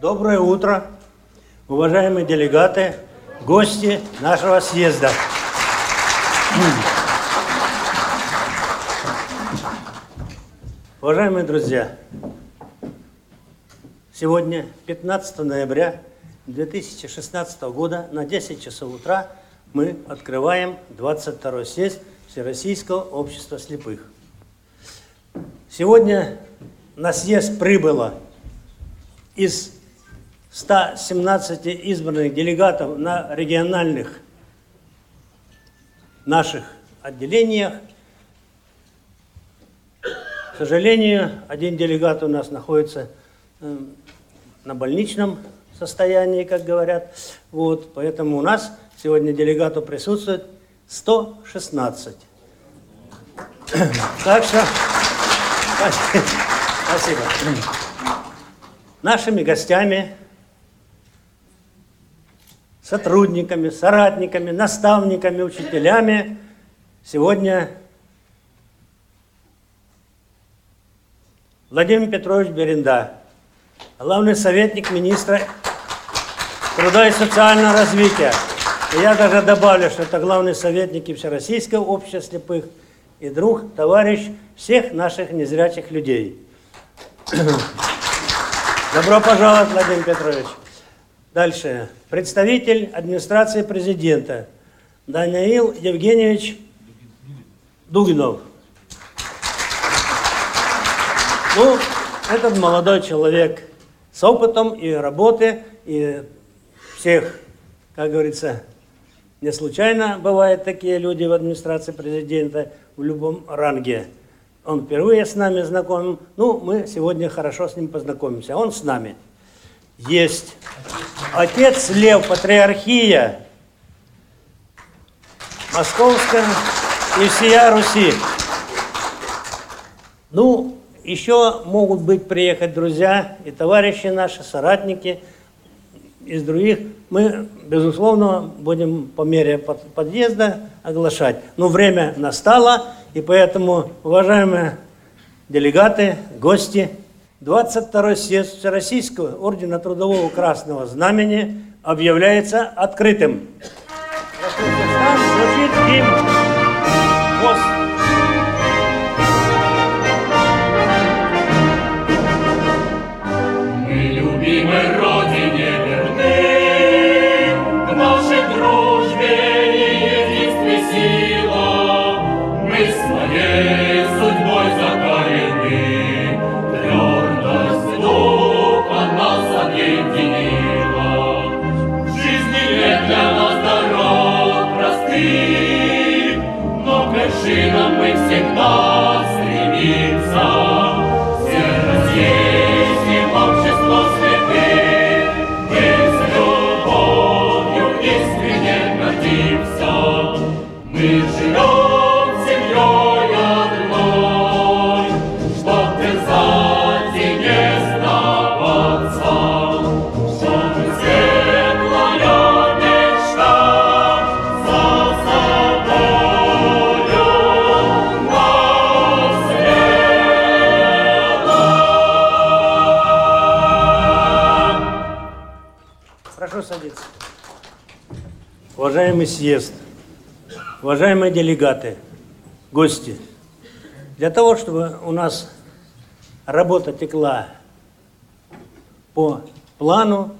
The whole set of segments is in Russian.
Доброе утро, уважаемые делегаты, гости нашего съезда. Уважаемые друзья, сегодня 15 ноября 2016 года на 10 часов утра мы открываем 22 съезд Всероссийского общества слепых. Сегодня на съезд прибыло из 117 избранных делегатов на региональных наших отделениях. К сожалению, один делегат у нас находится э, на больничном состоянии, как говорят. Вот, поэтому у нас сегодня делегатов присутствует 116. Так что, спасибо. Нашими гостями, сотрудниками, соратниками, наставниками, учителями сегодня Владимир Петрович Беренда, главный советник министра труда и социального развития. И я даже добавлю, что это главный советник и Всероссийского общества слепых и друг, товарищ всех наших незрячих людей. Добро пожаловать, Владимир Петрович. Дальше. Представитель администрации президента Даниил Евгеньевич Дугинов. Ну, этот молодой человек с опытом и работы, и всех, как говорится, не случайно бывают такие люди в администрации президента в любом ранге. Он впервые с нами знаком. Ну, мы сегодня хорошо с ним познакомимся. Он с нами. Есть. Отец Лев, патриархия, Московская и всея Руси. Ну, еще могут быть приехать друзья и товарищи наши, соратники – из других, мы, безусловно, будем по мере подъезда оглашать. Но время настало, и поэтому, уважаемые делегаты, гости, 22-й съезд Всероссийского ордена Трудового Красного Знамени объявляется открытым. Звучит Уважаемый съезд, уважаемые делегаты, гости, для того, чтобы у нас работа текла по плану,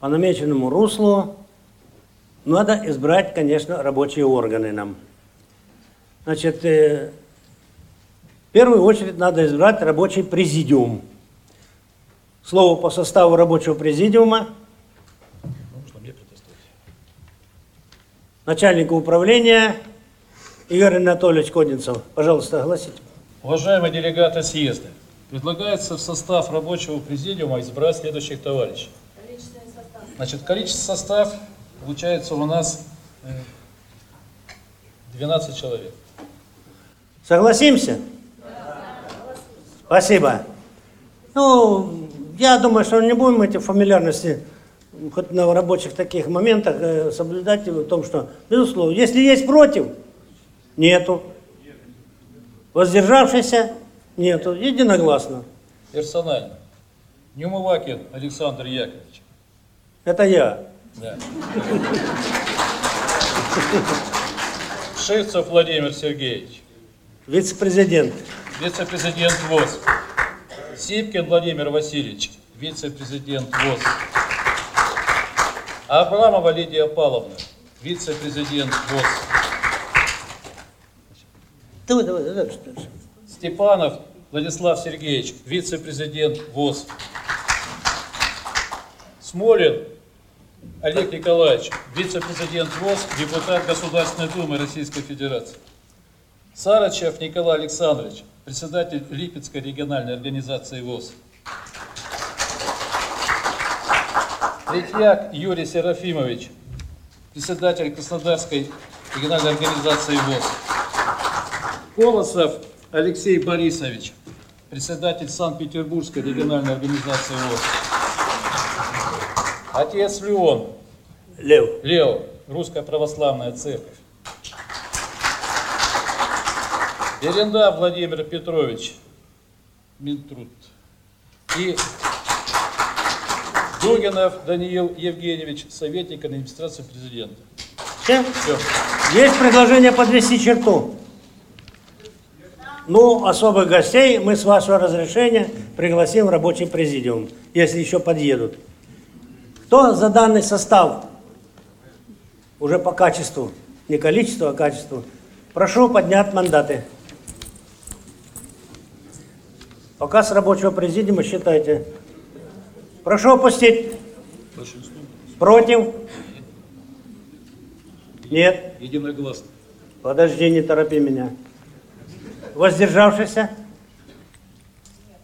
по намеченному руслу, надо избрать, конечно, рабочие органы нам. Значит, э, в первую очередь надо избрать рабочий президиум. Слово по составу рабочего президиума – начальника управления Игорь Анатольевич Кодинцев. Пожалуйста, огласите. Уважаемые делегаты съезда, предлагается в состав рабочего президиума избрать следующих товарищей. Количественный состав. Значит, количество состав получается у нас 12 э, человек. Согласимся? Спасибо. Ну, я думаю, что не будем эти фамильярности хоть на рабочих таких моментах э, соблюдать в том, что, безусловно, если есть против, нету. Воздержавшийся, нету. Единогласно. Персонально. Неумывакин Александр Яковлевич. Это я. Да. Шевцев Владимир Сергеевич. Вице-президент. Вице-президент ВОЗ. Сипкин Владимир Васильевич. Вице-президент ВОЗ. Абрамова Лидия Павловна. Вице-президент ВОЗ. Степанов Владислав Сергеевич, вице-президент ВОЗ. Смолин Олег Николаевич, вице-президент ВОЗ, депутат Государственной Думы Российской Федерации. Сарычев Николай Александрович, председатель Липецкой региональной организации ВОЗ. Третьяк Юрий Серафимович, председатель Краснодарской региональной организации ВОЗ. Колосов Алексей Борисович, председатель Санкт-Петербургской региональной организации ВОЗ. Отец Леон, Лев. Лео, Русская Православная Церковь. Беренда Владимир Петрович, Минтруд. И Дугинов Даниил Евгеньевич, советник администрации президента. Все? Все. Есть предложение подвести черту. Ну, особых гостей мы с вашего разрешения пригласим в рабочий президиум, если еще подъедут. Кто за данный состав? Уже по качеству, не количеству, а качеству. Прошу поднять мандаты. Пока с рабочего президиума считайте. Прошу опустить. Против? Нет. Единогласно. Подожди, не торопи меня. Воздержавшийся?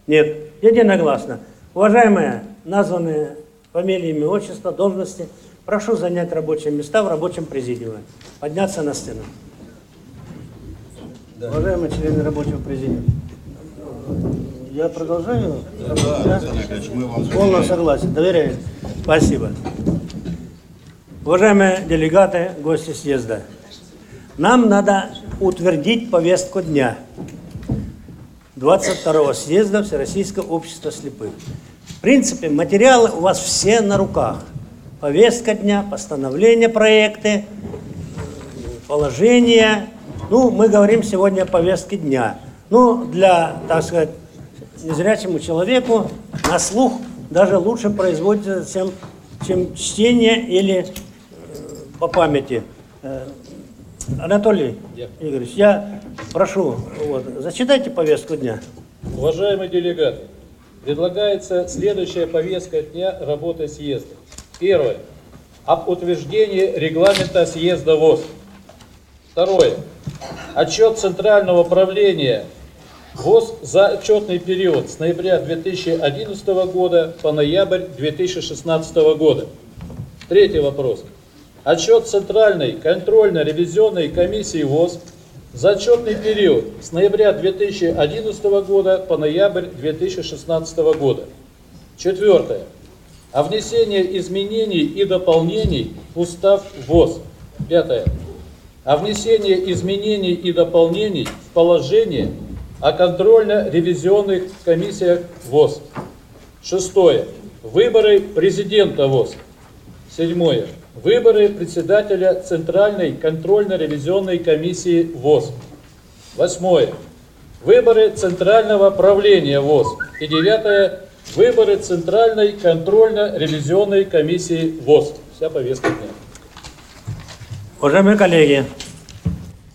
Нет. Единогласно. Уважаемые, названные фамилии, имя, отчество, должности, прошу занять рабочие места в рабочем президиуме. Подняться на стену. Уважаемые члены рабочего президиума. Я продолжаю? Да? Полное согласие. Доверяю. Спасибо. Уважаемые делегаты, гости съезда, нам надо утвердить повестку дня 22-го съезда Всероссийского общества слепых. В принципе, материалы у вас все на руках. Повестка дня, постановление, проекты, положения. Ну, мы говорим сегодня о повестке дня. Ну, для, так сказать, незрячему человеку на слух даже лучше производится, чем, чем чтение или э, по памяти. Э, Анатолий Я. Игоревич, я прошу, вот, зачитайте повестку дня. Уважаемые делегаты, предлагается следующая повестка дня работы съезда. Первое. Об утверждении регламента съезда ВОЗ. Второе. Отчет Центрального правления ВОЗ за отчетный период с ноября 2011 года по ноябрь 2016 года. Третий вопрос. Отчет Центральной контрольно-ревизионной комиссии ВОЗ за отчетный период с ноября 2011 года по ноябрь 2016 года. Четвертое. О внесении изменений и дополнений в устав ВОЗ. Пятое. О внесении изменений и дополнений в положение о контрольно-ревизионных комиссиях ВОЗ. Шестое. Выборы президента ВОЗ. Седьмое. Выборы председателя Центральной контрольно-ревизионной комиссии ВОЗ. Восьмое. Выборы Центрального правления ВОЗ. И девятое. Выборы Центральной контрольно-ревизионной комиссии ВОЗ. Вся повестка дня. Уважаемые коллеги,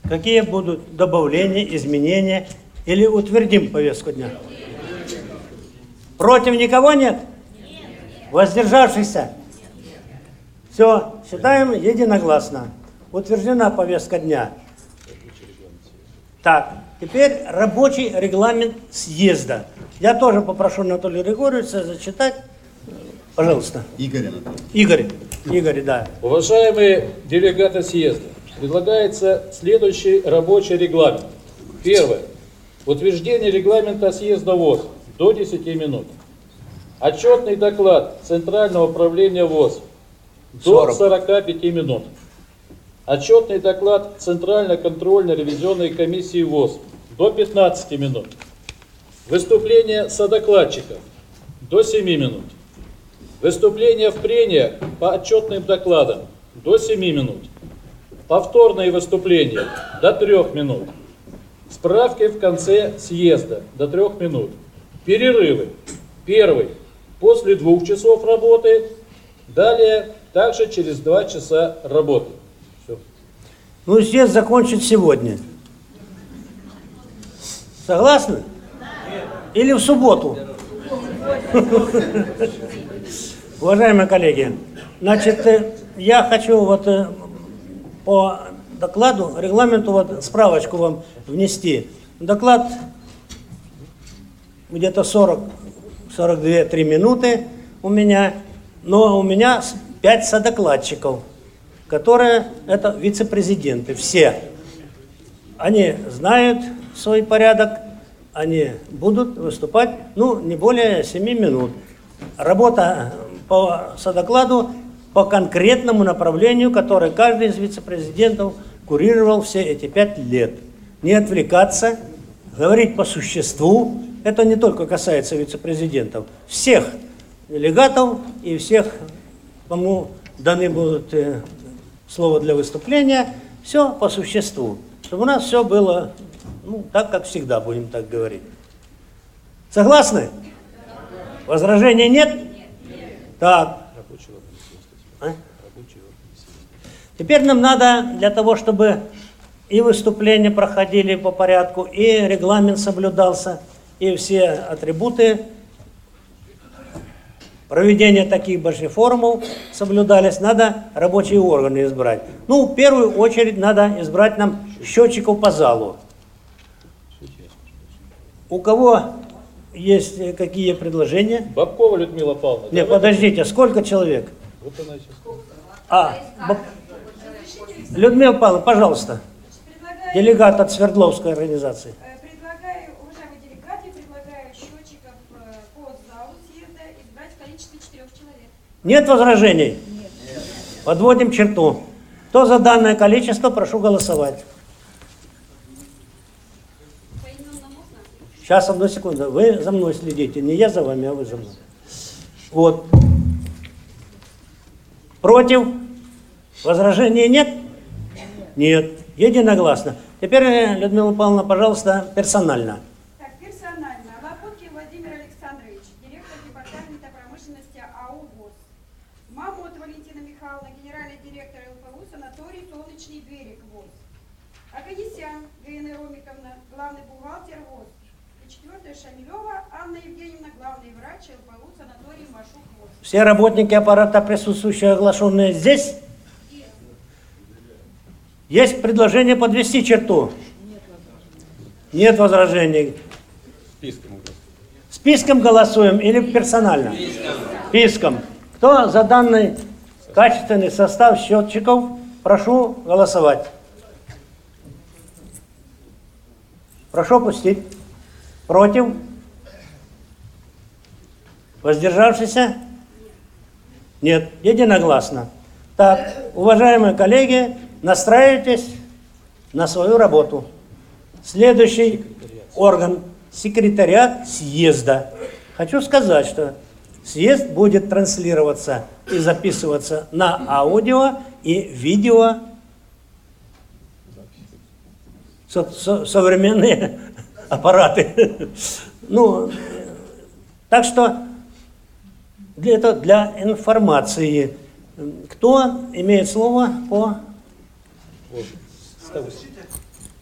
какие будут добавления, изменения или утвердим повестку дня? Против никого нет? Воздержавшийся? Все, считаем единогласно. Утверждена повестка дня. Так, теперь рабочий регламент съезда. Я тоже попрошу Анатолия Григорьевича зачитать. Пожалуйста. Игорь Анатольевич. Игорь, Игорь, да. Уважаемые делегаты съезда, предлагается следующий рабочий регламент. Первое. Утверждение регламента съезда ВОЗ до 10 минут. Отчетный доклад Центрального управления ВОЗ до 40. 45 минут. Отчетный доклад Центральной контрольно-ревизионной комиссии ВОЗ до 15 минут. Выступление содокладчиков до 7 минут. Выступления в прениях по отчетным докладам до 7 минут. Повторные выступления до 3 минут. Справки в конце съезда до 3 минут. Перерывы. Первый после двух часов работы, далее также через два часа работы. Все. Ну, съезд закончит сегодня. Согласны? Или в субботу? Уважаемые коллеги, значит, э, я хочу вот э, по докладу, регламенту, вот справочку вам внести. Доклад где-то 40, 42-3 минуты у меня, но у меня 5 содокладчиков, которые это вице-президенты, все. Они знают свой порядок, они будут выступать, ну, не более 7 минут. Работа по содокладу по конкретному направлению, которое каждый из вице-президентов курировал все эти пять лет. Не отвлекаться, говорить по существу. Это не только касается вице-президентов. Всех делегатов и всех, кому даны будут э, слова для выступления, все по существу. Чтобы у нас все было ну, так, как всегда, будем так говорить. Согласны? Возражений нет? Так. А? Теперь нам надо для того, чтобы и выступления проходили по порядку, и регламент соблюдался, и все атрибуты проведения таких больших форумов соблюдались, надо рабочие органы избрать. Ну, в первую очередь надо избрать нам счетчиков по залу. У кого есть какие предложения? Бабкова Людмила Павловна. Не, давайте. подождите, сколько человек? Вот она сейчас. А, Людмила Павловна, пожалуйста, Предлагаю, делегат от Свердловской организации. э, предлагаю, уважаемые делегаты, предлагаю счетчиков э, по залу съезда избрать в количестве четырех человек. Нет возражений? Подводим черту. Кто за данное количество, прошу голосовать. Сейчас, одну секунду. Вы за мной следите. Не я за вами, а вы за мной. Вот. Против? Возражений нет? Нет. Единогласно. Теперь, э, Людмила Павловна, пожалуйста, персонально. Так, персонально. Лопуткин Владимир Александрович, директор департамента промышленности АО ВОЗ. Мамот Валентина Михайловна, генеральный директор ЛПУ санаторий Солнечный берег ВОЗ. Аганесян Галина Ромиковна, главный бухгалтер ВОЗ. И четвертая Шамилева Анна Евгеньевна, главный врач ЛПУ санаторий Машук ВОЗ. Все работники аппарата, присутствующие, оглашенные здесь? Есть предложение подвести черту? Нет возражений. Списком голосуем или персонально? Списком. Кто за данный качественный состав счетчиков, прошу голосовать. Прошу пустить. Против? Воздержавшийся? Нет, единогласно. Так, уважаемые коллеги, настраивайтесь на свою работу. Следующий орган – секретариат съезда. Хочу сказать, что съезд будет транслироваться и записываться на аудио и видео. Со- со- современные аппараты. Ну, так что для, это для информации. Кто имеет слово по,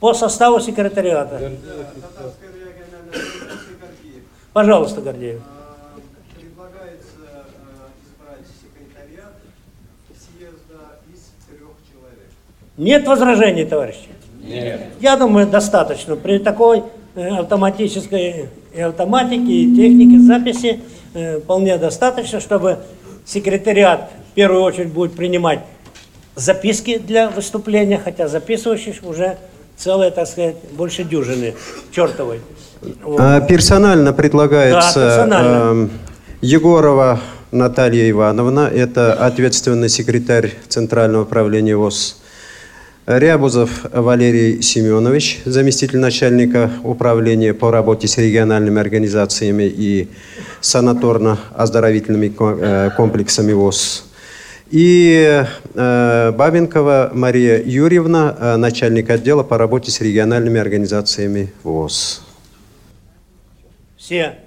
по составу секретариата? Пожалуйста, Гордеев. Предлагается э, избрать секретариат съезда из трех человек. Нет возражений, товарищи? Нет. Я думаю, достаточно. При такой э, автоматической и автоматике, и технике записи э, вполне достаточно, чтобы секретариат в первую очередь будет принимать записки для выступления, хотя записывающих уже целые, так сказать, больше дюжины чертовой. Вот. А, Персонально предлагается Да, персонально. эм, Егорова Наталья Ивановна, это ответственный секретарь Центрального управления ВОЗ. Рябузов Валерий Семенович, заместитель начальника управления по работе с региональными организациями и санаторно-оздоровительными э, комплексами ВОЗ. И э, Бабенкова Мария Юрьевна, э, начальник отдела по работе с региональными организациями ВОЗ. Все.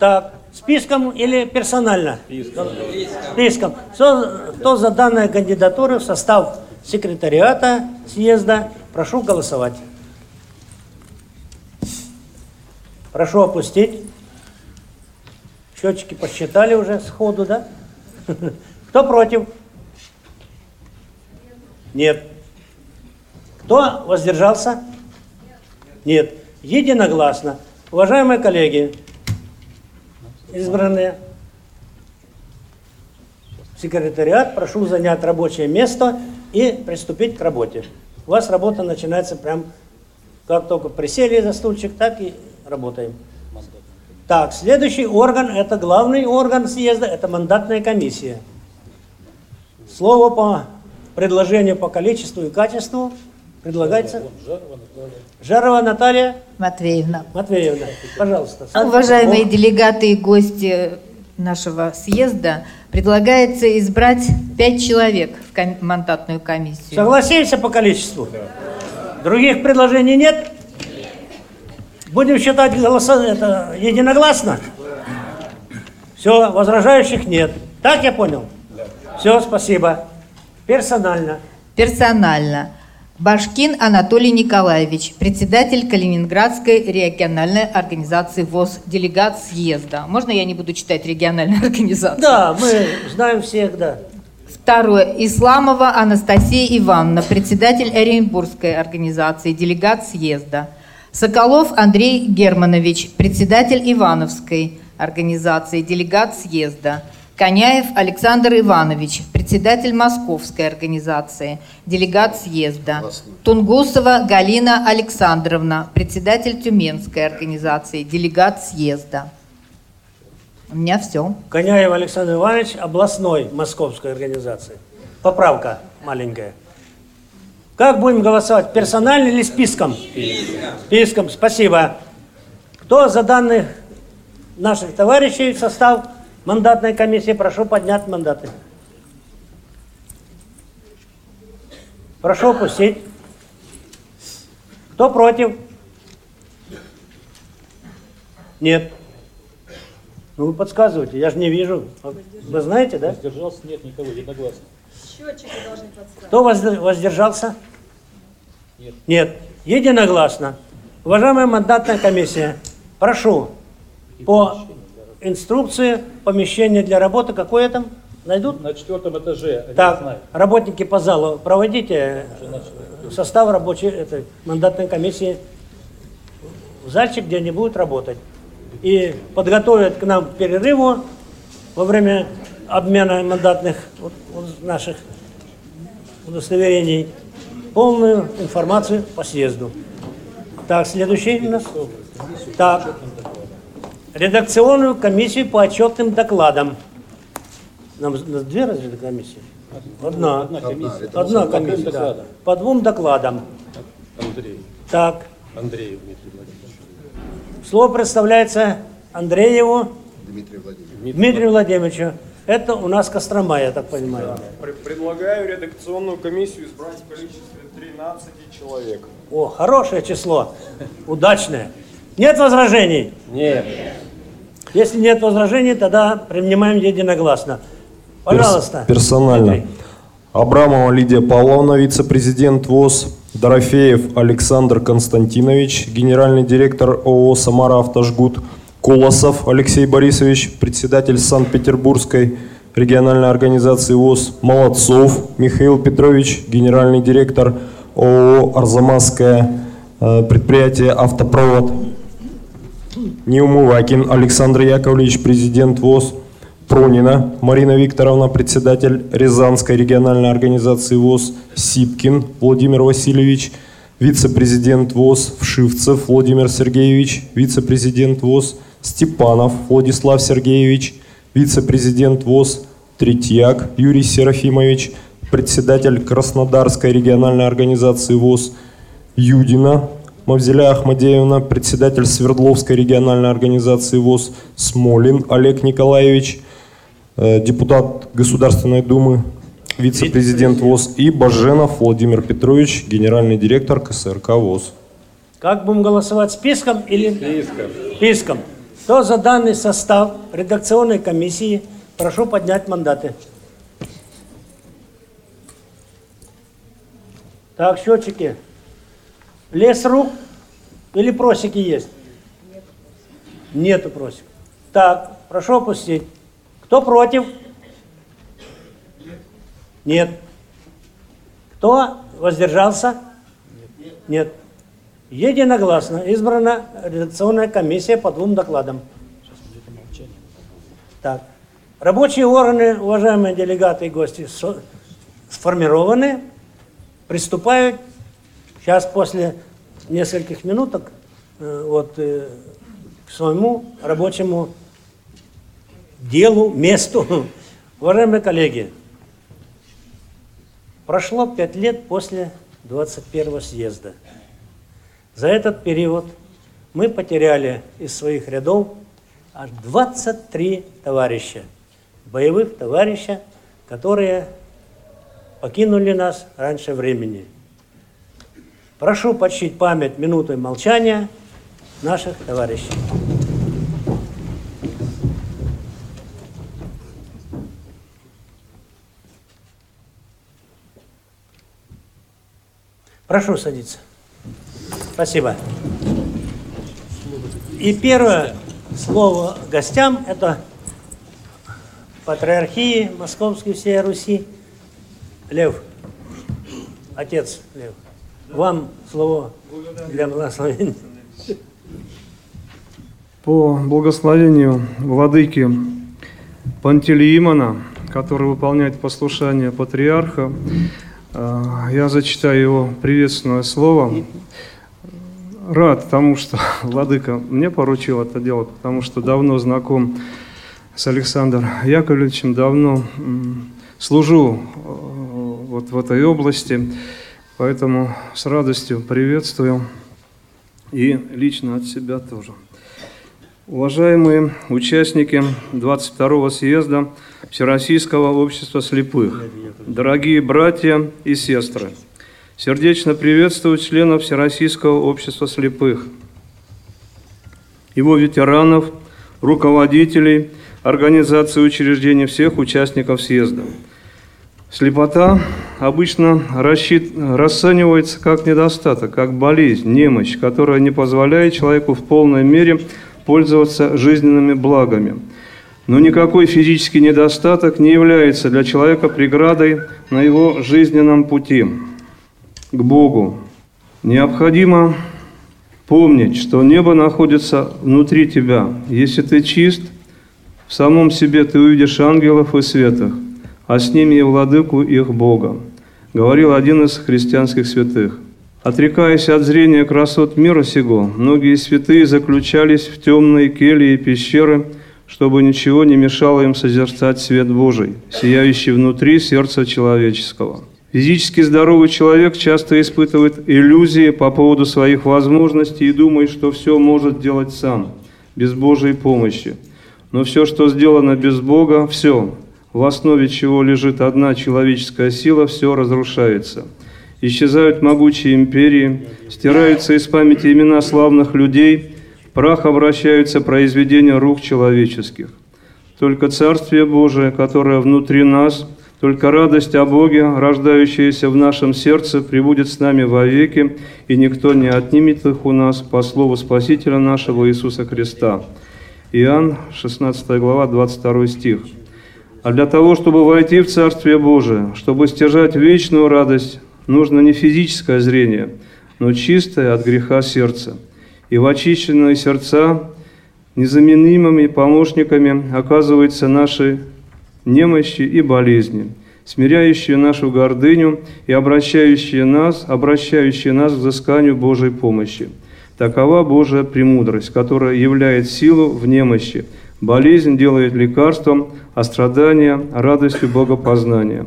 Так, списком или персонально? Списком. Списком. Кто, кто за данные кандидатуры в состав секретариата съезда, прошу голосовать. Прошу опустить. Счетчики посчитали уже сходу, да? Кто против? Нет. Кто воздержался? Нет. Единогласно. Уважаемые коллеги, избранные, секретариат, прошу занять рабочее место и приступить к работе. У вас работа начинается прям, как только присели за стульчик, так и работаем. Так, следующий орган, это главный орган съезда, это мандатная комиссия. Слово по предложению по количеству и качеству предлагается Жарова Наталья Матвеевна. Матвеевна. Пожалуйста. Уважаемые делегаты и гости нашего съезда, предлагается избрать пять человек в ком- мандатную комиссию. Согласимся по количеству? Других предложений нет? Будем считать голоса это единогласно? Все, возражающих нет. Так я понял? Все, спасибо. Персонально. Персонально. Башкин Анатолий Николаевич, председатель Калининградской региональной организации ВОЗ, делегат съезда. Можно я не буду читать региональную организацию? Да, мы знаем всех, да. Второе. Исламова Анастасия Ивановна, председатель Оренбургской организации, делегат съезда. Соколов Андрей Германович, председатель Ивановской организации, делегат съезда. Коняев Александр Иванович, председатель Московской организации, делегат съезда. Тунгусова Галина Александровна, председатель Тюменской организации, делегат съезда. У меня все. Коняев Александр Иванович, областной московской организации. Поправка маленькая. Как будем голосовать? Персонально или списком? Списком. Списком, спасибо. Кто за данных наших товарищей в состав мандатной комиссии, прошу поднять мандаты. Прошу опустить. Кто против? Нет. Ну вы подсказывайте, я же не вижу. Вы знаете, да? Сдержался? Нет, никого, единогласно. Кто возд- воздержался? Нет. Единогласно. Уважаемая мандатная комиссия, прошу по инструкции помещение для работы, какое там? Найдут? На четвертом этаже, Так, знают. работники по залу, проводите э, состав рабочей этой мандатной комиссии в зальчик, где они будут работать. И подготовят к нам к перерыву во время обмена мандатных вот- вот наших удостоверений полную информацию по съезду. Так, следующий у нас. Так, редакционную комиссию по отчетным докладам. Нам две разве комиссии? Одна. Одна комиссия. Одна По двум комиссия, да. докладам. По двум докладам. Андрей. Так, Андреев Дмитрий Владимирович. слово представляется Андрееву Дмитрий Владимирович. Дмитрию Владимировичу. Это у нас Кострома, я так понимаю. Пр- Предлагаю редакционную комиссию избрать в количестве 13 человек. О, хорошее число. Удачное. Нет возражений? Нет. Если нет возражений, тогда принимаем единогласно. Пожалуйста. Персонально. Дмитрий. Абрамова Лидия Павловна, вице-президент ВОЗ. Дорофеев Александр Константинович, генеральный директор ООО «Самара Автожгут». Колосов Алексей Борисович, председатель Санкт-Петербургской региональной организации ВОЗ. Молодцов Михаил Петрович, генеральный директор ООО «Арзамасское э, предприятие «Автопровод». Неумывакин Александр Яковлевич, президент ВОЗ. Пронина Марина Викторовна, председатель Рязанской региональной организации ВОЗ. Сипкин Владимир Васильевич, вице-президент ВОЗ. Вшивцев Владимир Сергеевич, вице-президент ВОЗ. Степанов Владислав Сергеевич, вице-президент ВОЗ. Третьяк Юрий Серафимович, председатель Краснодарской региональной организации ВОЗ. Юдина Мавзеля Ахмадеевна, председатель Свердловской региональной организации ВОЗ Смолин Олег Николаевич, э, депутат Государственной Думы, вице-президент ВОЗ и Баженов Владимир Петрович, генеральный директор КСРК ВОЗ. Как будем голосовать, списком или? Списком. Списком. Кто за данный состав редакционной комиссии, прошу поднять мандаты. Так, счетчики. Лес рук или просики есть? Нету просек. Так, прошу опустить. Кто против? Нет. Кто воздержался? Нет. Единогласно избрана редакционная комиссия по двум докладам. Так. Рабочие органы, уважаемые делегаты и гости, сформированы, приступают сейчас после нескольких минуток э, вот, э, к своему рабочему делу, месту. Уважаемые коллеги, прошло пять лет после 21 съезда. За этот период мы потеряли из своих рядов аж 23 товарища, боевых товарища, которые покинули нас раньше времени. Прошу почтить память минутой молчания наших товарищей. Прошу садиться. Спасибо. И первое слово гостям – это патриархии Московской всей Руси. Лев, отец Лев, вам слово для благословения. По благословению владыки Пантелеимона, который выполняет послушание патриарха, э, я зачитаю его приветственное слово. Рад тому, что владыка мне поручил это дело, потому что давно знаком с Александром Яковлевичем, давно служу э, вот в этой области, поэтому с радостью приветствую и лично от себя тоже. Уважаемые участники 22-го съезда Всероссийского общества слепых, дорогие братья и сестры, сердечно приветствую членов Всероссийского общества слепых, его ветеранов, руководителей, организаций и учреждений всех участников съезда. Слепота обычно рассчит- расценивается как недостаток, как болезнь, немощь, которая не позволяет человеку в полной мере пользоваться жизненными благами. Но никакой физический недостаток не является для человека преградой на его жизненном пути к Богу. Необходимо помнить, что небо находится внутри тебя. Если ты чист, в самом себе ты увидишь ангелов и светах, а с ними и владыку их Бога, говорил один из христианских святых. Отрекаясь от зрения красот мира сего, многие святые заключались в темные кельи и пещеры, чтобы ничего не мешало им созерцать свет Божий, сияющий внутри сердца человеческого. Физически здоровый человек часто испытывает иллюзии по поводу своих возможностей и думает, что все может делать сам, без Божьей помощи. Но все, что сделано без Бога, все, в основе чего лежит одна человеческая сила, все разрушается. Исчезают могучие империи, стираются из памяти имена славных людей, прах обращаются произведения рук человеческих. Только Царствие Божие, которое внутри нас, только радость о Боге, рождающаяся в нашем сердце, пребудет с нами вовеки, и никто не отнимет их у нас по слову Спасителя нашего Иисуса Христа. Иоанн, 16 глава, 22 стих. А для того, чтобы войти в Царствие Божие, чтобы стяжать вечную радость, нужно не физическое зрение, но чистое от греха сердце. И в очищенные сердца незаменимыми помощниками оказываются наши немощи и болезни, смиряющие нашу гордыню и обращающие нас, обращающие нас к взысканию Божьей помощи. Такова Божья премудрость, которая являет силу в немощи. Болезнь делает лекарством, а страдание – радостью богопознания.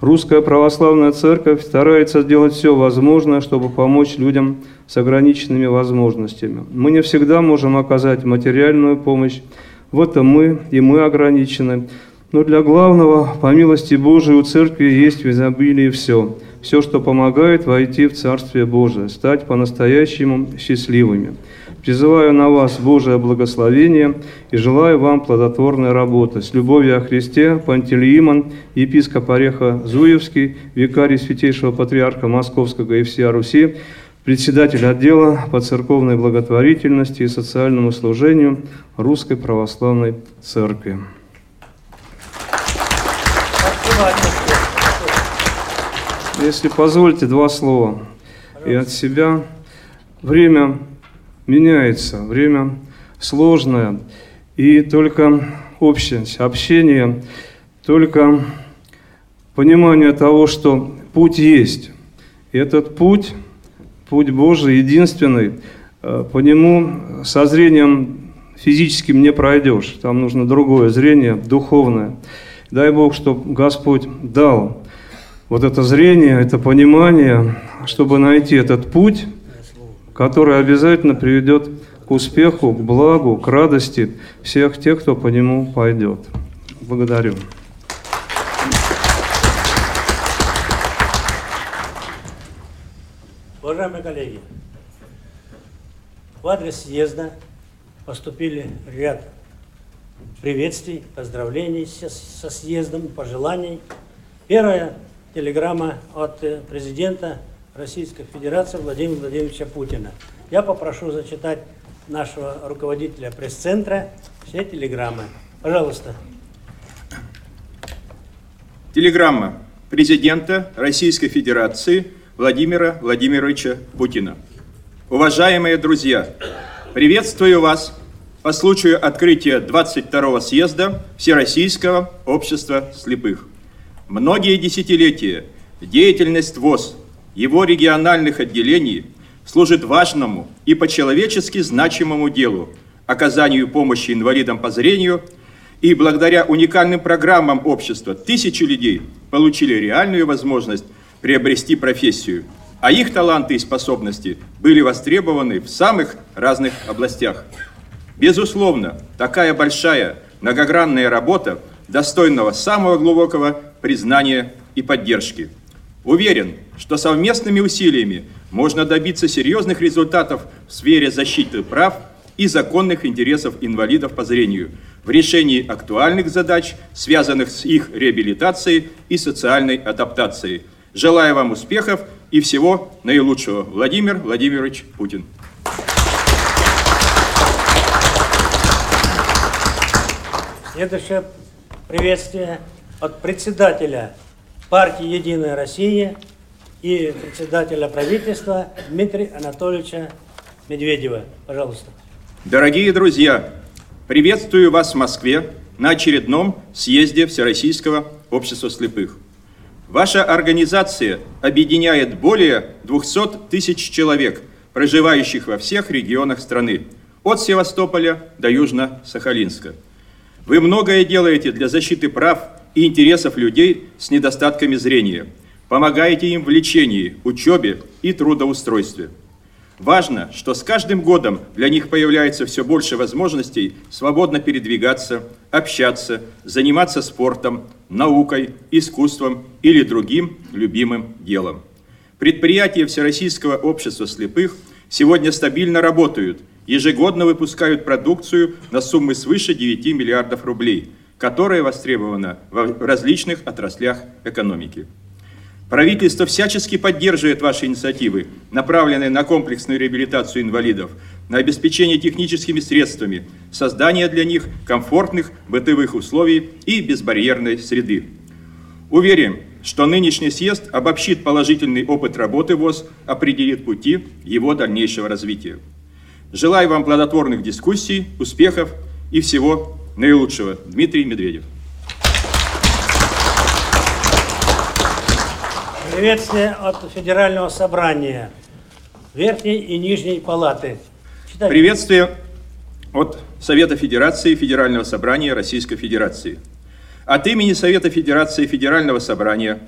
Русская Православная Церковь старается сделать все возможное, чтобы помочь людям с ограниченными возможностями. Мы не всегда можем оказать материальную помощь, в этом мы и мы ограничены. Но для главного, по милости Божией, у Церкви есть в изобилии все. Все, что помогает войти в Царствие Божие, стать по-настоящему счастливыми. Призываю на вас Божие благословение и желаю вам плодотворной работы. С любовью о Христе, Пантелеимон, епископ Ореха Зуевский, викарий Святейшего Патриарха Московского и всея Руси, председатель отдела по церковной благотворительности и социальному служению Русской Православной Церкви. Если позволите, два слова. И от себя. Время меняется, время сложное. И только общность, общение, только понимание того, что путь есть. И этот путь, путь Божий, единственный, э, по нему со зрением физическим не пройдешь. Там нужно другое зрение, духовное. Дай Бог, чтобы Господь дал вот это зрение, это понимание, чтобы найти этот путь, который обязательно приведет к успеху, к благу, к радости всех тех, кто по нему пойдет. Благодарю. Уважаемые коллеги, в адрес съезда поступили ряд приветствий, поздравлений со, съездом, пожеланий. Первая телеграмма от э, президента Российской Федерации Владимира Владимировича Путина. Я попрошу зачитать нашего руководителя пресс-центра все телеграммы. Пожалуйста. Телеграмма президента Российской Федерации Владимира Владимировича Путина. Уважаемые друзья, приветствую вас по случаю открытия 22-го съезда Всероссийского общества слепых. Многие десятилетия деятельность ВОЗ, его региональных отделений служит важному и по-человечески значимому делу – оказанию помощи инвалидам по зрению – и благодаря уникальным программам общества тысячи людей получили реальную возможность приобрести профессию, а их таланты и способности были востребованы в самых разных областях. Безусловно, такая большая многогранная работа достойного самого глубокого признания и поддержки. Уверен, что совместными усилиями можно добиться серьезных результатов в сфере защиты прав и законных интересов инвалидов по зрению в решении актуальных задач, связанных с их реабилитацией и социальной адаптацией. Желаю вам успехов и всего наилучшего. Владимир Владимирович Путин. Следующее приветствие от председателя партии «Единая Россия» и председателя правительства Дмитрия Анатольевича Медведева. Пожалуйста. Дорогие друзья, приветствую вас в Москве на очередном съезде Всероссийского общества слепых. Ваша организация объединяет более 200 тысяч человек, проживающих во всех регионах страны, от Севастополя до Южно-Сахалинска. Вы многое делаете для защиты прав и интересов людей с недостатками зрения, помогаете им в лечении, учебе и трудоустройстве – Важно, что с каждым годом для них появляется все больше возможностей свободно передвигаться, общаться, заниматься спортом, наукой, искусством или другим любимым делом. Предприятия Всероссийского общества слепых сегодня стабильно работают, ежегодно выпускают продукцию на суммы свыше 9 миллиардов рублей, которая востребована в различных отраслях экономики. Правительство всячески поддерживает ваши инициативы, направленные на комплексную реабилитацию инвалидов, на обеспечение техническими средствами, создание для них комфортных бытовых условий и безбарьерной среды. Уверен, что нынешний съезд обобщит положительный опыт работы ВОЗ, определит пути его дальнейшего развития. Желаю вам плодотворных дискуссий, успехов и всего наилучшего. Дмитрий Медведев. Приветствие от Федерального собрания Верхней и Нижней палаты. Читайте. Приветствие от Совета Федерации Федерального собрания Российской Федерации. От имени Совета Федерации Федерального собрания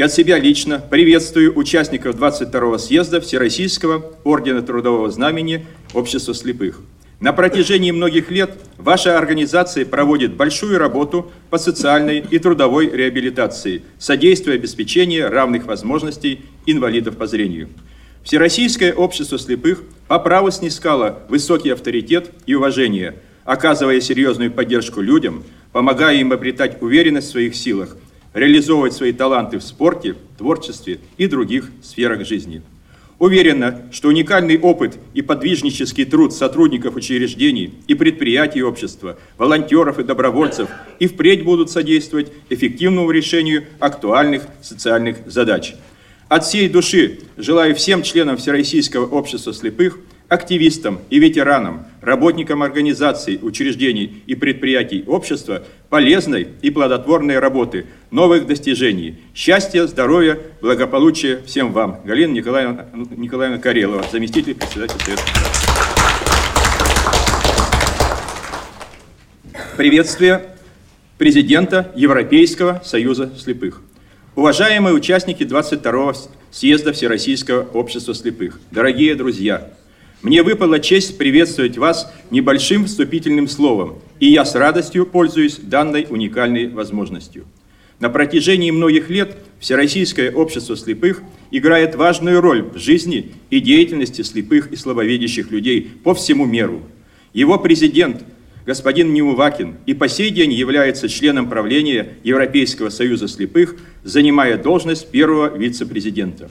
и от себя лично приветствую участников 22-го съезда Всероссийского Ордена Трудового Знамени Общества слепых. На протяжении многих лет ваша организация проводит большую работу по социальной и трудовой реабилитации, содействуя обеспечению равных возможностей инвалидов по зрению. Всероссийское общество слепых по праву снискало высокий авторитет и уважение, оказывая серьезную поддержку людям, помогая им обретать уверенность в своих силах, реализовывать свои таланты в спорте, творчестве и других сферах жизни. Уверена, что уникальный опыт и подвижнический труд сотрудников учреждений и предприятий общества, волонтеров и добровольцев и впредь будут содействовать эффективному решению актуальных социальных задач. От всей души желаю всем членам Всероссийского общества слепых – активистам и ветеранам, работникам организаций, учреждений и предприятий общества полезной и плодотворной работы, новых достижений, счастья, здоровья, благополучия всем вам. Галина Николаевна, Николаевна Карелова, заместитель председателя Совета. Приветствие президента Европейского союза слепых. Уважаемые участники 22-го съезда Всероссийского общества слепых, дорогие друзья, мне выпала честь приветствовать вас небольшим вступительным словом, и я с радостью пользуюсь данной уникальной возможностью. На протяжении многих лет Всероссийское общество слепых играет важную роль в жизни и деятельности слепых и слабовидящих людей по всему миру. Его президент, господин Неувакин, и по сей день является членом правления Европейского союза слепых, занимая должность первого вице-президента.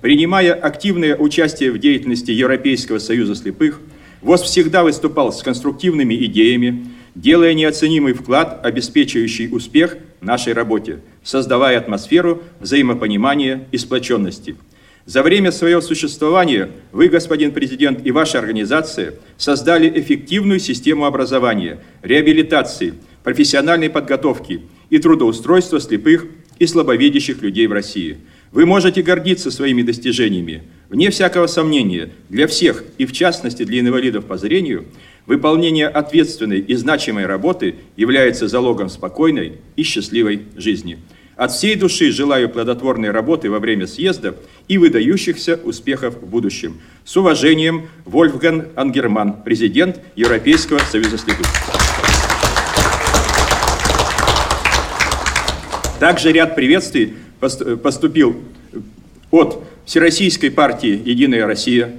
Принимая активное участие в деятельности Европейского союза слепых, ВОЗ всегда выступал с конструктивными идеями, делая неоценимый вклад, обеспечивающий успех нашей работе, создавая атмосферу взаимопонимания и сплоченности. За время своего существования вы, господин президент, и ваша организация создали эффективную систему образования, реабилитации, профессиональной подготовки и трудоустройства слепых и слабовидящих людей в России – вы можете гордиться своими достижениями. Вне всякого сомнения, для всех, и в частности для инвалидов по зрению, выполнение ответственной и значимой работы является залогом спокойной и счастливой жизни. От всей души желаю плодотворной работы во время съезда и выдающихся успехов в будущем. С уважением, Вольфган Ангерман, президент Европейского союза слепых. Также ряд приветствий поступил от Всероссийской партии «Единая Россия»,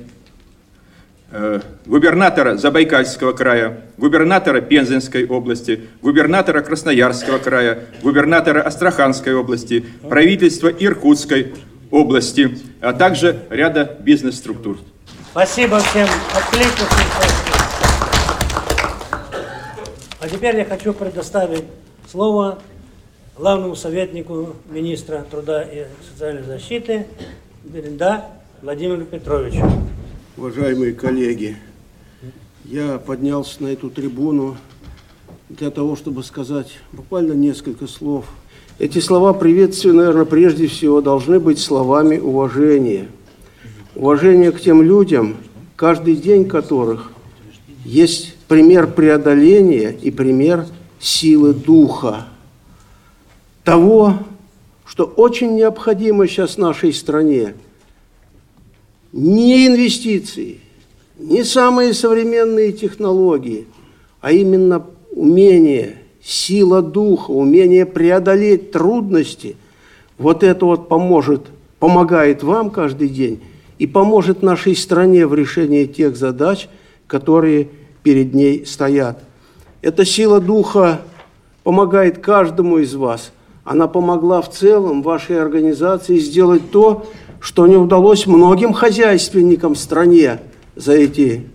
э, губернатора Забайкальского края, губернатора Пензенской области, губернатора Красноярского края, губернатора Астраханской области, правительства Иркутской области, а также ряда бизнес-структур. Спасибо всем. Отлично. А теперь я хочу предоставить слово главному советнику министра труда и социальной защиты Беренда Владимиру Петровичу. Уважаемые коллеги, я поднялся на эту трибуну для того, чтобы сказать буквально несколько слов. Эти слова приветствия, наверное, прежде всего должны быть словами уважения. Уважение к тем людям, каждый день которых есть пример преодоления и пример силы духа того, что очень необходимо сейчас нашей стране. Не инвестиции, не самые современные технологии, а именно умение, сила духа, умение преодолеть трудности. Вот это вот поможет, помогает вам каждый день и поможет нашей стране в решении тех задач, которые перед ней стоят. Эта сила духа помогает каждому из вас – она помогла в целом вашей организации сделать то, что не удалось многим хозяйственникам в стране за эти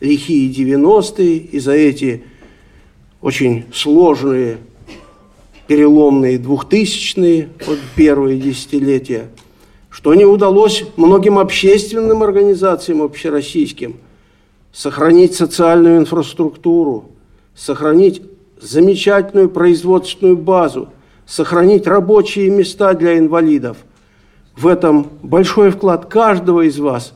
лихие 90-е и за эти очень сложные переломные двухтысячные, вот первые десятилетия, что не удалось многим общественным организациям общероссийским сохранить социальную инфраструктуру, сохранить замечательную производственную базу – сохранить рабочие места для инвалидов. В этом большой вклад каждого из вас,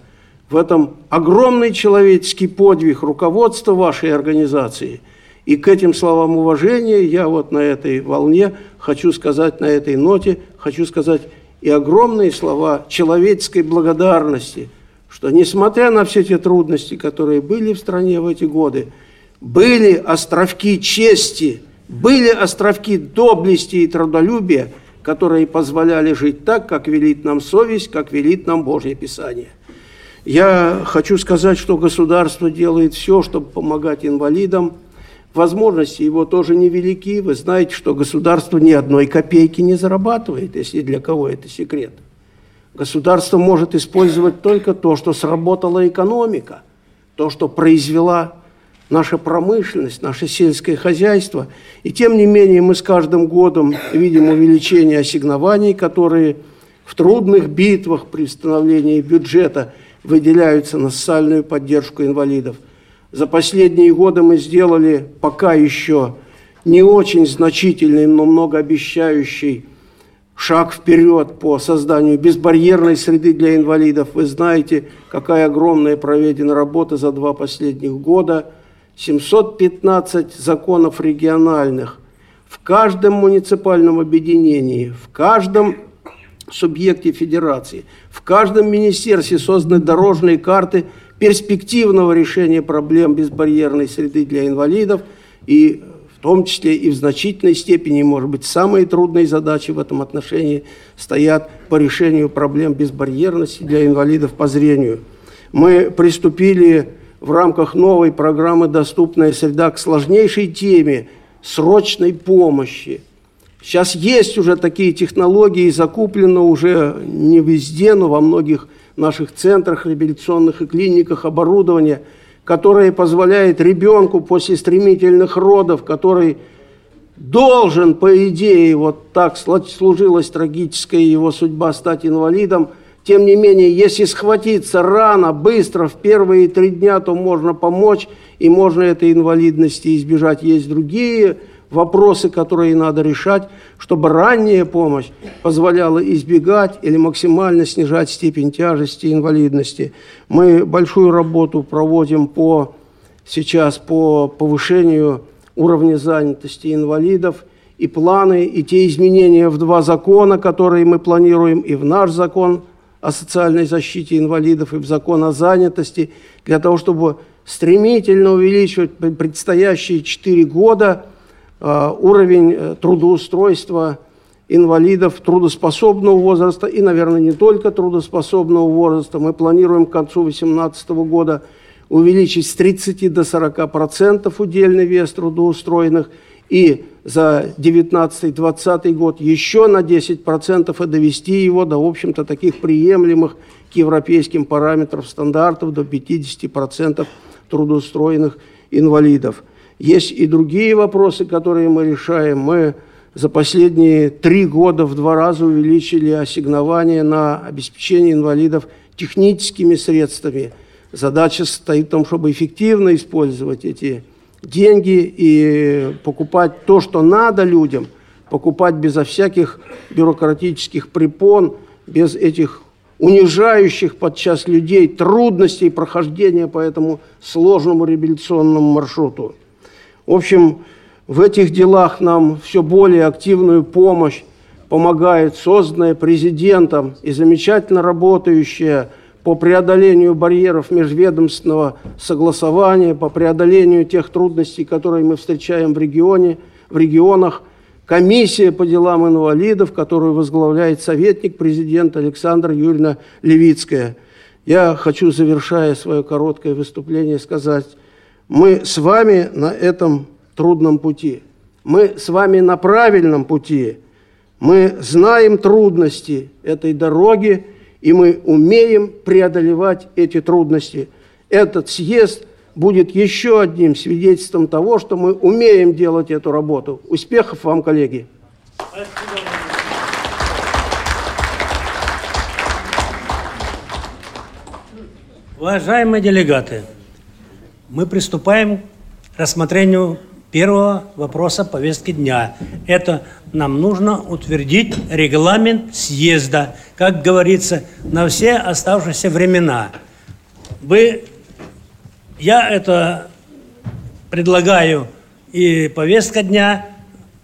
в этом огромный человеческий подвиг руководства вашей организации. И к этим словам уважения я вот на этой волне хочу сказать, на этой ноте, хочу сказать и огромные слова человеческой благодарности, что несмотря на все те трудности, которые были в стране в эти годы, были островки чести, были островки доблести и трудолюбия, которые позволяли жить так, как велит нам совесть, как велит нам Божье Писание. Я хочу сказать, что государство делает все, чтобы помогать инвалидам. Возможности его тоже невелики. Вы знаете, что государство ни одной копейки не зарабатывает, если для кого это секрет. Государство может использовать только то, что сработала экономика, то, что произвела наша промышленность, наше сельское хозяйство. И тем не менее мы с каждым годом видим увеличение ассигнований, которые в трудных битвах при становлении бюджета – выделяются на социальную поддержку инвалидов. За последние годы мы сделали пока еще не очень значительный, но многообещающий шаг вперед по созданию безбарьерной среды для инвалидов. Вы знаете, какая огромная проведена работа за два последних года. 715 законов региональных. В каждом муниципальном объединении, в каждом субъекте федерации. В каждом министерстве созданы дорожные карты перспективного решения проблем безбарьерной среды для инвалидов и в том числе и в значительной степени, может быть, самые трудные задачи в этом отношении стоят по решению проблем безбарьерности для инвалидов по зрению. Мы приступили в рамках новой программы «Доступная среда» к сложнейшей теме срочной помощи – Сейчас есть уже такие технологии, закуплено уже не везде, но во многих наших центрах реабилитационных и клиниках оборудование, которое позволяет ребенку после стремительных родов, который должен, по идее, вот так служилась трагическая его судьба стать инвалидом, тем не менее, если схватиться рано, быстро, в первые три дня, то можно помочь, и можно этой инвалидности избежать. Есть другие вопросы, которые надо решать, чтобы ранняя помощь позволяла избегать или максимально снижать степень тяжести инвалидности. Мы большую работу проводим по, сейчас по повышению уровня занятости инвалидов и планы, и те изменения в два закона, которые мы планируем, и в наш закон о социальной защите инвалидов, и в закон о занятости, для того, чтобы стремительно увеличивать предстоящие четыре года – Э, уровень э, трудоустройства инвалидов трудоспособного возраста и, наверное, не только трудоспособного возраста. Мы планируем к концу 2018 года увеличить с 30 до 40 процентов удельный вес трудоустроенных и за 19-20 год еще на 10 процентов и довести его до, в общем-то, таких приемлемых к европейским параметрам стандартов до 50 процентов трудоустроенных инвалидов. Есть и другие вопросы, которые мы решаем. Мы за последние три года в два раза увеличили ассигнование на обеспечение инвалидов техническими средствами. Задача состоит в том, чтобы эффективно использовать эти деньги и покупать то, что надо людям, покупать безо всяких бюрократических препон, без этих унижающих подчас людей трудностей прохождения по этому сложному реабилитационному маршруту. В общем, в этих делах нам все более активную помощь помогает созданная президентом и замечательно работающая по преодолению барьеров межведомственного согласования, по преодолению тех трудностей, которые мы встречаем в регионе, в регионах, комиссия по делам инвалидов, которую возглавляет советник президента Александра Юрьевна Левицкая. Я хочу, завершая свое короткое выступление, сказать, мы с вами на этом трудном пути. Мы с вами на правильном пути. Мы знаем трудности этой дороги, и мы умеем преодолевать эти трудности. Этот съезд будет еще одним свидетельством того, что мы умеем делать эту работу. Успехов вам, коллеги! Уважаемые делегаты, мы приступаем к рассмотрению первого вопроса повестки дня. Это нам нужно утвердить регламент съезда, как говорится, на все оставшиеся времена. Вы, я это предлагаю, и повестка дня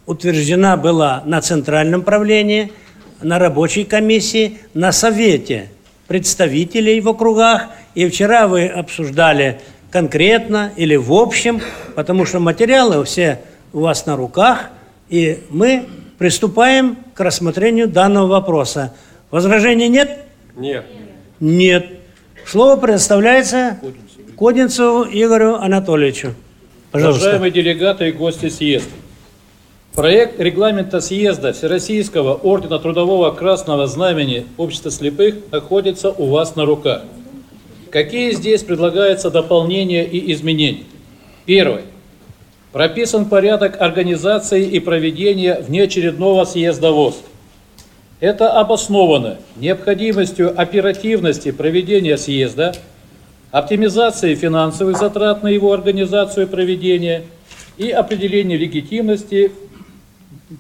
утверждена была на центральном правлении, на рабочей комиссии, на совете представителей в округах. И вчера вы обсуждали конкретно или в общем, потому что материалы все у вас на руках, и мы приступаем к рассмотрению данного вопроса. Возражений нет? Нет. Нет. Слово предоставляется Кодинцеву Игорю Анатольевичу. Пожалуйста. Уважаемые делегаты и гости съезда. Проект регламента съезда Всероссийского Ордена Трудового Красного Знамени Общества слепых находится у вас на руках. Какие здесь предлагаются дополнения и изменения? Первое. Прописан порядок организации и проведения внеочередного съезда ВОЗ. Это обосновано необходимостью оперативности проведения съезда, оптимизации финансовых затрат на его организацию и проведение и определение легитимности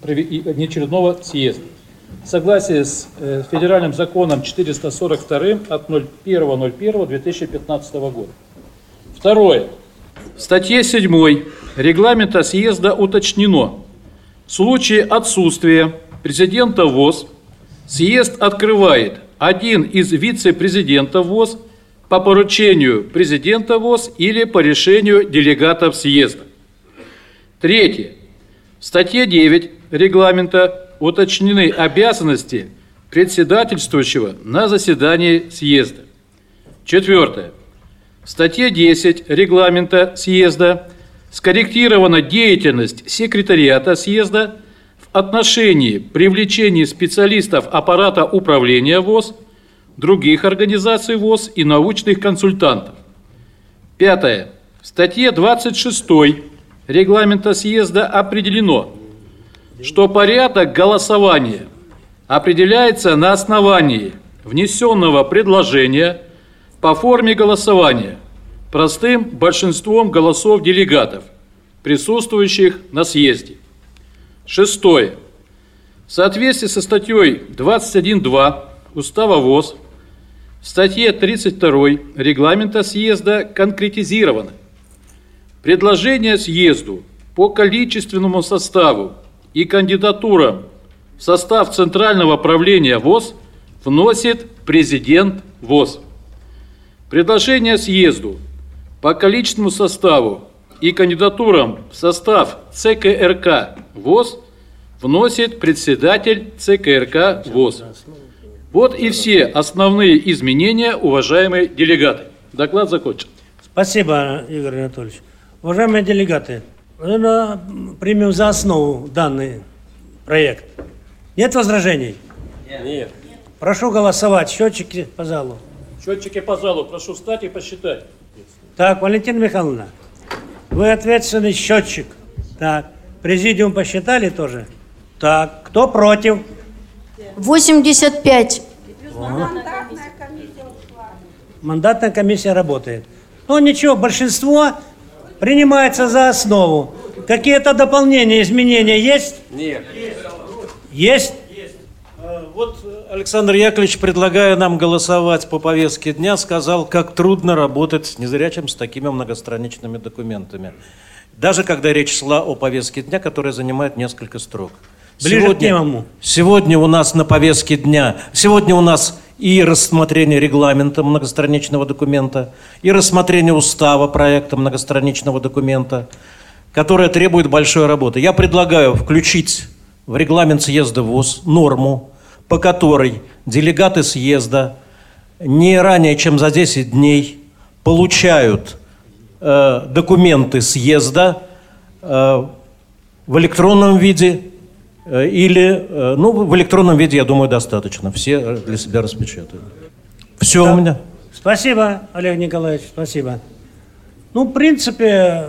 внеочередного съезда. В согласии с э, федеральным законом 442 от 01.01.2015 года. Второе. В статье 7 регламента съезда уточнено. В случае отсутствия президента ВОЗ съезд открывает один из вице-президентов ВОЗ по поручению президента ВОЗ или по решению делегатов съезда. Третье. В статье 9 регламента уточнены обязанности председательствующего на заседании съезда. Четвертое. В статье 10 регламента съезда скорректирована деятельность секретариата съезда отношении привлечения специалистов аппарата управления ВОЗ, других организаций ВОЗ и научных консультантов. Пятое. В статье 26 регламента съезда определено, что порядок голосования определяется на основании внесенного предложения по форме голосования простым большинством голосов делегатов, присутствующих на съезде. Шестое. В соответствии со статьей 21.2 Устава ВОЗ в статье 32 регламента съезда конкретизировано. Предложение съезду по количественному составу и кандидатурам в состав Центрального правления ВОЗ вносит президент ВОЗ. Предложение съезду по количественному составу и кандидатурам в состав ЦКРК ВОЗ вносит председатель ЦКРК ВОЗ. Вот и все основные изменения, уважаемые делегаты. Доклад закончен. Спасибо, Игорь Анатольевич. Уважаемые делегаты, наверное, примем за основу данный проект. Нет возражений? Нет. Прошу голосовать. Счетчики по залу. Счетчики по залу, прошу встать и посчитать. Так, Валентина Михайловна, вы ответственный счетчик. Так, президиум посчитали тоже? Так, кто против? 85. Мандатная комиссия ушла. Мандатная комиссия работает. Ну ничего, большинство принимается за основу. Какие-то дополнения, изменения есть? Нет. Есть? Вот э, Александр Яковлевич, предлагая нам голосовать по повестке дня, сказал, как трудно работать с незрячим с такими многостраничными документами. Даже когда речь шла о повестке дня, которая занимает несколько строк. Ближе к темам. Сегодня у нас на повестке дня, сегодня у нас и рассмотрение регламента многостраничного документа, и рассмотрение устава проекта многостраничного документа, которое требует большой работы. Я предлагаю включить в регламент съезда ВОЗ норму, по которой делегаты съезда не ранее, чем за 10 дней получают э, документы съезда э, в электронном виде э, или, э, ну, в электронном виде, я думаю, достаточно. Все для себя распечатают. Все у меня. Спасибо, Олег Николаевич, спасибо. Ну, в принципе,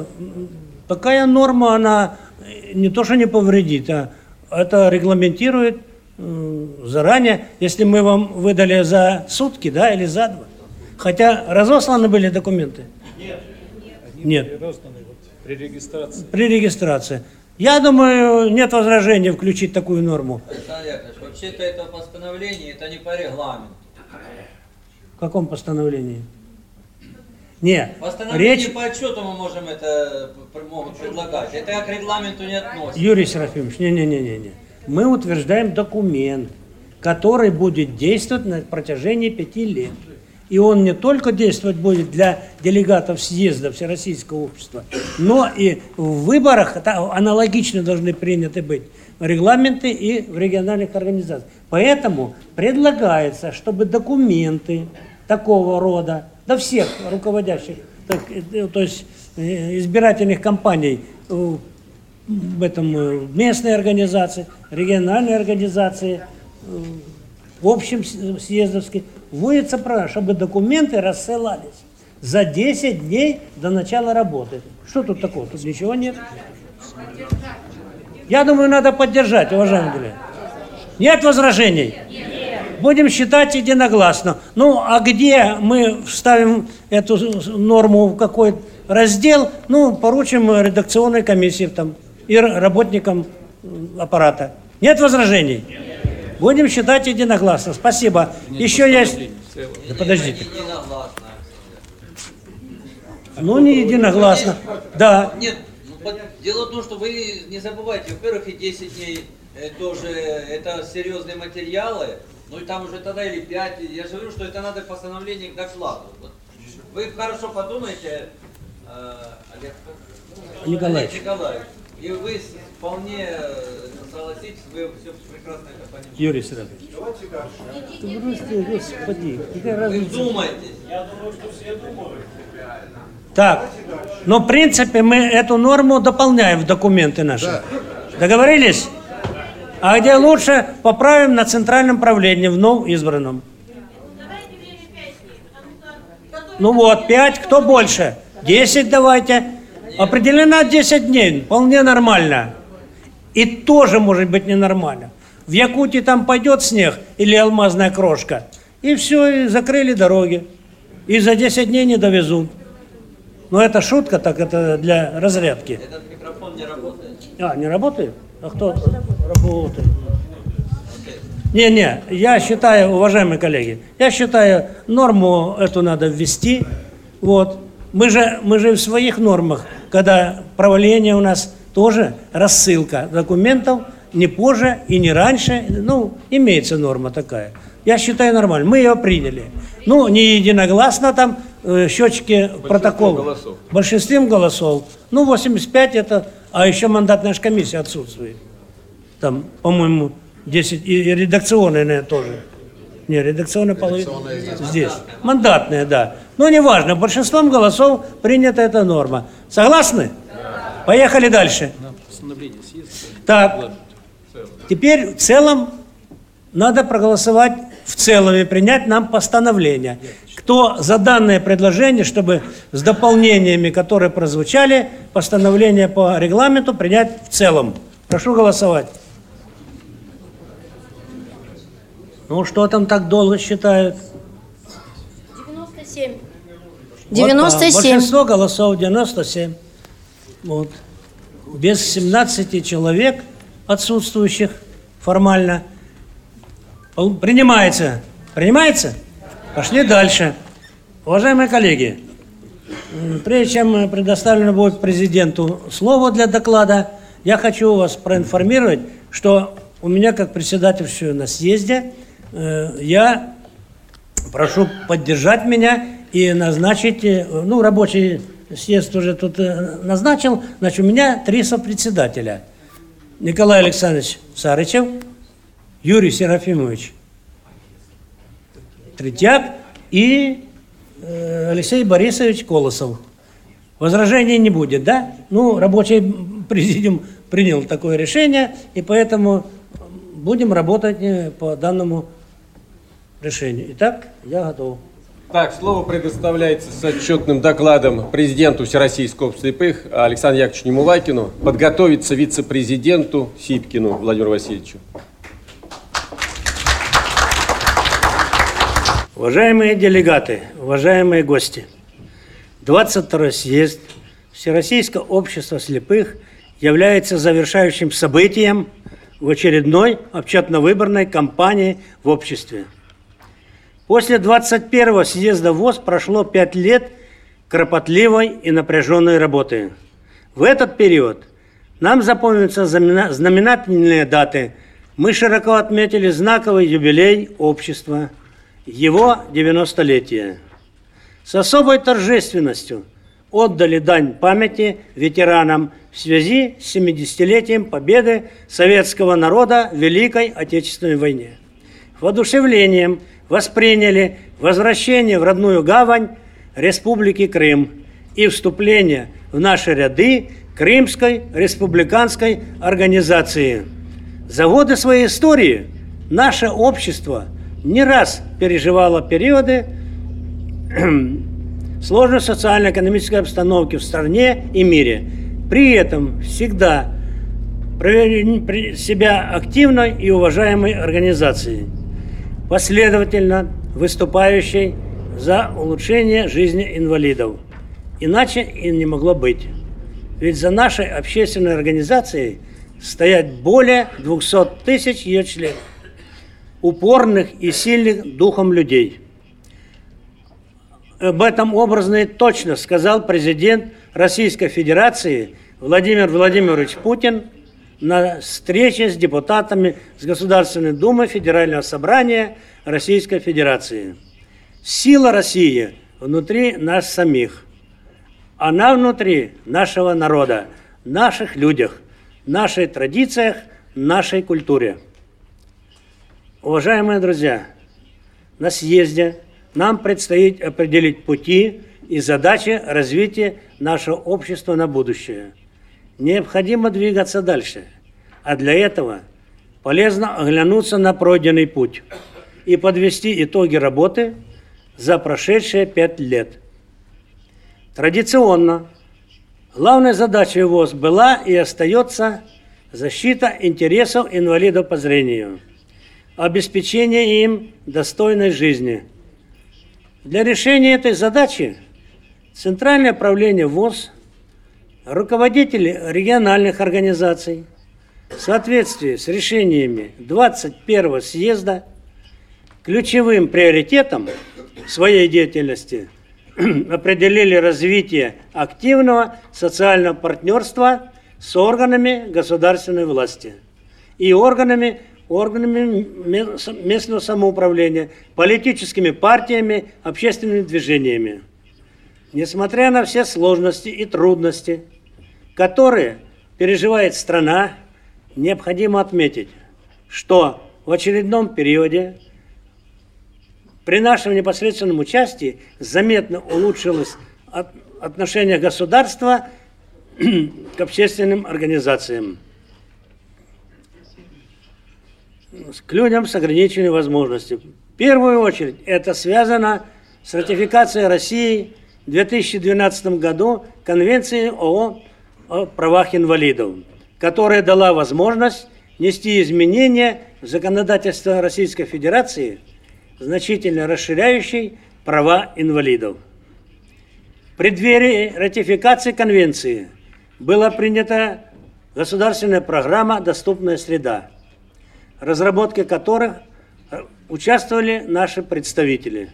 такая норма, она не то, что не повредит, а это регламентирует заранее, если мы вам выдали за сутки, да, или за два. Хотя разосланы были документы. Нет. Розданы вот при регистрации. При регистрации. Я думаю, нет возражений включить такую норму. Александр Яковлевич, вообще-то это постановление, это не по регламенту. В каком постановлении? Не, Постановление речь... по отчету мы можем это могут предлагать. Это к регламенту не относится. Юрий Серафимович, не-не-не-не. Мы утверждаем документ. который будет действовать на протяжении пяти лет. И он не только действовать будет для делегатов съезда Всероссийского общества, но и в выборах аналогично должны приняты быть регламенты и в региональных организациях. Поэтому предлагается, чтобы документы такого рода, до всех руководящих, так, э, то есть э, избирательных кампаний э, в этом э, местной организации, региональной организации, э, в общем с- съездовской, вводится правило, чтобы документы рассылались за 10 дней до начала работы. Что тут такого? Тут ничего нет. Я думаю, надо поддержать, уважаемые друзья. Нет возражений? Будем считать единогласно. Ну, а где мы вставим эту норму в какой раздел, ну, поручим редакционной комиссии там, и работникам аппарата. Нет возражений? Будем считать единогласно. Спасибо. Еще есть... Да подождите. Ну, не единогласно. Да. Нет, ну, под- дело в том, что вы не забывайте, во-первых, и 10 дней э, тоже это серьезные материалы, ну и там уже тогда или 5, я же говорю, что это надо постановление к докладу. Вы хорошо подумайте, э, Олег Николаевич. Николаевич, и вы вполне э, согласитесь, вы все прекрасно это понимаете. Юрий Серафимович. Ты просто, господи, какая Вы разница? вдумайтесь. Так, но в принципе мы эту норму дополняем в документы наши. Договорились? А где лучше, поправим на центральном правлении, в новом избранном. Ну вот, пять, кто больше? Десять давайте. Определено 10 дней, вполне нормально. И тоже может быть ненормально. В Якутии там пойдет снег или алмазная крошка, и все, и закрыли дороги. И за 10 дней не довезут. Но это шутка, так это для разрядки. Этот микрофон не работает. А, не работает? А кто? Работает. Не-не, я считаю, уважаемые коллеги, я считаю, норму эту надо ввести. Вот. Мы же, мы же в своих нормах, когда правление у нас тоже рассылка документов не позже и не раньше, ну, имеется норма такая. Я считаю нормально. Мы ее приняли. Ну, не единогласно там, э, счетчики протокола. Большинством голосов. Ну, 85 это, а еще мандатная ж комиссия отсутствует. Там, по-моему, 10, и, и редакционная, наверное, тоже. Не, редакционная половина здесь. Мандатная, да. Но неважно, большинством голосов принята эта норма. Согласны? Поехали дальше. Так, теперь в целом надо проголосовать в целом и принять нам постановление. Кто за данное предложение, чтобы с дополнениями, которые прозвучали, постановление по регламенту принять в целом? Прошу голосовать. Ну, что там так долго считают? 97. Вот так. 97. Большинство голосов 97. Вот. Без 17 человек отсутствующих формально. Принимается. Принимается? Пошли дальше. Уважаемые коллеги, прежде чем предоставлено будет президенту слово для доклада, я хочу вас проинформировать, что у меня как председатель все на съезде, я прошу поддержать меня и назначить, э, ну, рабочий съезд уже тут э, назначил, значит, у меня три сопредседателя. Николай Александрович Сарычев, Юрий Серафимович Третьяк и э, Алексей Борисович Колосов. Возражений не будет, да? Ну, рабочий президиум принял такое решение, и поэтому будем работать э, по данному решению. Итак, я готов. Так, слово предоставляется с отчетным докладом президенту Всероссийского общества слепых Александру Яковлевичу Немулакину, подготовиться вице-президенту Сипкину Владимиру Васильевичу. Уважаемые делегаты, уважаемые гости, 22-й съезд Всероссийского общества слепых является завершающим событием в очередной общетно-выборной кампании в обществе. После 21-го съезда ВОЗ прошло 5 лет кропотливой и напряженной работы. В этот период нам запомнятся знамена- знаменательные даты мы широко отметили знаковый юбилей общества, его 90-летие. С особой торжественностью отдали дань памяти ветеранам в связи с 70-летием победы советского народа в Великой Отечественной войне. Воодушевлением восприняли возвращение в родную гавань Республики Крым и вступление в наши ряды Крымской республиканской организации. За годы своей истории наше общество не раз переживало периоды сложной социально-экономической обстановки в стране и мире. При этом всегда проявили себя активной и уважаемой организацией, последовательно выступающей за улучшение жизни инвалидов. Иначе и не могло быть. Ведь за нашей общественной организацией стоят более 200 тысяч ее членов, упорных и сильных духом людей. Об этом образно и точно сказал президент Российской Федерации Владимир Владимирович Путин на встрече с депутатами с Государственной Думы Федерального Собрания Российской Федерации. Сила России внутри нас самих. Она внутри нашего народа, наших людях, нашей традициях, нашей культуре. Уважаемые друзья, на съезде нам предстоит определить пути и задачи развития нашего общества на будущее. Необходимо двигаться дальше, а для этого полезно оглянуться на пройденный путь и подвести итоги работы за прошедшие пять лет. Традиционно главной задачей ВОЗ была и остается защита интересов инвалидов по зрению, обеспечение им достойной жизни – для решения этой задачи Центральное правление ВОЗ, руководители региональных организаций в соответствии с решениями 21 съезда ключевым приоритетом своей деятельности определили развитие активного социального партнерства с органами государственной власти и органами органами местного самоуправления, политическими партиями, общественными движениями. Несмотря на все сложности и трудности, которые переживает страна, необходимо отметить, что в очередном периоде при нашем непосредственном участии заметно улучшилось отношение государства к общественным организациям к людям с ограниченными возможностями. В первую очередь это связано с ратификацией России в 2012 году Конвенции ООН о правах инвалидов, которая дала возможность нести изменения в законодательство Российской Федерации, значительно расширяющие права инвалидов. В преддверии ратификации конвенции была принята государственная программа «Доступная среда», разработке которых э, участвовали наши представители.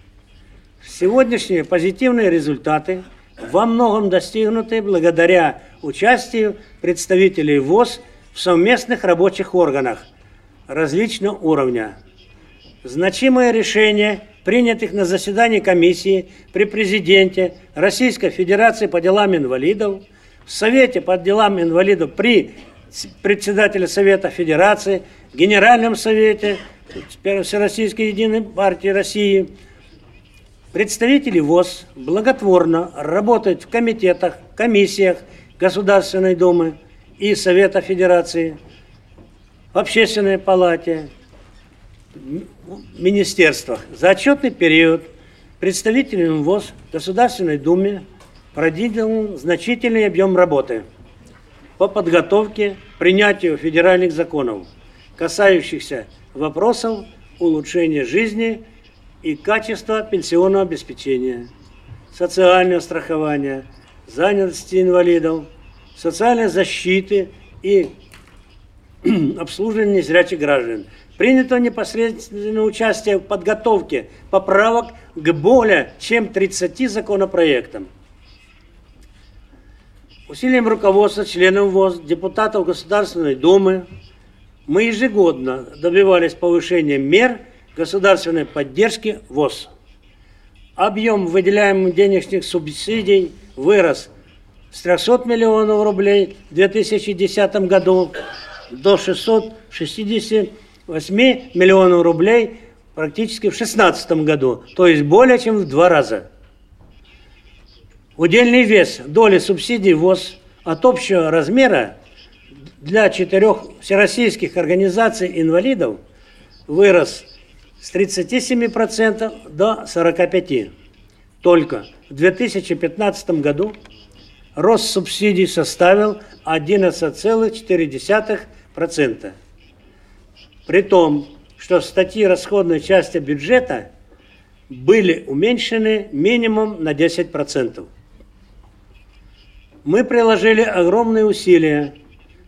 Сегодняшние позитивные результаты во многом достигнуты благодаря участию представителей ВОЗ в совместных рабочих органах различного уровня. Значимые решения, принятых на заседании комиссии при президенте Российской Федерации по делам инвалидов, в Совете по делам инвалидов при председателе Совета Федерации, Генеральном Совете Всероссийской Единой партии России. Представители ВОЗ благотворно работают в комитетах, комиссиях Государственной Думы и Совета Федерации, в Общественной палате, в министерствах. За отчетный период представителям ВОЗ в Государственной Думе проделан значительный объем работы – по подготовке, принятию федеральных законов, касающихся вопросов улучшения жизни и качества пенсионного обеспечения, социального страхования, занятости инвалидов, социальной защиты и обслуживания незрячих граждан. Принято непосредственное участие в подготовке поправок к более чем 30 законопроектам – Усилием руководства членов ВОЗ, депутатов Государственной Думы мы ежегодно добивались повышения мер государственной поддержки ВОЗ. Объем выделяемых денежных субсидий вырос с 300 миллионов рублей в 2010 году до 668 миллионов рублей практически в 2016 году, то есть более чем в два раза. Удельный вес доли субсидий ВОЗ от общего размера для четырех всероссийских организаций инвалидов вырос с 37% до 45%. Только в 2015 году рост субсидий составил 11,4%. При том, что статьи расходной части бюджета были уменьшены минимум на 10%. Мы приложили огромные усилия,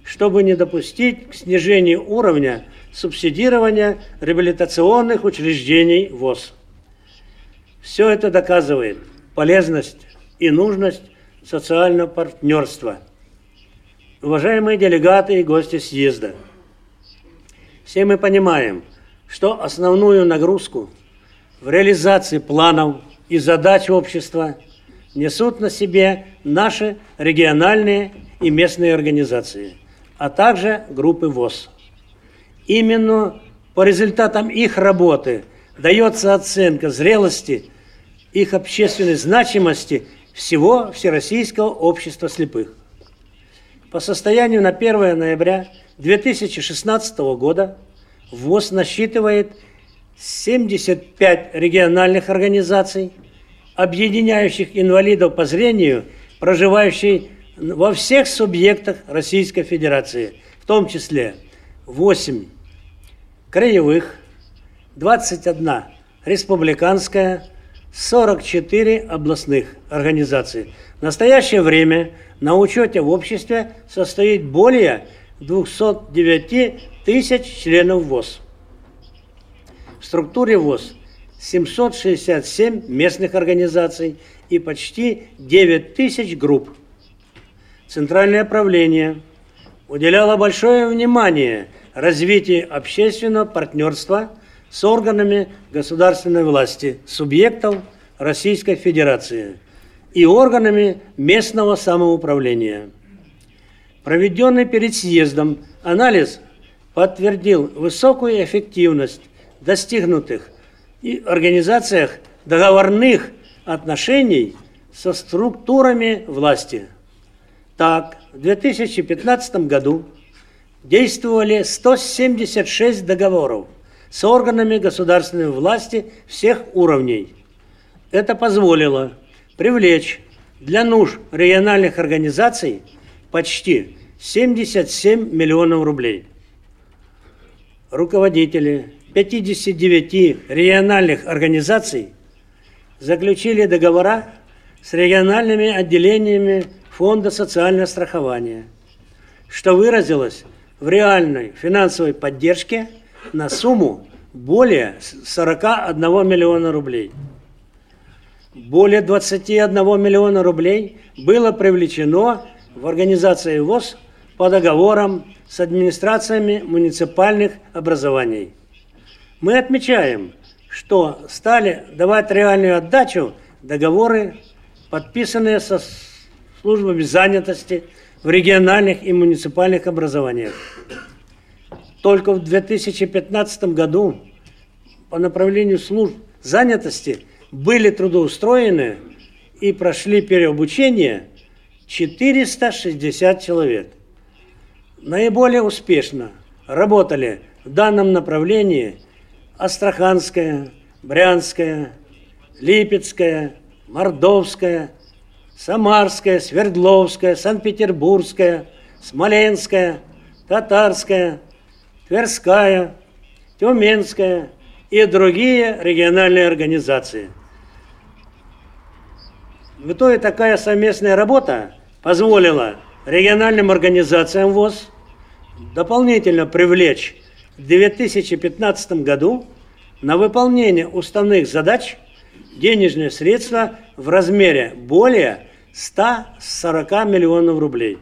чтобы не допустить к снижению уровня субсидирования реабилитационных учреждений ВОЗ. Все это доказывает полезность и нужность социального партнерства. Уважаемые делегаты и гости съезда, все мы понимаем, что основную нагрузку в реализации планов и задач общества несут на себе наши региональные и местные организации, а также группы ВОЗ. Именно по результатам их работы дается оценка зрелости, их общественной значимости всего Всероссийского общества слепых. По состоянию на 1 ноября 2016 года ВОЗ насчитывает 75 региональных организаций, объединяющих инвалидов по зрению, проживающих во всех субъектах Российской Федерации, в том числе 8 краевых, 21 республиканская, 44 областных организаций. В настоящее время на учете в обществе состоит более 209 тысяч членов ВОЗ. В структуре ВОЗ 767 местных организаций и почти 9 тысяч групп. Центральное правление уделяло большое внимание развитию общественного партнерства с органами государственной власти, субъектов Российской Федерации и органами местного самоуправления. Проведенный перед съездом анализ подтвердил высокую эффективность достигнутых и организациях договорных отношений со структурами власти. Так, в 2015 году действовали 176 договоров с органами государственной власти всех уровней. Это позволило привлечь для нужд региональных организаций почти 77 миллионов рублей. Руководители 59 региональных организаций заключили договора с региональными отделениями Фонда социального страхования, что выразилось в реальной финансовой поддержке на сумму более 41 миллиона рублей. Более 21 миллиона рублей было привлечено в организации ВОЗ по договорам с администрациями муниципальных образований. Мы отмечаем, что стали давать реальную отдачу договоры, подписанные со службами занятости в региональных и муниципальных образованиях. Только в 2015 году по направлению служб занятости были трудоустроены и прошли переобучение 460 человек. Наиболее успешно работали в данном направлении Астраханская, Брянская, Липецкая, Мордовская, Самарская, Свердловская, Санкт-Петербургская, Смоленская, Татарская, Тверская, Тюменская и другие региональные организации. В итоге такая совместная работа позволила региональным организациям ВОЗ дополнительно привлечь в 2015 году на выполнение уставных задач денежные средства в размере более 140 миллионов рублей.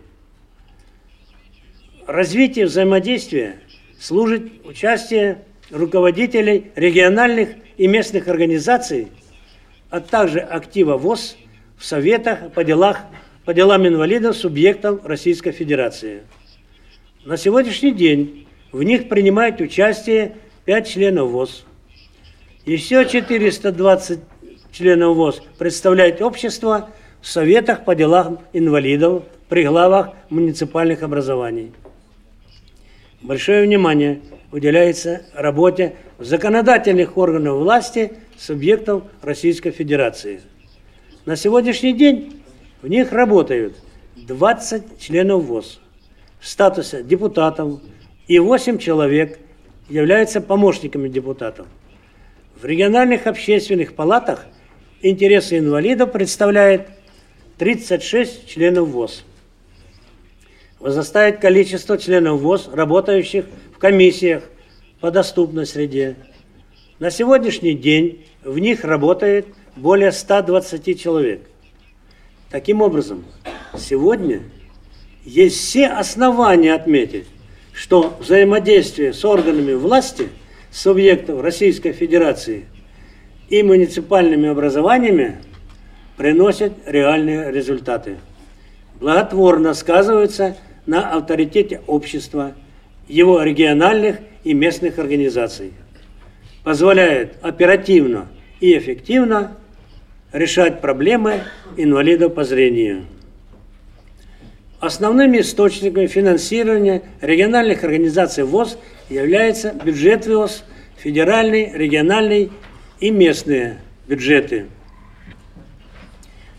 Развитие взаимодействия служит участие руководителей региональных и местных организаций, а также актива ВОЗ в советах по, делах, по делам инвалидов субъектов Российской Федерации. На сегодняшний день в них принимают участие 5 членов ВОЗ. Еще 420 членов ВОЗ представляют общество в советах по делам инвалидов при главах муниципальных образований. Большое внимание уделяется работе законодательных органов власти субъектов Российской Федерации. На сегодняшний день в них работают 20 членов ВОЗ в статусе депутатов и 8 человек являются помощниками депутатов. В региональных общественных палатах интересы инвалидов представляет 36 членов ВОЗ. Возрастает количество членов ВОЗ, работающих в комиссиях по доступной среде. На сегодняшний день в них работает более 120 человек. Таким образом, сегодня есть все основания отметить, что взаимодействие с органами власти субъектов Российской Федерации и муниципальными образованиями приносит реальные результаты. Благотворно сказывается на авторитете общества, его региональных и местных организаций. Позволяет оперативно и эффективно решать проблемы инвалидов по зрению. Основными источниками финансирования региональных организаций ВОЗ являются бюджет ВОЗ, федеральный, региональный и местные бюджеты.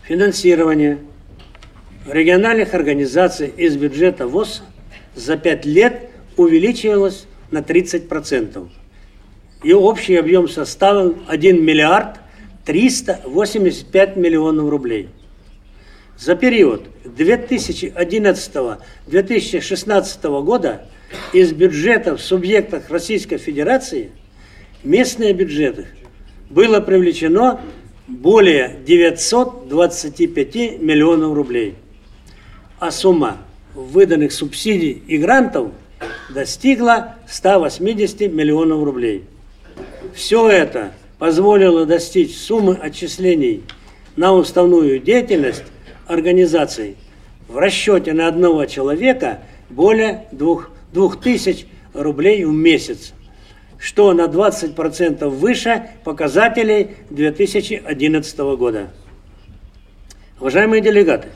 Финансирование региональных организаций из бюджета ВОЗ за 5 лет увеличивалось на 30%. И общий объем составил 1 миллиард 385 миллионов рублей. За период 2011-2016 года из бюджетов субъектов Российской Федерации местные бюджеты было привлечено более 925 миллионов рублей, а сумма выданных субсидий и грантов достигла 180 миллионов рублей. Все это позволило достичь суммы отчислений на уставную деятельность организаций в расчете на одного человека более 2000 рублей в месяц, что на 20% выше показателей 2011 года. Уважаемые делегаты,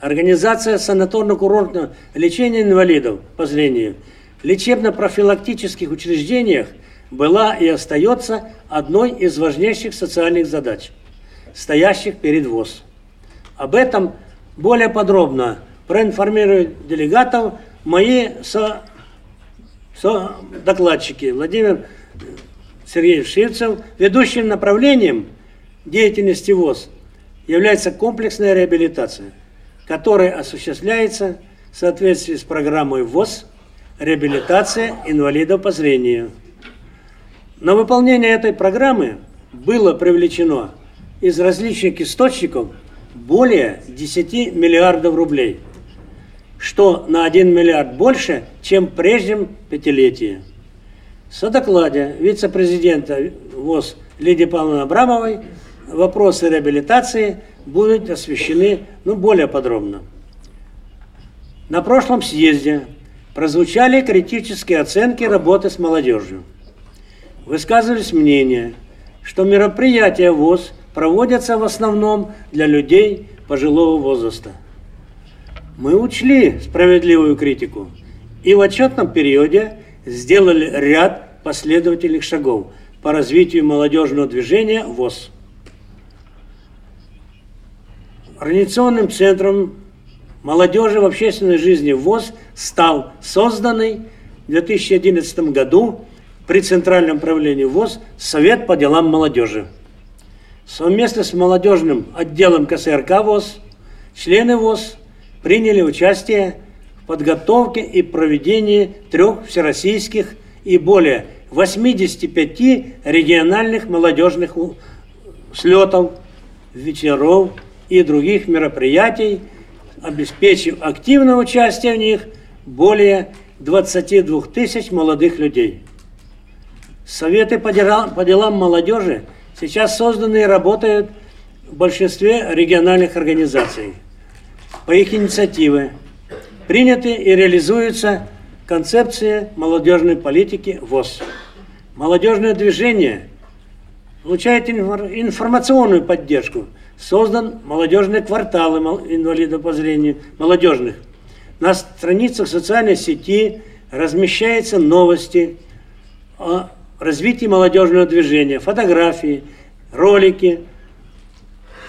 организация санаторно-курортного лечения инвалидов по зрению в лечебно-профилактических учреждениях была и остается одной из важнейших социальных задач, стоящих перед ВОЗ. Об этом более подробно проинформируют делегатов мои со, со докладчики Владимир Сергеевич Шивцев. Ведущим направлением деятельности ВОЗ является комплексная реабилитация, которая осуществляется в соответствии с программой ВОЗ «Реабилитация инвалидов по зрению». На выполнение этой программы было привлечено из различных источников более 10 миллиардов рублей, что на 1 миллиард больше, чем в прежнем пятилетии. В содокладе вице-президента ВОЗ Лидии Павловны Абрамовой вопросы реабилитации будут освещены ну, более подробно. На прошлом съезде прозвучали критические оценки работы с молодежью. Высказывались мнения, что мероприятия ВОЗ проводятся в основном для людей пожилого возраста. Мы учли справедливую критику и в отчетном периоде сделали ряд последовательных шагов по развитию молодежного движения ВОЗ. Организационным центром молодежи в общественной жизни ВОЗ стал созданный в 2011 году при Центральном правлении ВОЗ Совет по делам молодежи. Совместно с молодежным отделом КСРК ВОЗ члены ВОЗ приняли участие в подготовке и проведении трех всероссийских и более 85 региональных молодежных слетов, вечеров и других мероприятий, обеспечив активное участие в них более 22 тысяч молодых людей. Советы по делам, молодежи сейчас созданы и работают в большинстве региональных организаций. По их инициативе приняты и реализуются концепции молодежной политики ВОЗ. Молодежное движение получает информационную поддержку. Создан молодежный квартал инвалидов по зрению, молодежных. На страницах социальной сети размещаются новости о развитии молодежного движения, фотографии, ролики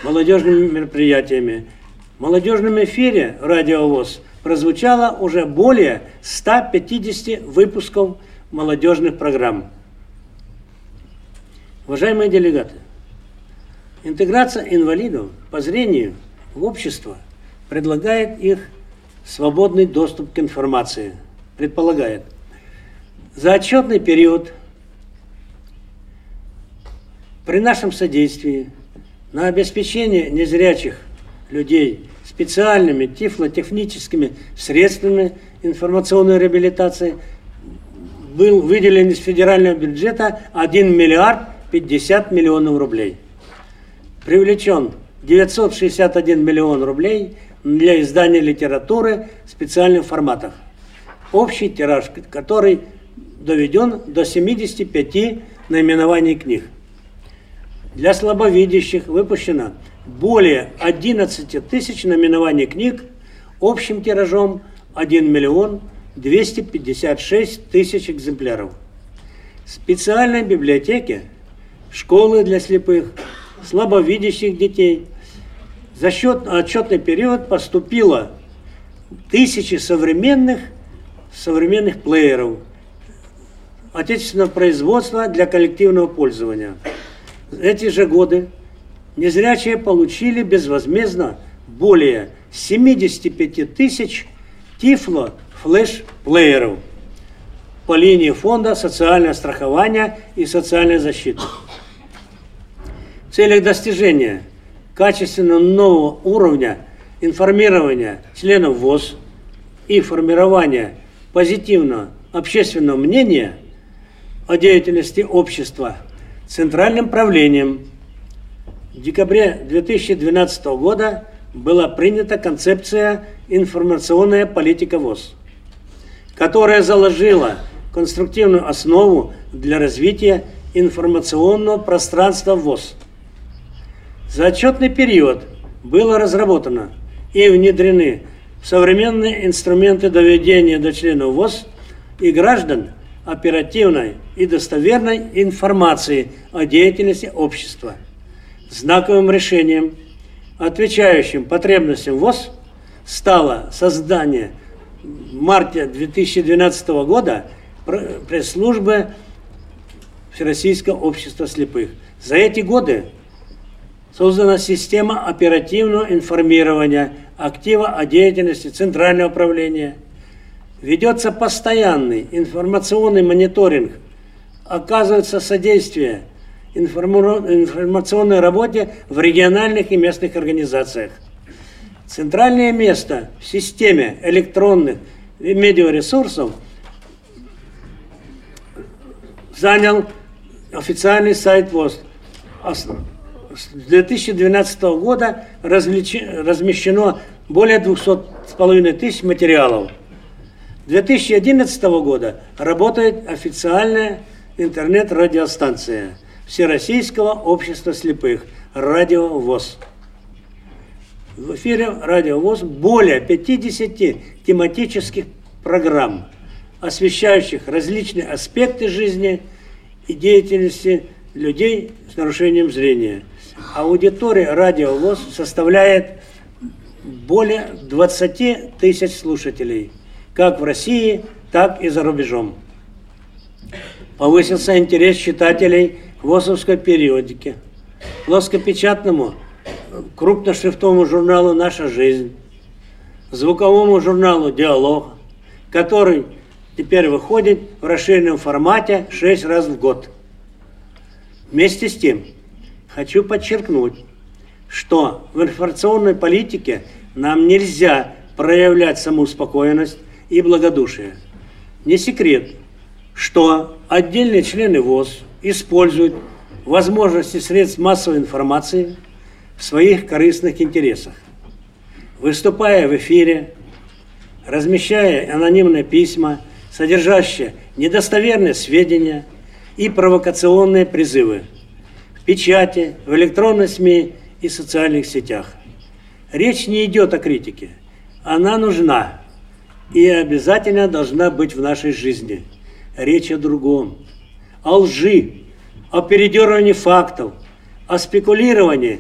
молодежными мероприятиями. В молодежном эфире радиовоз прозвучало уже более 150 выпусков молодежных программ. Уважаемые делегаты, интеграция инвалидов по зрению в общество предлагает их свободный доступ к информации, предполагает. За отчетный период при нашем содействии на обеспечение незрячих людей специальными тифлотехническими средствами информационной реабилитации был выделен из федерального бюджета 1 миллиард 50 миллионов рублей. Привлечен 961 миллион рублей для издания литературы в специальных форматах. Общий тираж, который доведен до 75 наименований книг. Для слабовидящих выпущено более 11 тысяч наименований книг общим тиражом 1 миллион 256 тысяч экземпляров. Специальные библиотеки, школы для слепых, слабовидящих детей. За счет отчетный период поступило тысячи современных, современных плееров отечественного производства для коллективного пользования. Эти же годы незрячие получили безвозмездно более 75 тысяч тифло флеш-плееров по линии фонда социального страхования и социальной защиты. Целях достижения качественного нового уровня информирования членов ВОЗ и формирования позитивного общественного мнения о деятельности общества Центральным правлением в декабре 2012 года была принята концепция «Информационная политика ВОЗ», которая заложила конструктивную основу для развития информационного пространства ВОЗ. За отчетный период было разработано и внедрены современные инструменты доведения до членов ВОЗ и граждан оперативной и достоверной информации о деятельности общества – Знаковым решением, отвечающим потребностям ВОЗ, стало создание в марте 2012 года пресс-службы Всероссийского общества слепых. За эти годы создана система оперативного информирования актива о деятельности Центрального управления. Ведется постоянный информационный мониторинг, оказывается содействие – информационной работе в региональных и местных организациях. Центральное место в системе электронных медиаресурсов занял официальный сайт ВОЗ. С 2012 года размещено более 200,5 тысяч материалов. 2011 года работает официальная интернет-радиостанция – Всероссийского общества слепых «Радио ВОЗ». В эфире «Радио ВОЗ» более 50 тематических программ, освещающих различные аспекты жизни и деятельности людей с нарушением зрения. Аудитория «Радио ВОЗ» составляет более 20 тысяч слушателей, как в России, так и за рубежом. Повысился интерес читателей ВОСовской периодике, плоскопечатному крупношрифтовому журналу «Наша жизнь», звуковому журналу «Диалог», который теперь выходит в расширенном формате 6 раз в год. Вместе с тем, хочу подчеркнуть, что в информационной политике нам нельзя проявлять самоуспокоенность и благодушие. Не секрет, что отдельные члены ВОЗ используют возможности средств массовой информации в своих корыстных интересах. Выступая в эфире, размещая анонимные письма, содержащие недостоверные сведения и провокационные призывы печати, в электронной СМИ и социальных сетях. Речь не идет о критике. Она нужна и обязательно должна быть в нашей жизни. Речь о другом. О лжи, о передергивании фактов, о спекулировании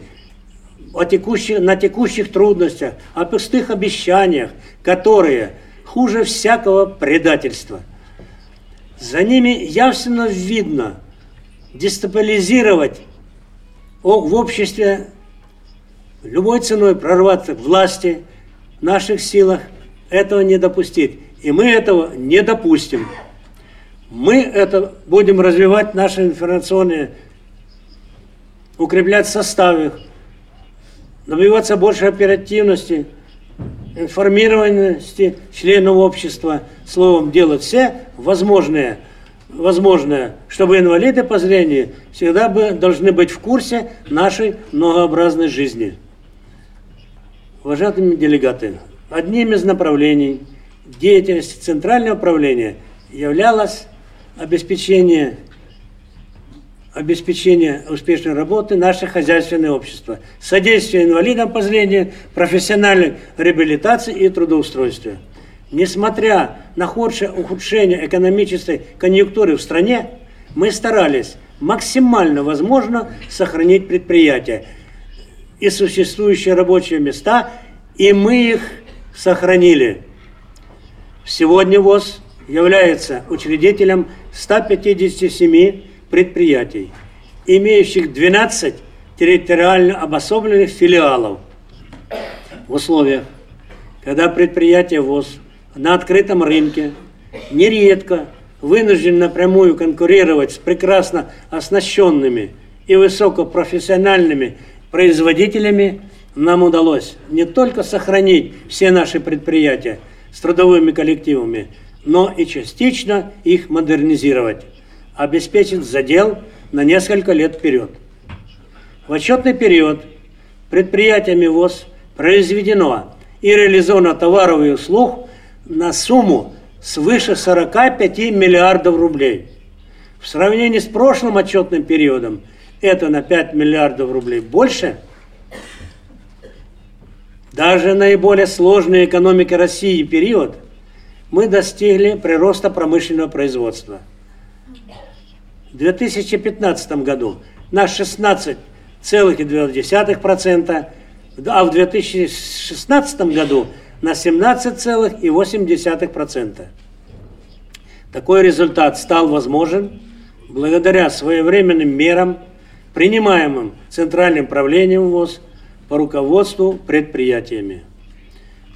о текущих, на текущих трудностях, о пустых обещаниях, которые хуже всякого предательства. За ними явственно видно дестабилизировать в обществе любой ценой прорваться к власти, в наших силах этого не допустить. И мы этого не допустим. Мы это будем развивать наши информационные, укреплять составы, добиваться большей оперативности, информированности членов общества, словом, делать все возможное, возможное, чтобы инвалиды по зрению всегда бы, должны быть в курсе нашей многообразной жизни. Уважаемые делегаты, одним из направлений деятельности Центрального управления являлось обеспечение, обеспечение успешной работы наших хозяйственного общества, содействие инвалидам по зрению, профессиональной реабилитации и трудоустройстве. Несмотря на худшее ухудшение экономической конъюнктуры в стране, мы старались максимально возможно сохранить предприятия и существующие рабочие места, и мы их сохранили. Сегодня ВОЗ является учредителем 157 предприятий, имеющих 12 территориально обособленных филиалов. В условиях, когда предприятие ВОЗ на открытом рынке нередко вынужден напрямую конкурировать с прекрасно оснащенными и высокопрофессиональными производителями, нам удалось не только сохранить все наши предприятия с трудовыми коллективами, но и частично их модернизировать, обеспечить задел на несколько лет вперед. В отчетный период предприятиями ВОЗ произведено и реализовано товаров и услуг на сумму свыше 45 миллиардов рублей. В сравнении с прошлым отчетным периодом это на 5 миллиардов рублей больше. Даже наиболее сложной экономики России период – мы достигли прироста промышленного производства. В 2015 году на 16,2%, а в 2016 году на 17,8%. Такой результат стал возможен благодаря своевременным мерам, принимаемым Центральным правлением ВОЗ по руководству предприятиями.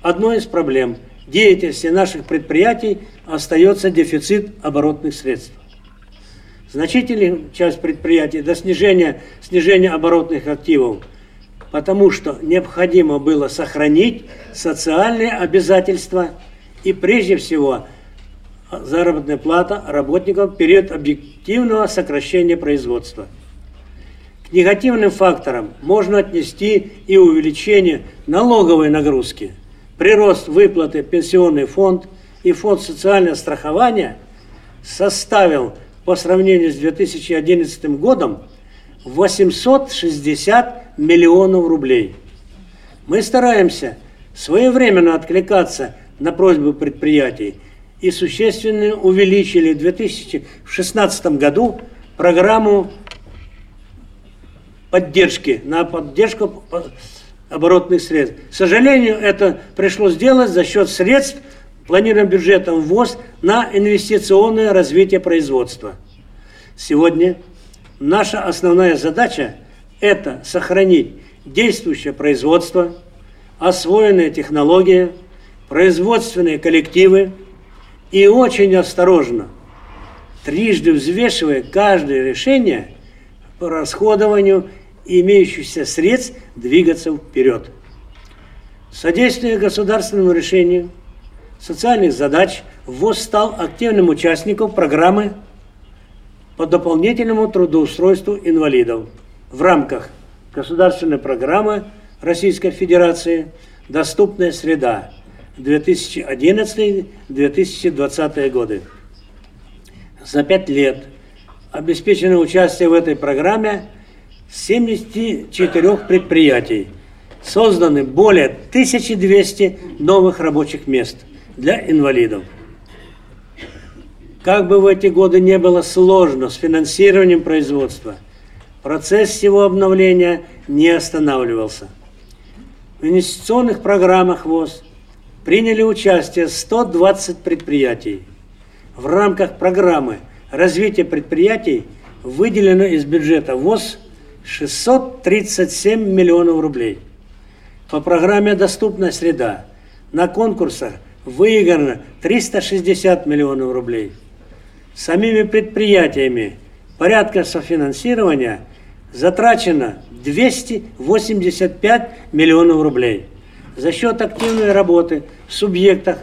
Одной из проблем – деятельности наших предприятий остается дефицит оборотных средств. Значительная часть предприятий до снижения, снижения оборотных активов, потому что необходимо было сохранить социальные обязательства и прежде всего заработная плата работников в период объективного сокращения производства. К негативным факторам можно отнести и увеличение налоговой нагрузки – прирост выплаты пенсионный фонд и фонд социального страхования составил по сравнению с 2011 годом 860 миллионов рублей. Мы стараемся своевременно откликаться на просьбы предприятий и существенно увеличили в 2016 году программу поддержки на поддержку оборотных средств. К сожалению, это пришлось сделать за счет средств, планируемым бюджетом ВОЗ на инвестиционное развитие производства. Сегодня наша основная задача – это сохранить действующее производство, освоенные технологии, производственные коллективы и очень осторожно, трижды взвешивая каждое решение по расходованию имеющихся средств двигаться вперед. Содействие государственному решению социальных задач ВОЗ стал активным участником программы по дополнительному трудоустройству инвалидов в рамках государственной программы Российской Федерации «Доступная среда» 2011-2020 годы. За пять лет обеспечено участие в этой программе 74 предприятий. Созданы более 1200 новых рабочих мест для инвалидов. Как бы в эти годы не было сложно с финансированием производства, процесс его обновления не останавливался. В инвестиционных программах ВОЗ приняли участие 120 предприятий. В рамках программы развития предприятий выделено из бюджета ВОЗ 637 миллионов рублей. По программе «Доступная среда» на конкурсах выиграно 360 миллионов рублей. Самими предприятиями порядка софинансирования затрачено 285 миллионов рублей. За счет активной работы в субъектах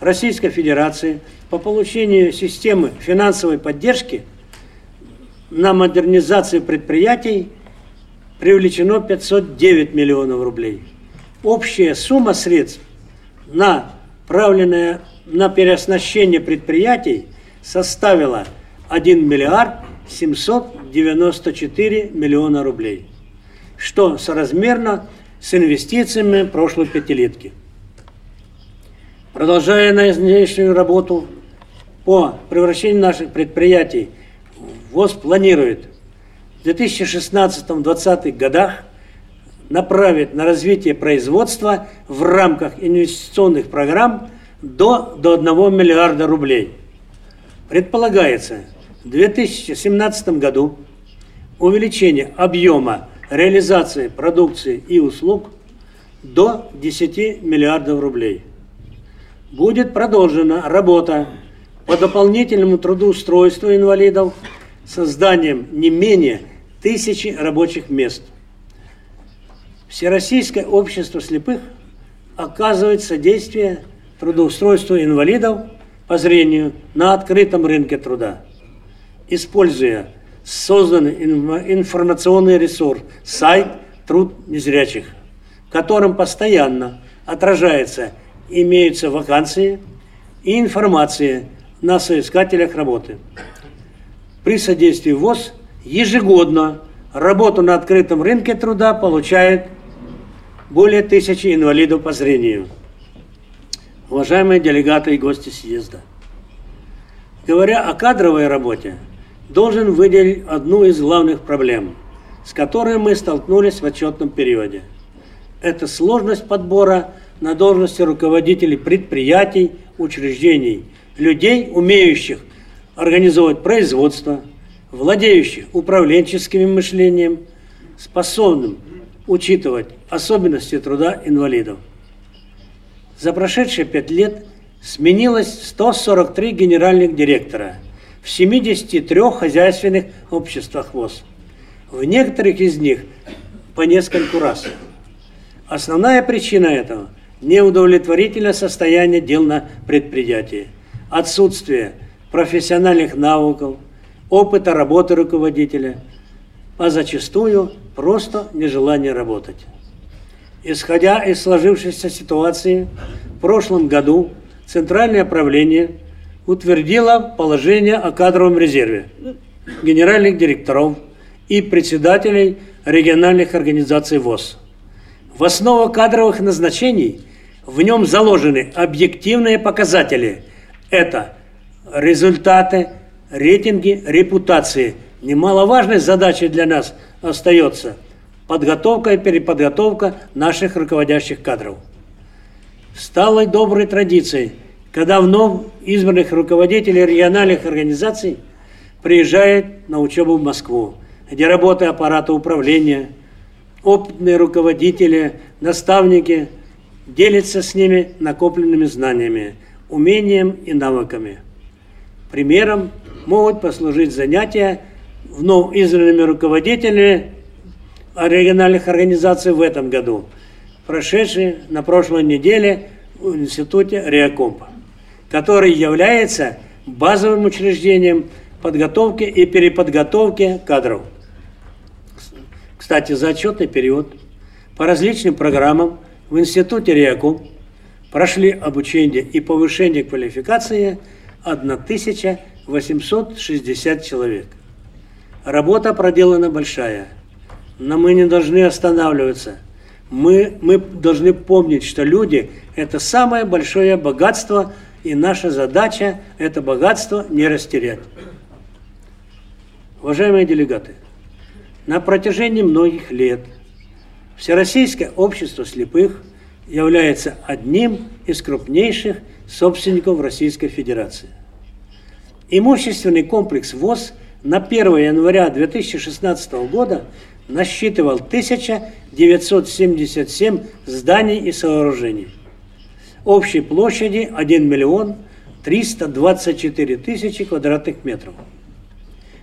Российской Федерации по получению системы финансовой поддержки на модернизацию предприятий привлечено 509 миллионов рублей. Общая сумма средств, направленная на переоснащение предприятий, составила 1 миллиард 794 миллиона рублей, что соразмерно с инвестициями прошлой пятилетки. Продолжая наизнейшую работу по превращению наших предприятий, ВОЗ планирует в 2016-2020 годах направить на развитие производства в рамках инвестиционных программ до, до 1 миллиарда рублей. Предполагается в 2017 году увеличение объема реализации продукции и услуг до 10 миллиардов рублей. Будет продолжена работа по дополнительному трудоустройству инвалидов созданием не менее тысячи рабочих мест. Всероссийское общество слепых оказывает содействие трудоустройству инвалидов по зрению на открытом рынке труда, используя созданный информационный ресурс, сайт «Труд незрячих», в котором постоянно отражается, имеются вакансии и информация на соискателях работы. При содействии ВОЗ ежегодно работу на открытом рынке труда получает более тысячи инвалидов по зрению. Уважаемые делегаты и гости съезда, говоря о кадровой работе, должен выделить одну из главных проблем, с которой мы столкнулись в отчетном периоде. Это сложность подбора на должности руководителей предприятий, учреждений, людей, умеющих организовать производство, владеющих управленческим мышлением, способным учитывать особенности труда инвалидов. За прошедшие пять лет сменилось 143 генеральных директора – в 73 хозяйственных обществах ВОЗ. В некоторых из них по нескольку раз. Основная причина этого – неудовлетворительное состояние дел на предприятии, отсутствие профессиональных навыков, опыта работы руководителя, а зачастую просто нежелание работать. Исходя из сложившейся ситуации, в прошлом году Центральное правление – утвердила положение о кадровом резерве генеральных директоров и председателей региональных организаций ВОЗ. В основу кадровых назначений в нем заложены объективные показатели. Это результаты, рейтинги, репутации. Немаловажной задачей для нас остается подготовка и переподготовка наших руководящих кадров. Сталой доброй традицией – когда вновь избранных руководителей региональных организаций приезжает на учебу в Москву, где работа аппарата управления, опытные руководители, наставники делятся с ними накопленными знаниями, умением и навыками. Примером могут послужить занятия вновь избранными руководителями региональных организаций в этом году, прошедшие на прошлой неделе в Институте Реакомпа. Который является базовым учреждением подготовки и переподготовки кадров. Кстати, за отчетный период по различным программам в Институте РИАКУ прошли обучение и повышение квалификации 1860 человек. Работа проделана большая, но мы не должны останавливаться. Мы, мы должны помнить, что люди – это самое большое богатство, и наша задача – это богатство не растерять. Уважаемые делегаты, на протяжении многих лет Всероссийское общество слепых является одним из крупнейших собственников Российской Федерации. Имущественный комплекс ВОЗ на 1 января 2016 года насчитывал 1977 зданий и сооружений. Общей площади 1 миллион 324 тысячи квадратных метров.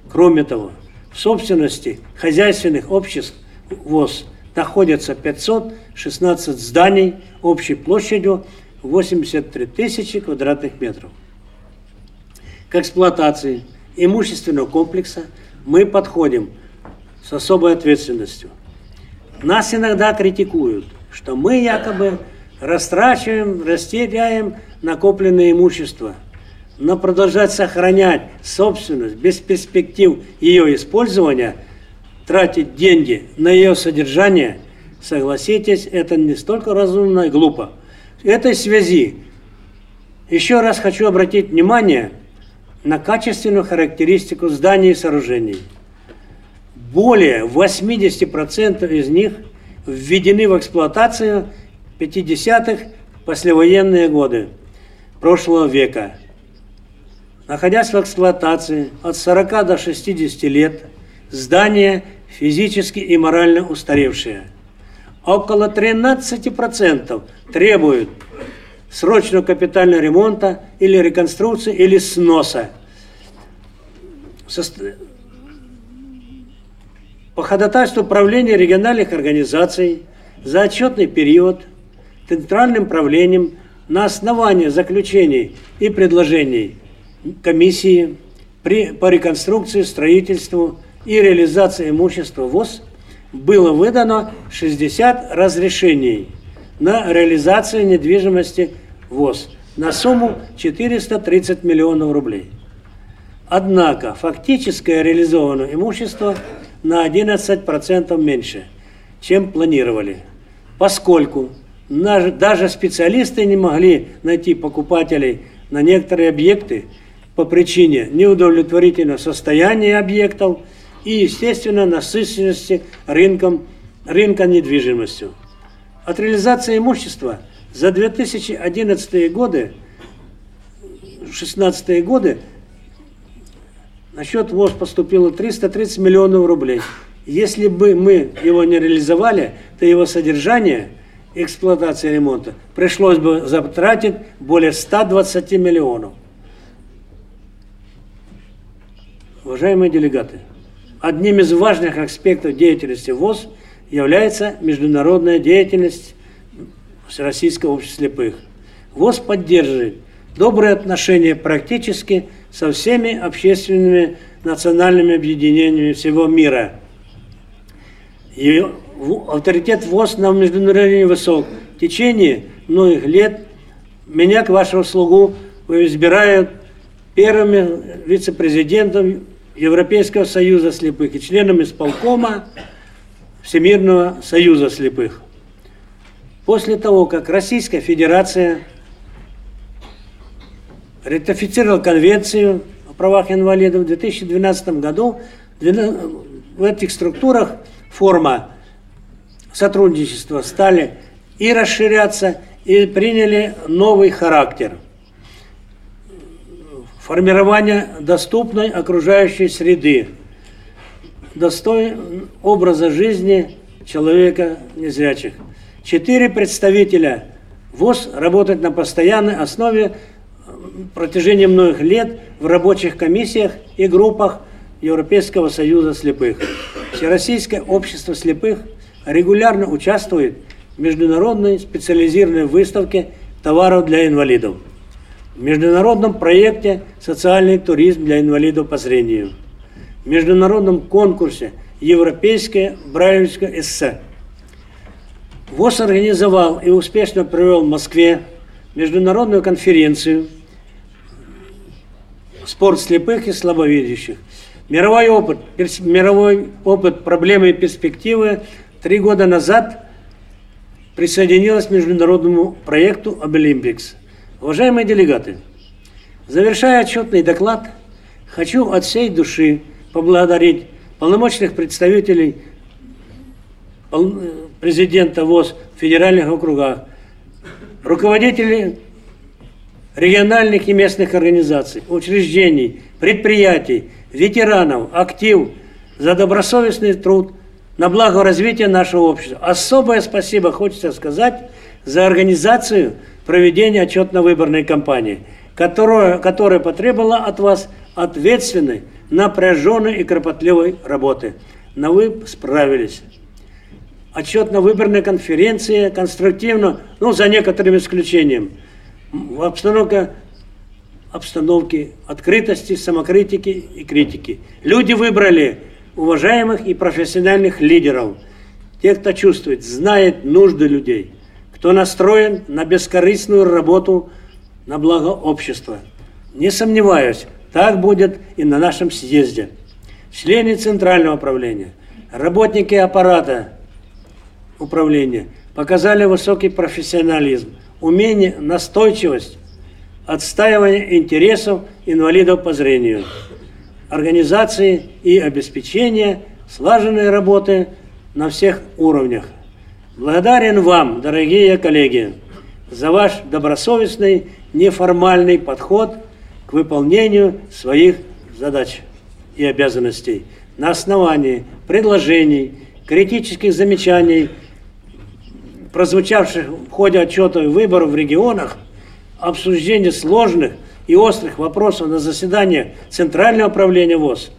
Кроме того, в собственности хозяйственных обществ ВОЗ находятся 516 зданий общей площадью 83 тысячи квадратных метров. К эксплуатации имущественного комплекса мы подходим с особой ответственностью. Нас иногда критикуют, что мы якобы растрачиваем, растеряем накопленное имущество. Но продолжать сохранять собственность без перспектив ее использования, тратить деньги на ее содержание, согласитесь, это не столько разумно и глупо. В этой связи еще раз хочу обратить внимание на качественную характеристику зданий и сооружений. Более 80% из них введены в эксплуатацию 50-х послевоенные годы прошлого века. Находясь в эксплуатации от 40 до 60 лет, здания физически и морально устаревшие. Около 13% требуют срочного капитального ремонта или реконструкции, или сноса. По ходатайству управления региональных организаций за отчетный период Центральным правлением на основании заключений и предложений комиссии при, по реконструкции, строительству и реализации имущества ВОЗ было выдано 60 разрешений на реализацию недвижимости ВОЗ на сумму 430 миллионов рублей. Однако фактическое реализованное имущество на 11% меньше, чем планировали, поскольку даже специалисты не могли найти покупателей на некоторые объекты по причине неудовлетворительного состояния объектов и, естественно, насыщенности рынком, рынка недвижимостью. От реализации имущества за 2011 годы, 2016 годы на счет ВОЗ поступило 330 миллионов рублей. Если бы мы его не реализовали, то его содержание, эксплуатация ремонта пришлось бы затратить более 120 миллионов. Уважаемые делегаты, одним из важных аспектов деятельности ВОЗ – является международная деятельность Всероссийского общества слепых. ВОЗ поддерживает добрые отношения практически со всеми общественными национальными объединениями всего мира. И авторитет ВОЗ на международный высок. В течение многих лет меня к вашему слугу избирают первым вице-президентом Европейского союза слепых и членом исполкома Всемирного союза слепых. После того, как Российская Федерация ратифицировала конвенцию о правах инвалидов в 2012 году, в этих структурах форма сотрудничества стали и расширяться, и приняли новый характер. Формирование доступной окружающей среды – достоин образа жизни человека незрячих. Четыре представителя ВОЗ работают на постоянной основе протяжении многих лет в рабочих комиссиях и группах Европейского союза слепых. Всероссийское общество слепых регулярно участвует в международной специализированной выставке товаров для инвалидов. в международном проекте «Социальный туризм для инвалидов по зрению», в международном конкурсе «Европейское брайлевское эссе». ВОЗ организовал и успешно провел в Москве международную конференцию «Спорт слепых и слабовидящих». Мировой опыт, мировой опыт проблемы и перспективы три года назад присоединилась к международному проекту «Обилимпикс». Уважаемые делегаты, завершая отчетный доклад, хочу от всей души поблагодарить полномочных представителей э, президента ВОЗ в федеральных округах, руководителей региональных и местных организаций, учреждений, предприятий, ветеранов, актив за добросовестный труд на благо развития нашего общества. Особое спасибо хочется сказать за организацию проведения отчетно-выборной кампании, которая, которая потребовала от вас ответственной, напряженной и кропотливой работы. Но вы справились. Отчетно-выборная конференция конструктивно, ну, за некоторым исключением, обстановка обстановки открытости, самокритики и критики. Люди выбрали уважаемых и профессиональных лидеров, тех, кто чувствует, знает нужды людей, кто настроен на бескорыстную работу на благо общества. Не сомневаюсь, так будет и на нашем съезде. Члены Центрального управления, работники аппарата управления показали высокий профессионализм, умение, настойчивость, отстаивание интересов инвалидов по зрению, организации и обеспечение слаженной работы на всех уровнях. Благодарен вам, дорогие коллеги, за ваш добросовестный, неформальный подход к выполнению своих задач и обязанностей на основании предложений, критических замечаний, прозвучавших в ходе отчета выборов в регионах, обсуждение сложных и острых вопросов на заседаниях Центрального управления ВОЗ,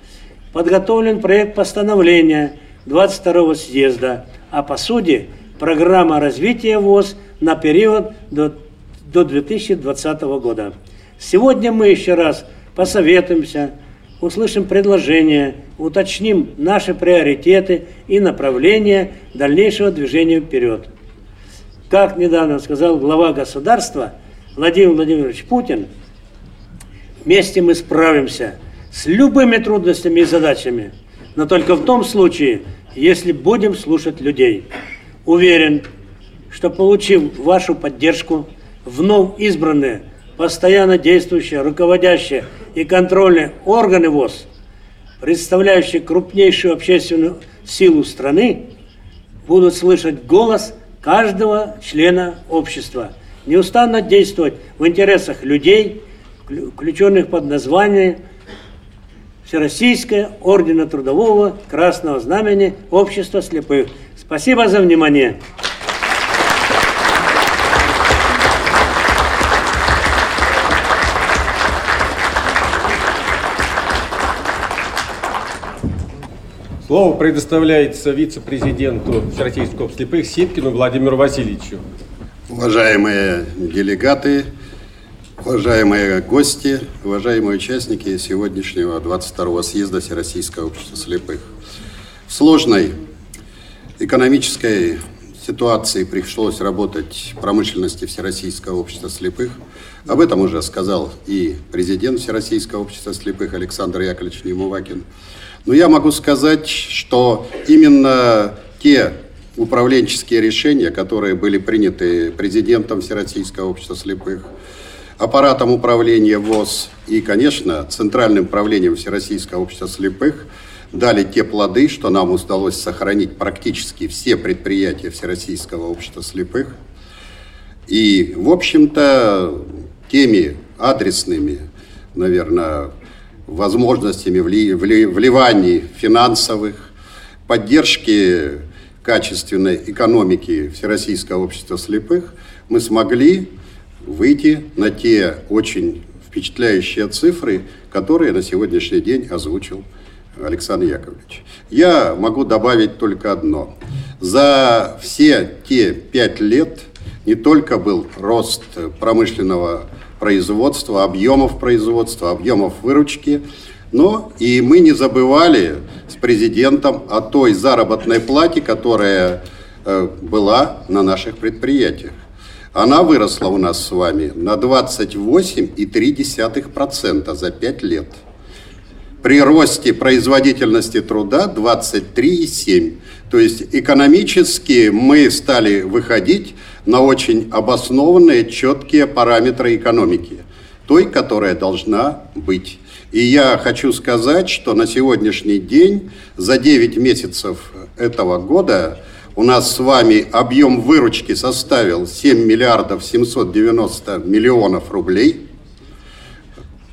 подготовлен проект постановления 22 съезда, а по сути программа развития ВОЗ на период до, до 2020 года. Сегодня мы еще раз посоветуемся, услышим предложения, уточним наши приоритеты и направления дальнейшего движения вперед. Как недавно сказал глава государства Владимир Владимирович Путин, вместе мы справимся с любыми трудностями и задачами, но только в том случае, если будем слушать людей. Уверен, что получив вашу поддержку, вновь избранные, постоянно действующие, руководящие и контрольные органы ВОЗ, представляющие крупнейшую общественную силу страны, будут слышать голос каждого члена общества, неустанно действовать в интересах людей, включенных под название Всероссийское Ордена Трудового Красного Знамени Общества Слепых. Спасибо за внимание. Слово предоставляется вице-президенту Всероссийского общества слепых Сипкину Владимиру Васильевичу. Уважаемые делегаты, уважаемые гости, уважаемые участники сегодняшнего 22-го съезда Всероссийского общества слепых. В сложной экономической ситуации пришлось работать промышленности Всероссийского общества слепых. Об этом уже сказал и президент Всероссийского общества слепых Александр Яковлевич Немувакин. Но я могу сказать, что именно те управленческие решения, которые были приняты президентом Всероссийского общества слепых, аппаратом управления ВОЗ и, конечно, Центральным правлением Всероссийского общества слепых, дали те плоды, что нам удалось сохранить практически все предприятия Всероссийского общества слепых. И, в общем-то, теми адресными, наверное, возможностями вли- вли- вливаний финансовых, поддержки качественной экономики Всероссийского общества слепых, мы смогли выйти на те очень впечатляющие цифры, которые на сегодняшний день озвучил Александр Яковлевич. Я могу добавить только одно. За все те пять лет не только был рост промышленного производства, объемов производства, объемов выручки. Но и мы не забывали с президентом о той заработной плате, которая э, была на наших предприятиях. Она выросла у нас с вами на 28,3% за 5 лет. При росте производительности труда 23,7%. То есть экономически мы стали выходить на очень обоснованные, четкие параметры экономики, той, которая должна быть. И я хочу сказать, что на сегодняшний день, за 9 месяцев этого года, у нас с вами объем выручки составил 7 миллиардов 790 миллионов рублей.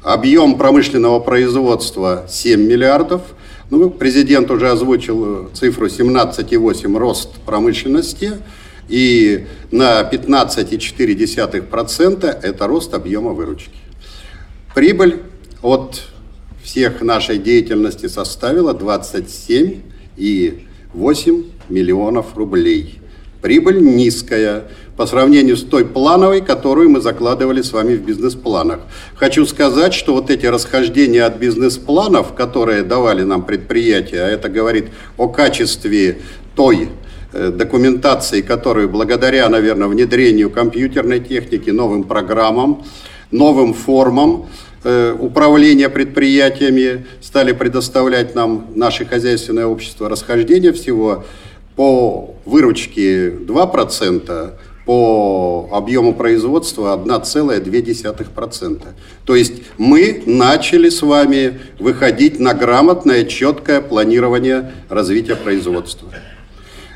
Объем промышленного производства 7 миллиардов. Ну, президент уже озвучил цифру 17,8 рост промышленности. И на 15,4% это рост объема выручки. Прибыль от всех нашей деятельности составила 27,8 миллионов рублей. Прибыль низкая по сравнению с той плановой, которую мы закладывали с вами в бизнес-планах. Хочу сказать, что вот эти расхождения от бизнес-планов, которые давали нам предприятия, а это говорит о качестве той Э, документации, которую благодаря, наверное, внедрению компьютерной техники, новым программам, новым формам управления предприятиями стали предоставлять нам наши хозяйственные общества расхождение всего по выручке 2%, по объему производства 1,2%. То есть мы начали с вами выходить на грамотное, четкое планирование развития производства.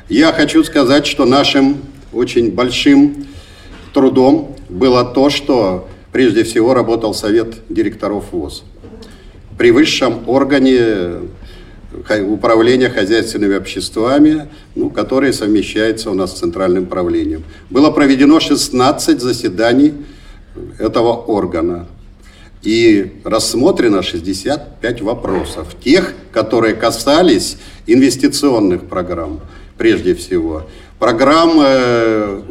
Я хочу сказать, что нашим очень большим трудом было то, что прежде всего работал Совет директоров ВОЗ. При высшем органе управления хозяйственными обществами, ну, которые совмещается у нас с центральным правлением. Было проведено 16 заседаний этого органа. И рассмотрено 65 вопросов, тех, которые касались инвестиционных программ, прежде всего. Программы э,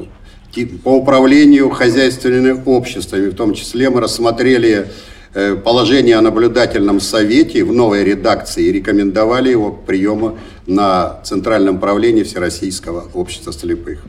по управлению хозяйственными обществами, в том числе мы рассмотрели э, положение о наблюдательном совете в новой редакции и рекомендовали его к приему на Центральном правлении Всероссийского общества слепых.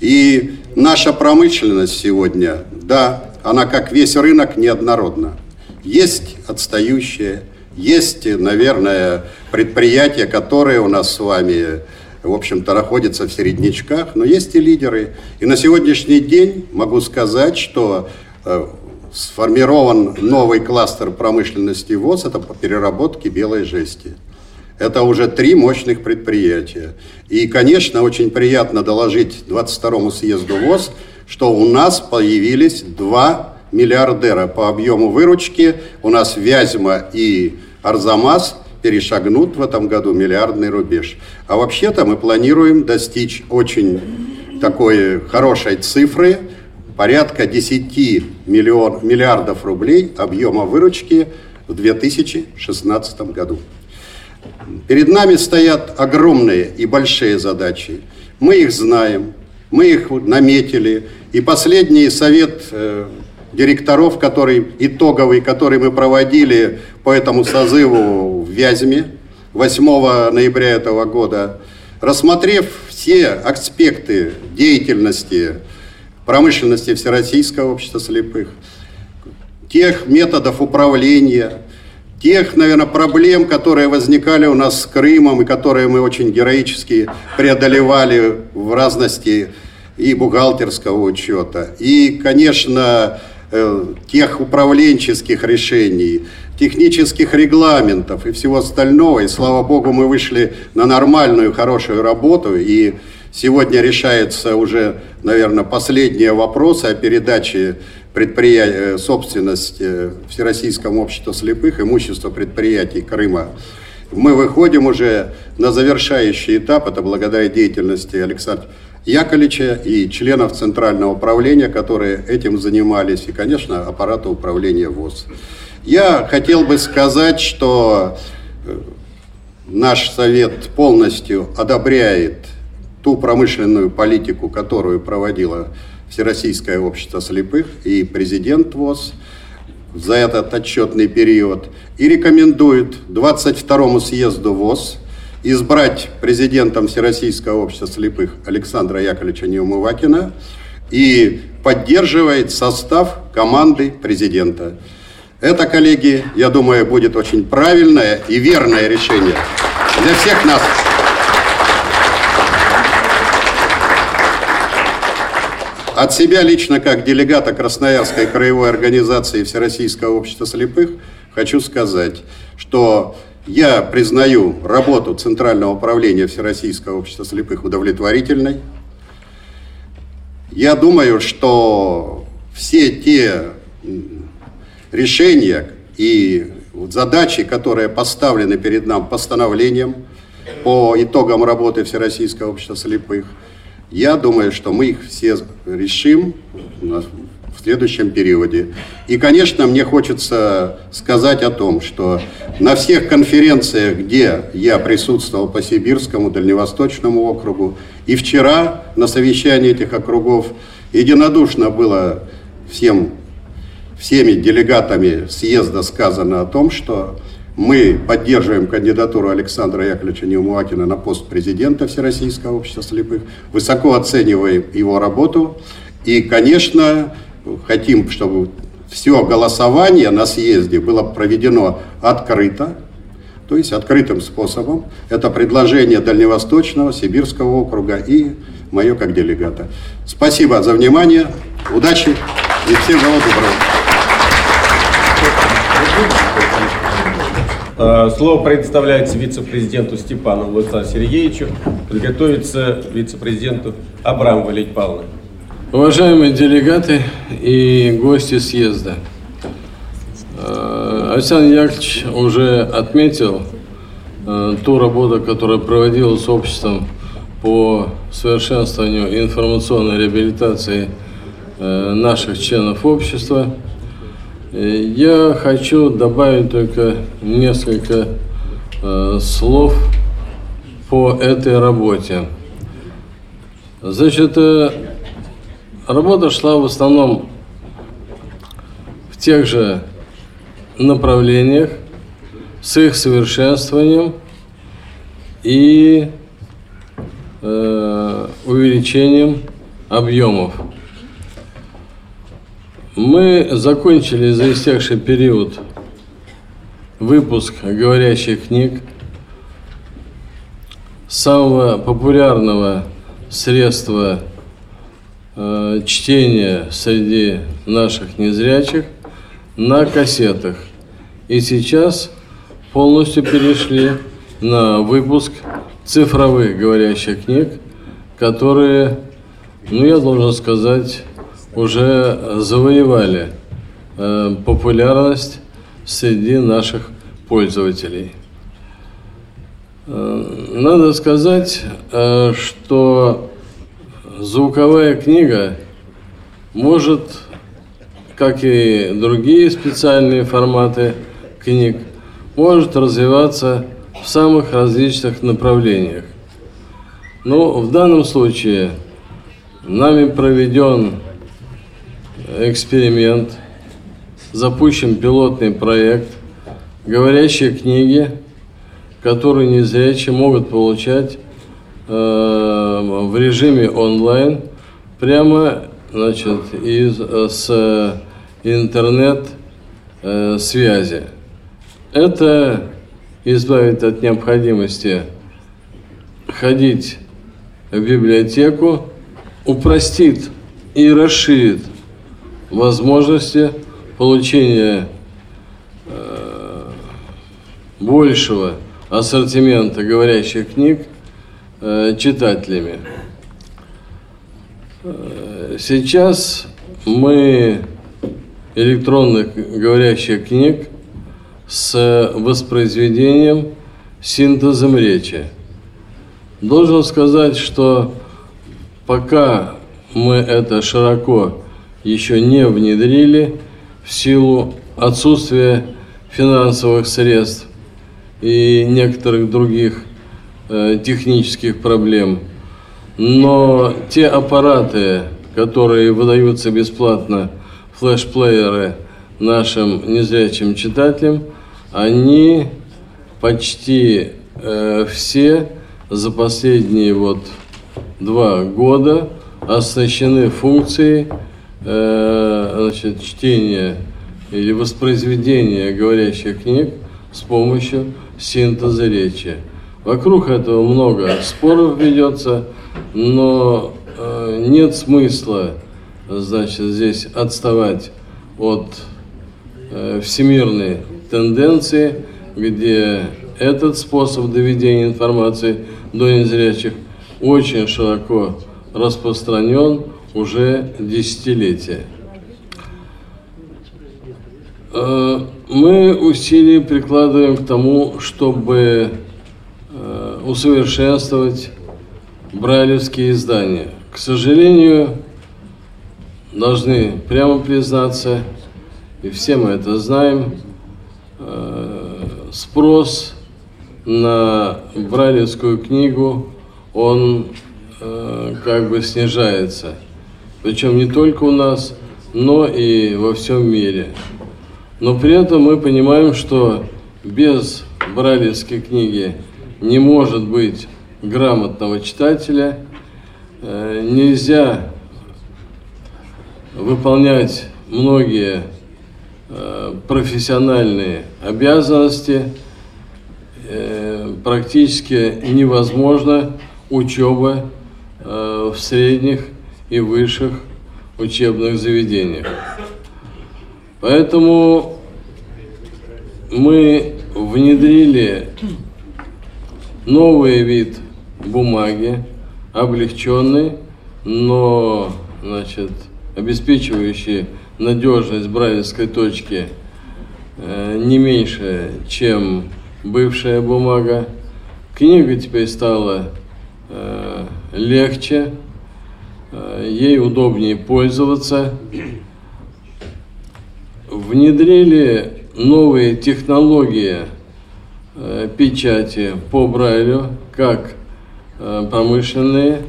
И наша промышленность сегодня, да, она как весь рынок неоднородна. Есть отстающие, есть, наверное, предприятия, которые у нас с вами в общем-то, находится в середнячках, но есть и лидеры. И на сегодняшний день могу сказать, что э, сформирован новый кластер промышленности ВОЗ, это по переработке белой жести. Это уже три мощных предприятия. И, конечно, очень приятно доложить 22-му съезду ВОЗ, что у нас появились два миллиардера по объему выручки. У нас Вязьма и Арзамас – перешагнут в этом году миллиардный рубеж. А вообще-то мы планируем достичь очень такой хорошей цифры, порядка 10 миллион, миллиардов рублей объема выручки в 2016 году. Перед нами стоят огромные и большие задачи. Мы их знаем, мы их наметили. И последний совет э, директоров, который итоговый, который мы проводили по этому созыву в Вязьме 8 ноября этого года, рассмотрев все аспекты деятельности промышленности Всероссийского общества слепых, тех методов управления, тех, наверное, проблем, которые возникали у нас с Крымом и которые мы очень героически преодолевали в разности и бухгалтерского учета, и, конечно, Э, тех управленческих решений, технических регламентов и всего остального. И слава богу, мы вышли на нормальную, хорошую работу. И сегодня решается уже, наверное, последние вопросы о передаче предприятия, э, собственности Всероссийскому обществу слепых, имущества предприятий Крыма. Мы выходим уже на завершающий этап, это благодаря деятельности Александра Яковлевича и членов Центрального управления, которые этим занимались, и, конечно, аппарата управления ВОЗ. Я хотел бы сказать, что э, наш Совет полностью одобряет ту промышленную политику, которую проводила Всероссийское общество слепых и президент ВОЗ за этот отчетный период и рекомендует 22 съезду ВОЗ избрать президентом Всероссийского общества слепых Александра Яковлевича Неумывакина и поддерживает состав команды президента. Это, коллеги, я думаю, будет очень правильное и верное решение для всех нас. От себя лично, как делегата Красноярской краевой организации Всероссийского общества слепых, хочу сказать, что я признаю работу Центрального управления Всероссийского общества слепых удовлетворительной. Я думаю, что все те решения и задачи, которые поставлены перед нам постановлением по итогам работы Всероссийского общества слепых – я думаю, что мы их все решим следующем периоде. И, конечно, мне хочется сказать о том, что на всех конференциях, где я присутствовал по Сибирскому, Дальневосточному округу, и вчера на совещании этих округов единодушно было всем, всеми делегатами съезда сказано о том, что мы поддерживаем кандидатуру Александра Яковлевича Неумуакина на пост президента Всероссийского общества слепых, высоко оцениваем его работу и, конечно, хотим, чтобы все голосование на съезде было проведено открыто, то есть открытым способом. Это предложение Дальневосточного, Сибирского округа и мое как делегата. Спасибо за внимание, удачи и всего доброго. Э, слово предоставляется вице-президенту Степанову Владиславу Сергеевичу. Подготовится вице-президенту Абрамову Лидия Павловна. Уважаемые делегаты и гости съезда, э, Александр Яковлевич уже отметил э, ту работу, которая проводилась обществом по совершенствованию информационной реабилитации наших членов общества – я хочу добавить только несколько э, слов по этой работе. Значит, э, работа шла в основном в тех же направлениях, с их совершенствованием и э, увеличением объемов. Мы закончили за истекший период выпуск говорящих книг самого популярного средства э, чтения среди наших незрячих на кассетах. И сейчас полностью перешли на выпуск цифровых говорящих книг, которые, ну я должен сказать, уже завоевали э, популярность среди наших пользователей. Э, надо сказать, э, что звуковая книга может, как и другие специальные форматы книг, может развиваться в самых различных направлениях. Но в данном случае нами проведен эксперимент, запущен пилотный проект, говорящие книги, которые незрячие могут получать в режиме онлайн прямо значит, из, с интернет э. Это избавит от необходимости ходить в библиотеку, упростит и расширит возможности получения э, большего ассортимента говорящих книг э, читателями. Э, сейчас мы электронных говорящих книг с воспроизведением синтезом речи. Должен сказать, что пока мы это широко еще не внедрили в силу отсутствия финансовых средств и некоторых других э, технических проблем. Но те аппараты, которые выдаются бесплатно, флешплееры нашим незрячим читателям, они почти э, все за последние вот два года оснащены функцией э, значит, чтения или воспроизведения говорящих книг с помощью синтеза речи. Вокруг этого много споров ведется, но э, нет смысла, значит, здесь отставать от э, всемирной тенденции, где этот способ доведения информации до незрячих очень широко распространен уже десятилетия. Э, мы усилия прикладываем к тому, чтобы усовершенствовать брайлевские издания. К сожалению, должны прямо признаться, и все мы это знаем, э, спрос на брайлевскую книгу, он как бы снижается. Причем не только у нас, но и во всем мире. Но при этом мы понимаем, что без брайлевской книги не может быть грамотного читателя, э, нельзя выполнять многие э, профессиональные обязанности, э, практически невозможно учеба в средних и высших учебных заведениях. Поэтому мы внедрили новый вид бумаги, облегченный, но значит, обеспечивающий надежность брайлевской точки э, не меньше, чем бывшая бумага. Книга теперь стала э, легче, э, ей удобнее пользоваться внедрили новые технологии э, печати по Брайлю, как э, промышленные,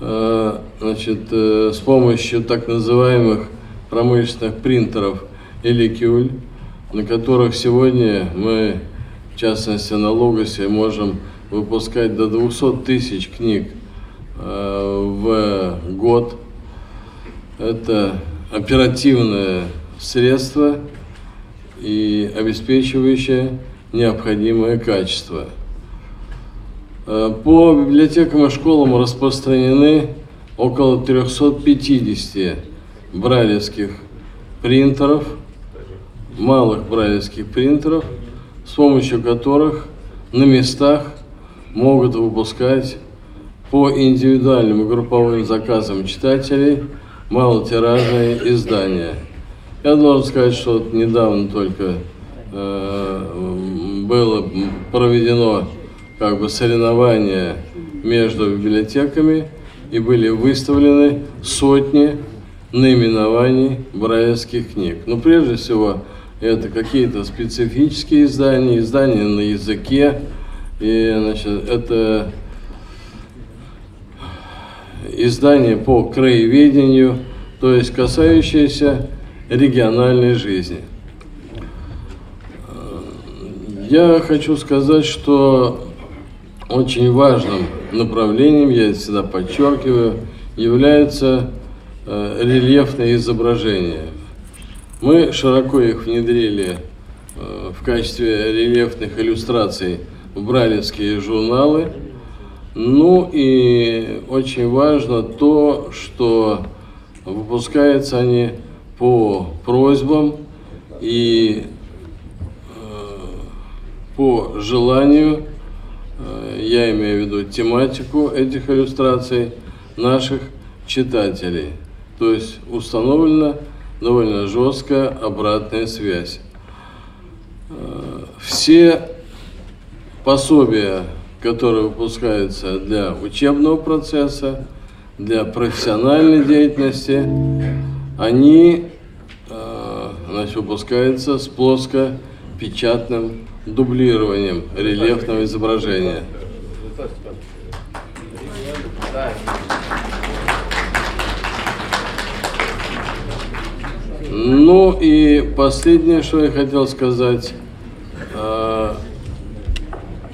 э, значит, с помощью так называемых промышленных принтеров или кюль, на которых сегодня мы, в частности на Логосе, можем выпускать до 200 тысяч книг в год. Это оперативное средство и обеспечивающее необходимое качество. Э, по библиотекам и школам распространены около 350 брайлевских принтеров, малых брайлевских принтеров, с помощью которых на местах могут выпускать по индивидуальным и групповым заказам читателей – малотиражные издания. Я должен сказать, что недавно только э, было проведено как бы соревнование между библиотеками и были выставлены сотни наименований брайлевских книг. Но прежде всего это какие-то специфические издания, издания на языке, и значит, это издания по краеведению, то есть касающиеся региональной жизни. Я хочу сказать, что очень важным направлением, я всегда подчеркиваю, является э, рельефные изображения. Мы широко их внедрили э, в качестве рельефных иллюстраций в брайлевские журналы – ну и очень важно то, что выпускаются они по просьбам и э, по желанию, э, я имею в виду тематику этих иллюстраций, наших читателей. То есть установлена довольно жесткая обратная связь. Э, все пособия которые выпускаются для учебного процесса, для профессиональной деятельности, они э, значит, выпускаются с плоскопечатным дублированием рельефного изображения. Ну и последнее, что я хотел сказать. Э,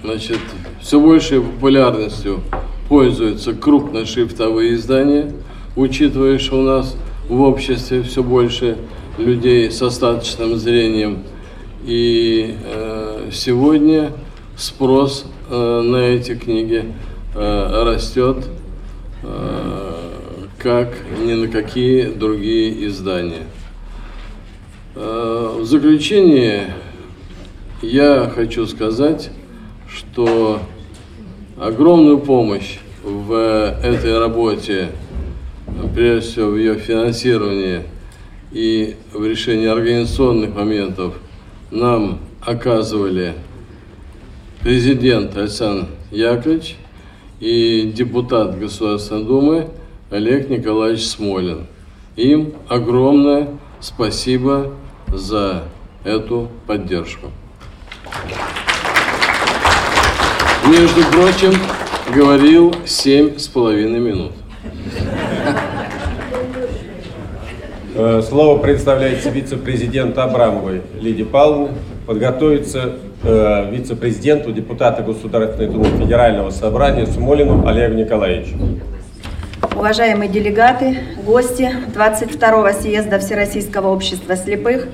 значит, все большей популярностью пользуются крупношрифтовые издания, учитывая, что у нас в обществе все больше людей с остаточным зрением. И э, сегодня спрос э, на эти книги э, растет, э, как ни на какие другие издания. Э, в заключение я хочу сказать, что огромную помощь в этой работе, прежде всего в ее финансировании и в решении организационных моментов, нам оказывали президент Александр Яковлевич и депутат Государственной Думы Олег Николаевич Смолин. Им огромное спасибо за эту поддержку. Между прочим, говорил семь с половиной минут. Э, Слово представляется вице-президенту Абрамовой Лидии Павловне. Подготовиться э, вице-президенту, депутата Государственной Думы Федерального собрания Смолину Олегу Николаевичу. Уважаемые делегаты, гости 22-го съезда Всероссийского общества слепых,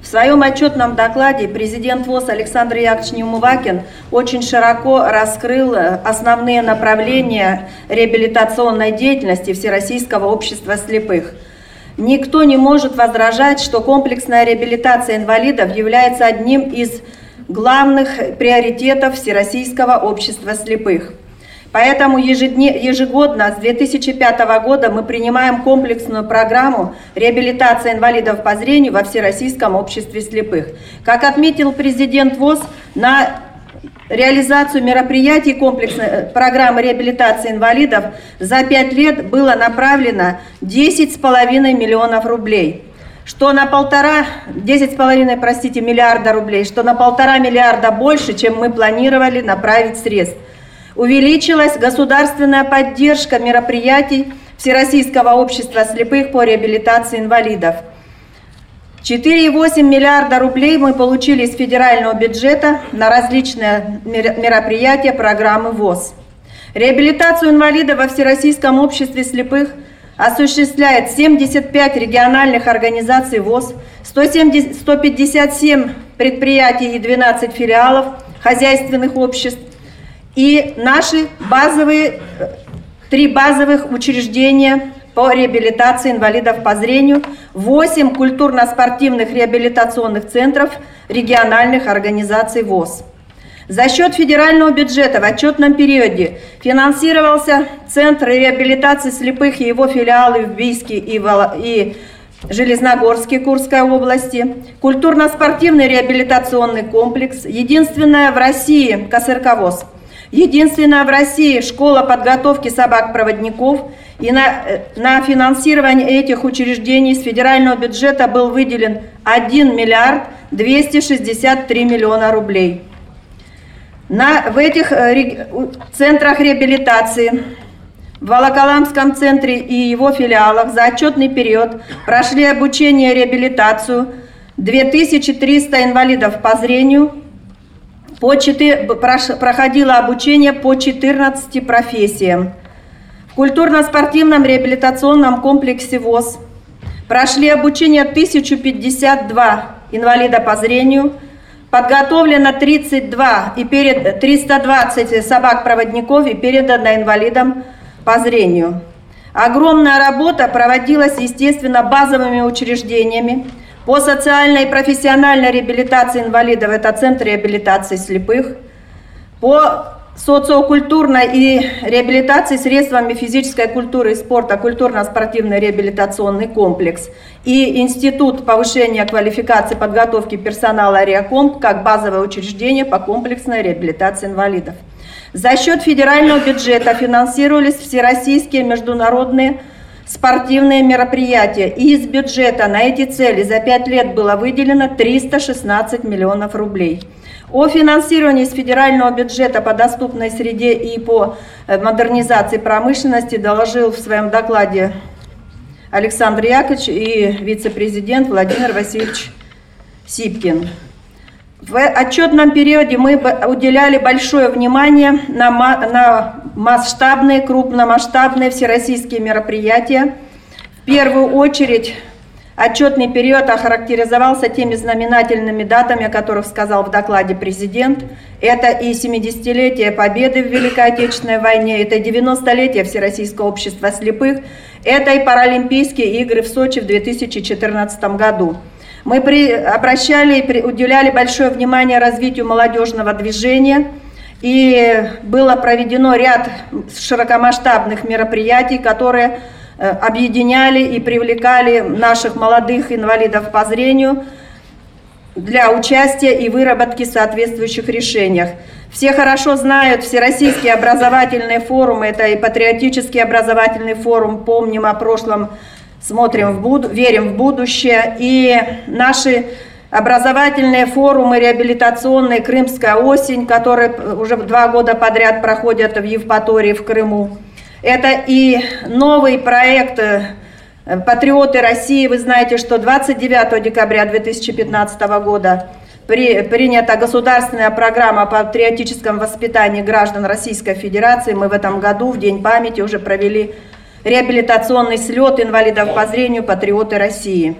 в своем отчетном докладе президент ВОЗ Александр Яковлевич Неумывакин очень широко раскрыл основные направления реабилитационной деятельности Всероссийского общества слепых. Никто не может возражать, что комплексная реабилитация инвалидов является одним из главных приоритетов Всероссийского общества слепых. Поэтому ежегодно с 2005 года мы принимаем комплексную программу реабилитации инвалидов по зрению во Всероссийском обществе слепых. Как отметил президент ВОЗ, на реализацию мероприятий комплексной э, программы реабилитации инвалидов за пять лет было направлено 10,5 миллионов рублей что на полтора, 10,5, простите, миллиарда рублей, что на полтора миллиарда больше, чем мы планировали направить средств. Увеличилась государственная поддержка мероприятий Всероссийского общества слепых по реабилитации инвалидов. 4,8 миллиарда рублей мы получили из федерального бюджета на различные мер- мероприятия программы ВОЗ. Реабилитацию инвалидов во Всероссийском обществе слепых осуществляет 75 региональных организаций ВОЗ, 170 157 предприятий и 12 филиалов хозяйственных обществ, и наши базовые, э, три базовых учреждения по реабилитации инвалидов по зрению, 8 культурно-спортивных реабилитационных центров региональных организаций ВОЗ. За счет федерального бюджета в отчетном периоде финансировался Центр реабилитации слепых и его филиалы в Бийске и, Вол- и Железногорске Курской области, культурно-спортивный реабилитационный комплекс, единственная в России КСРК ВОЗ, единственная в России школа подготовки собак-проводников, и на, на финансирование этих учреждений с федерального бюджета был выделен 1 миллиард 263 миллиона рублей. На, в этих э, у- центрах реабилитации в Волоколамском центре и его филиалах за отчетный период прошли обучение и реабилитацию 2300 инвалидов по зрению, по четы- прош- проходило обучение по 14 профессиям. Культурно-спортивном реабилитационном комплексе ВОЗ. Прошли обучение 1052 инвалида по зрению, подготовлено 32 и перед 320 собак-проводников и передано инвалидам по зрению. Огромная работа проводилась, естественно, базовыми учреждениями. По социальной и профессиональной реабилитации инвалидов, это Центр реабилитации слепых, по социокультурной и реабилитации средствами физической культуры и спорта, культурно-спортивный реабилитационный комплекс и Институт повышения квалификации подготовки персонала Реакомп как базовое учреждение по комплексной реабилитации инвалидов. За счет федерального бюджета финансировались всероссийские международные спортивные мероприятия. И из бюджета на эти цели за 5 лет было выделено 316 миллионов рублей. О финансировании из федерального бюджета по доступной среде и по э, модернизации промышленности доложил в своем докладе Александр Яковлевич и вице-президент Владимир Васильевич Сипкин. В отчетном периоде мы уделяли большое внимание на, на масштабные, крупномасштабные всероссийские мероприятия. В первую очередь отчетный период охарактеризовался теми знаменательными датами, о которых сказал в докладе президент. Это и 70-летие Победы в Великой Отечественной войне, это 90-летие Всероссийского общества слепых, это и Паралимпийские игры в Сочи в 2014 году. Мы при, обращали и уделяли большое внимание развитию молодежного движения, и было проведено ряд широкомасштабных мероприятий, которые объединяли и привлекали наших молодых инвалидов по зрению для участия и выработки соответствующих решениях. Все хорошо знают Всероссийские образовательные форумы, это и патриотический образовательный форум, помним о прошлом смотрим в буд... верим в будущее. И наши образовательные форумы реабилитационные «Крымская осень», которые уже два года подряд проходят в Евпатории, в Крыму. Это и новый проект э, «Патриоты России». Вы знаете, что 29 декабря 2015 года при, принята государственная программа о патриотическом воспитании граждан Российской Федерации. Мы в этом году, в День памяти, уже провели реабилитационный слет инвалидов по зрению «Патриоты России».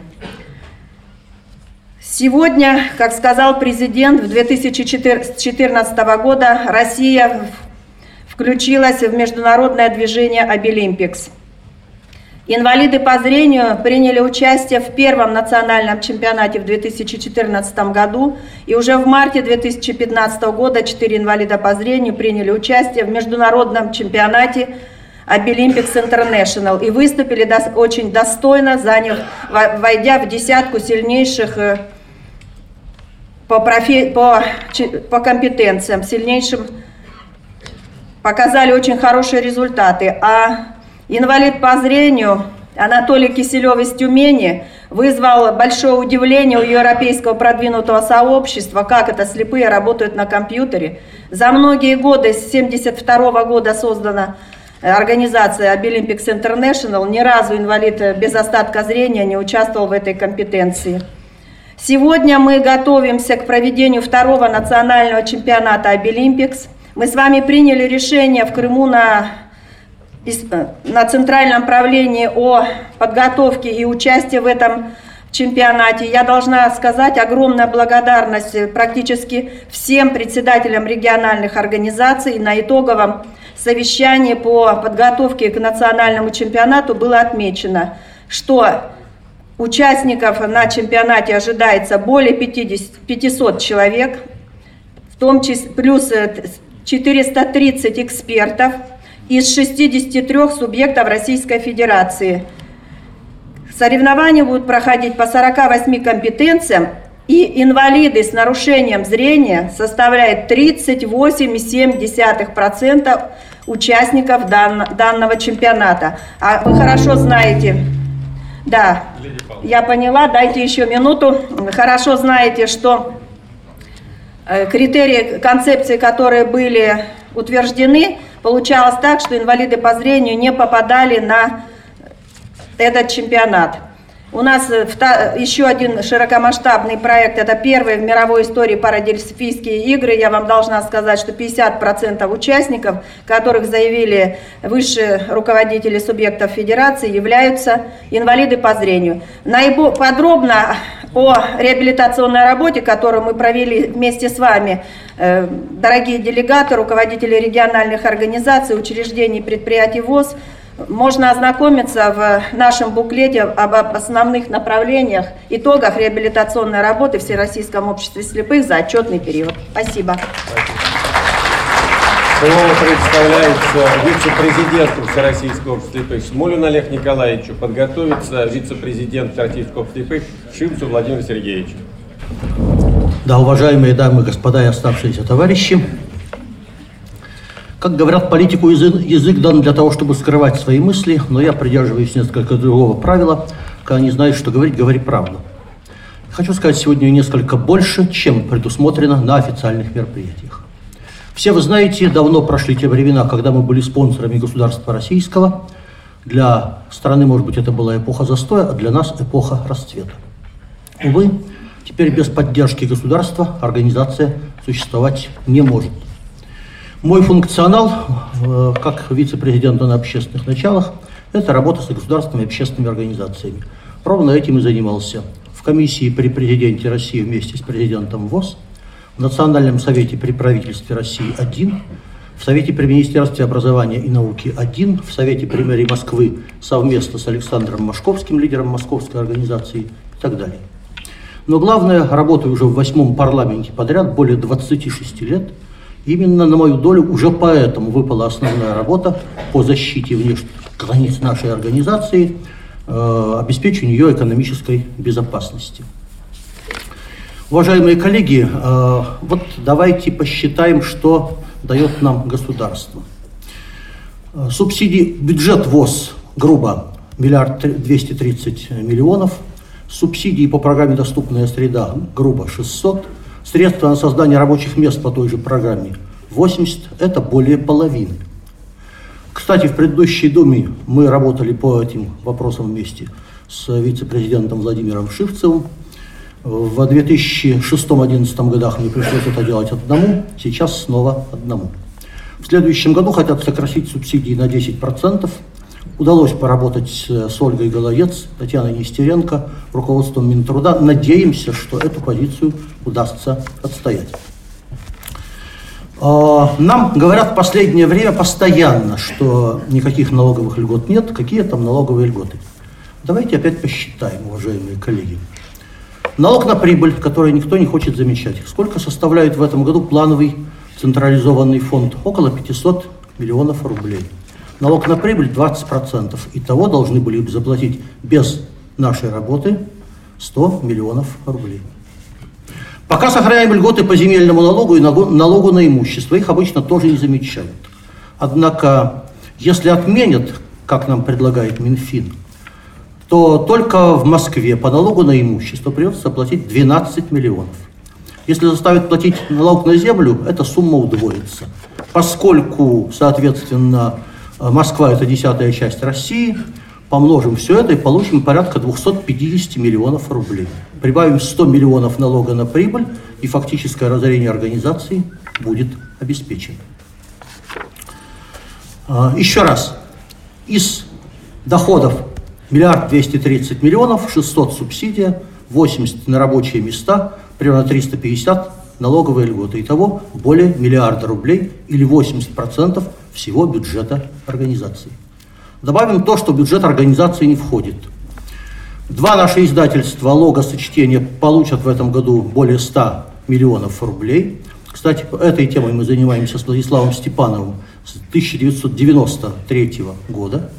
Сегодня, как сказал президент, в 2014 года Россия включилась в международное движение «Обилимпикс». Инвалиды по зрению приняли участие в первом национальном чемпионате в 2014 году, и уже в марте 2015 года четыре инвалида по зрению приняли участие в международном чемпионате Обилимпикс Интернешнл и выступили очень достойно, заняв, войдя в десятку сильнейших э, по, профи, по, по компетенциям, сильнейшим, показали очень хорошие результаты. А инвалид по зрению Анатолий Киселев из Тюмени вызвал большое удивление у европейского продвинутого сообщества, как это слепые работают на компьютере. За многие годы, с 1972 года создана организация Olympics International, ни разу инвалид без остатка зрения не участвовал в этой компетенции. Сегодня мы готовимся к проведению второго национального чемпионата Обилимпикс. Мы с вами приняли решение в Крыму на, на центральном правлении о подготовке и участии в этом чемпионате. Я должна сказать огромная благодарность практически всем председателям региональных организаций на итоговом совещании по подготовке к национальному чемпионату было отмечено, что участников на чемпионате ожидается более 50, 500 человек, в том числе плюс 430 экспертов из 63 субъектов Российской Федерации. Соревнования будут проходить по 48 компетенциям, и инвалиды с нарушением зрения составляют 38,7% участников дан, данного чемпионата. А вы хорошо знаете, да, я поняла, дайте еще минуту. Хорошо знаете, что критерии концепции, которые были утверждены, получалось так, что инвалиды по зрению не попадали на этот чемпионат. У нас э, еще один широкомасштабный проект, это первый в мировой истории парадельфийские игры. Я вам должна сказать, что 50% участников, которых заявили высшие руководители субъектов федерации, являются инвалиды по зрению. Наибо подробно о реабилитационной работе, которую мы провели вместе с вами, э, дорогие делегаты, руководители региональных организаций, учреждений, предприятий ВОЗ – можно ознакомиться в нашем буклете об основных направлениях, итогах реабилитационной работы в Всероссийском обществе слепых за отчетный период. Спасибо. Слово представляется вице-президенту Всероссийского общества слепых Смолину Олег Николаевичу. Подготовится вице-президент Всероссийского общества слепых Шимцу Владимир Сергеевичу. Да, уважаемые дамы и господа и оставшиеся товарищи, как говорят, политику язык, дан для того, чтобы скрывать свои мысли, но я придерживаюсь несколько другого правила. Когда не знаешь, что говорить, говори правду. Хочу сказать сегодня несколько больше, чем предусмотрено на официальных мероприятиях. Все вы знаете, давно прошли те времена, когда мы были спонсорами государства российского. Для страны, может быть, это была эпоха застоя, а для нас эпоха расцвета. Увы, теперь без поддержки государства организация существовать не может. Мой функционал, э, как вице-президента на общественных началах, это работа с государственными общественными организациями. Ровно этим и занимался. В комиссии при президенте России вместе с президентом ВОЗ, в Национальном совете при правительстве России один, в Совете при Министерстве образования и науки один, в Совете при мэрии Москвы совместно с Александром Машковским, лидером Московской организации и так далее. Но главное, работаю уже в восьмом парламенте подряд, более 26 лет. Именно на мою долю уже поэтому выпала основная работа по защите внешних границ нашей организации, э, обеспечению ее экономической безопасности. Уважаемые коллеги, э, вот давайте посчитаем, что дает нам государство. Э, субсидии, бюджет ВОЗ, грубо, миллиард двести тридцать миллионов. Субсидии по программе «Доступная среда», грубо, 600. Средства на создание рабочих мест по той же программе 80, это более половины. Кстати, в предыдущей Думе мы работали по этим вопросам вместе с вице-президентом Владимиром Шивцевым. В 2006-2011 годах мне пришлось это делать одному, сейчас снова одному. В следующем году хотят сократить субсидии на 10%. Удалось поработать с Ольгой Голоец, Татьяной Нестеренко, руководством Минтруда. Надеемся, что эту позицию удастся отстоять. А, нам говорят в последнее время постоянно, что никаких налоговых льгот нет. Какие там налоговые льготы? Давайте опять посчитаем, уважаемые коллеги. Налог на прибыль, который никто не хочет замечать. Сколько составляет в этом году плановый централизованный фонд? Около 500 миллионов рублей. Налог на прибыль 20%. Итого должны были заплатить без нашей работы 100 миллионов рублей. Пока сохраняем льготы по земельному налогу и налогу на имущество, их обычно тоже не замечают. Однако, если отменят, как нам предлагает Минфин, то только в Москве по налогу на имущество придется платить 12 миллионов. Если заставят платить налог на землю, эта сумма удвоится. Поскольку, соответственно, Москва – это десятая часть России, помножим все это и получим порядка 250 миллионов рублей. Прибавим 100 миллионов налога на прибыль, и фактическое разорение организации будет обеспечено. А, еще раз. Из доходов Миллиард двести тридцать миллионов, 600 субсидия, 80 на рабочие места, примерно 350 налоговые льготы. Итого более миллиарда рублей или 80% всего бюджета организации. Добавим то, что бюджет организации не входит. Два наши издательства «Логос» и «Чтение» получат в этом году более 100 миллионов рублей. Кстати, этой темой мы занимаемся с Владиславом Степановым с 1993 года.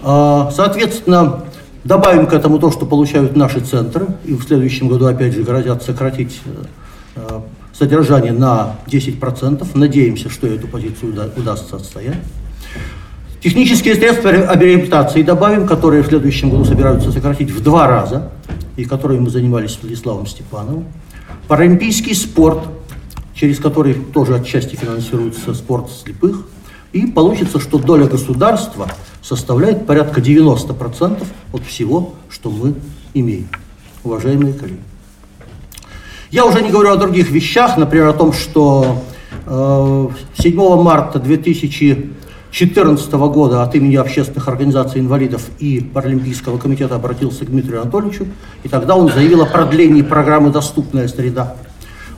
А, соответственно, добавим к этому то, что получают наши центры, и в следующем году опять же грозят сократить э, содержание на 10%. Надеемся, что эту позицию удастся отстоять. Технические средства реабилитации добавим, которые в следующем году собираются сократить в два раза, и которыми мы занимались с Владиславом Степановым. Паралимпийский спорт, через который тоже отчасти финансируется спорт слепых. И получится, что доля государства составляет порядка 90% от всего, что мы имеем, уважаемые коллеги. Я уже не говорю о других вещах, например, о том, что э, 7 марта 2014 года от имени общественных организаций инвалидов и Паралимпийского комитета обратился к Дмитрию Анатольевичу, и тогда он заявил о продлении программы «Доступная среда»,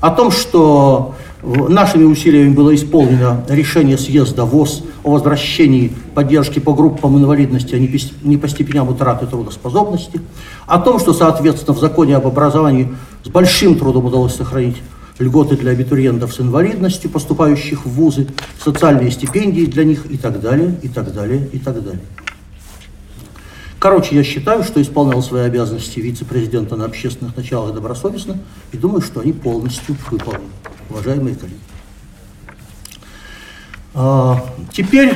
о том, что Нашими усилиями было исполнено решение съезда ВОЗ о возвращении поддержки по группам инвалидности, а не по степеням утраты трудоспособности, о том, что, соответственно, в законе об образовании с большим трудом удалось сохранить льготы для абитуриентов с инвалидностью, поступающих в вузы, социальные стипендии для них и так далее, и так далее, и так далее. Короче, я считаю, что исполнял свои обязанности вице-президента на общественных началах добросовестно и думаю, что они полностью выполнены, уважаемые коллеги. А, теперь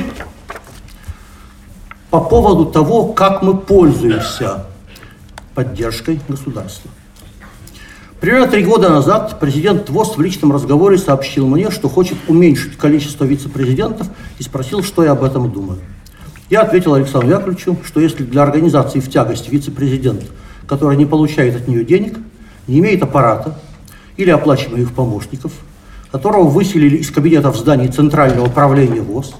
по поводу того, как мы пользуемся поддержкой государства. Примерно три года назад президент ВОЗ в личном разговоре сообщил мне, что хочет уменьшить количество вице-президентов и спросил, что я об этом думаю. Я ответил Александру Яковлевичу, что если для организации в тягость вице-президент, который не получает от нее денег, не имеет аппарата или оплачиваемых помощников, которого выселили из кабинета в здании Центрального управления ВОЗ,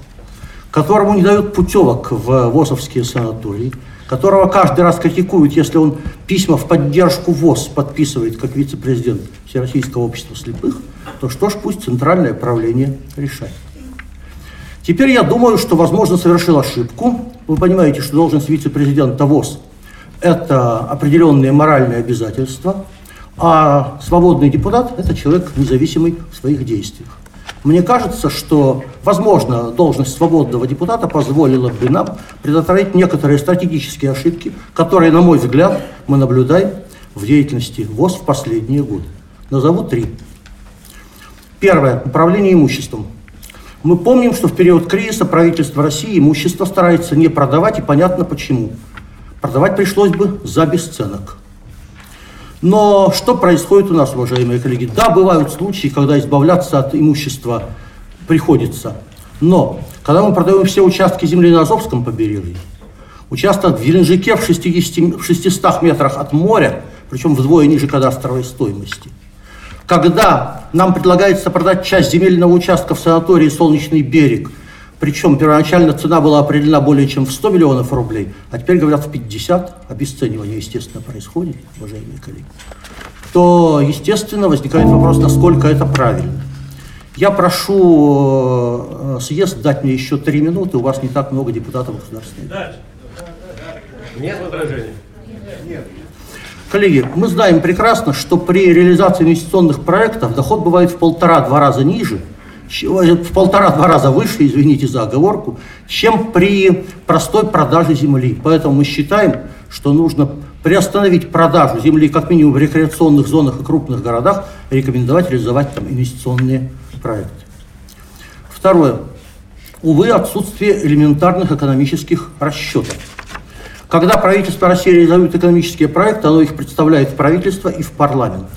которому не дают путевок в ВОЗовские санатории, которого каждый раз критикуют, если он письма в поддержку ВОЗ подписывает как вице-президент Всероссийского общества слепых, то что ж пусть Центральное правление решает. Теперь я думаю, что, возможно, совершил ошибку. Вы понимаете, что должность вице-президента ВОЗ – это определенные моральные обязательства, а свободный депутат – это человек независимый в своих действиях. Мне кажется, что, возможно, должность свободного депутата позволила бы нам предотвратить некоторые стратегические ошибки, которые, на мой взгляд, мы наблюдаем в деятельности ВОЗ в последние годы. Назову три. Первое. Управление имуществом. Мы помним, что в период кризиса правительство России имущество старается не продавать, и понятно почему. Продавать пришлось бы за бесценок. Но что происходит у нас, уважаемые коллеги? Да, бывают случаи, когда избавляться от имущества приходится. Но когда мы продаем все участки земли на Азовском побережье, участок в Геленджике в, 60, в 600 метрах от моря, причем вдвое ниже кадастровой стоимости – когда нам предлагается продать часть земельного участка в санатории «Солнечный берег», причем первоначально цена была определена более чем в 100 миллионов рублей, а теперь говорят в 50, обесценивание, естественно, происходит, уважаемые коллеги, то, естественно, возникает вопрос, насколько это правильно. Я прошу э, съезд дать мне еще три минуты, у вас не так много депутатов государственных. Нет возражений? Нет. Коллеги, мы знаем прекрасно, что при реализации инвестиционных проектов доход бывает в полтора-два раза ниже, в полтора-два раза выше, извините за оговорку, чем при простой продаже земли. Поэтому мы считаем, что нужно приостановить продажу земли как минимум в рекреационных зонах и крупных городах, рекомендовать реализовать там инвестиционные проекты. Второе. Увы, отсутствие элементарных экономических расчетов. Когда правительство России реализует экономические проекты, оно их представляет в правительство и в парламент.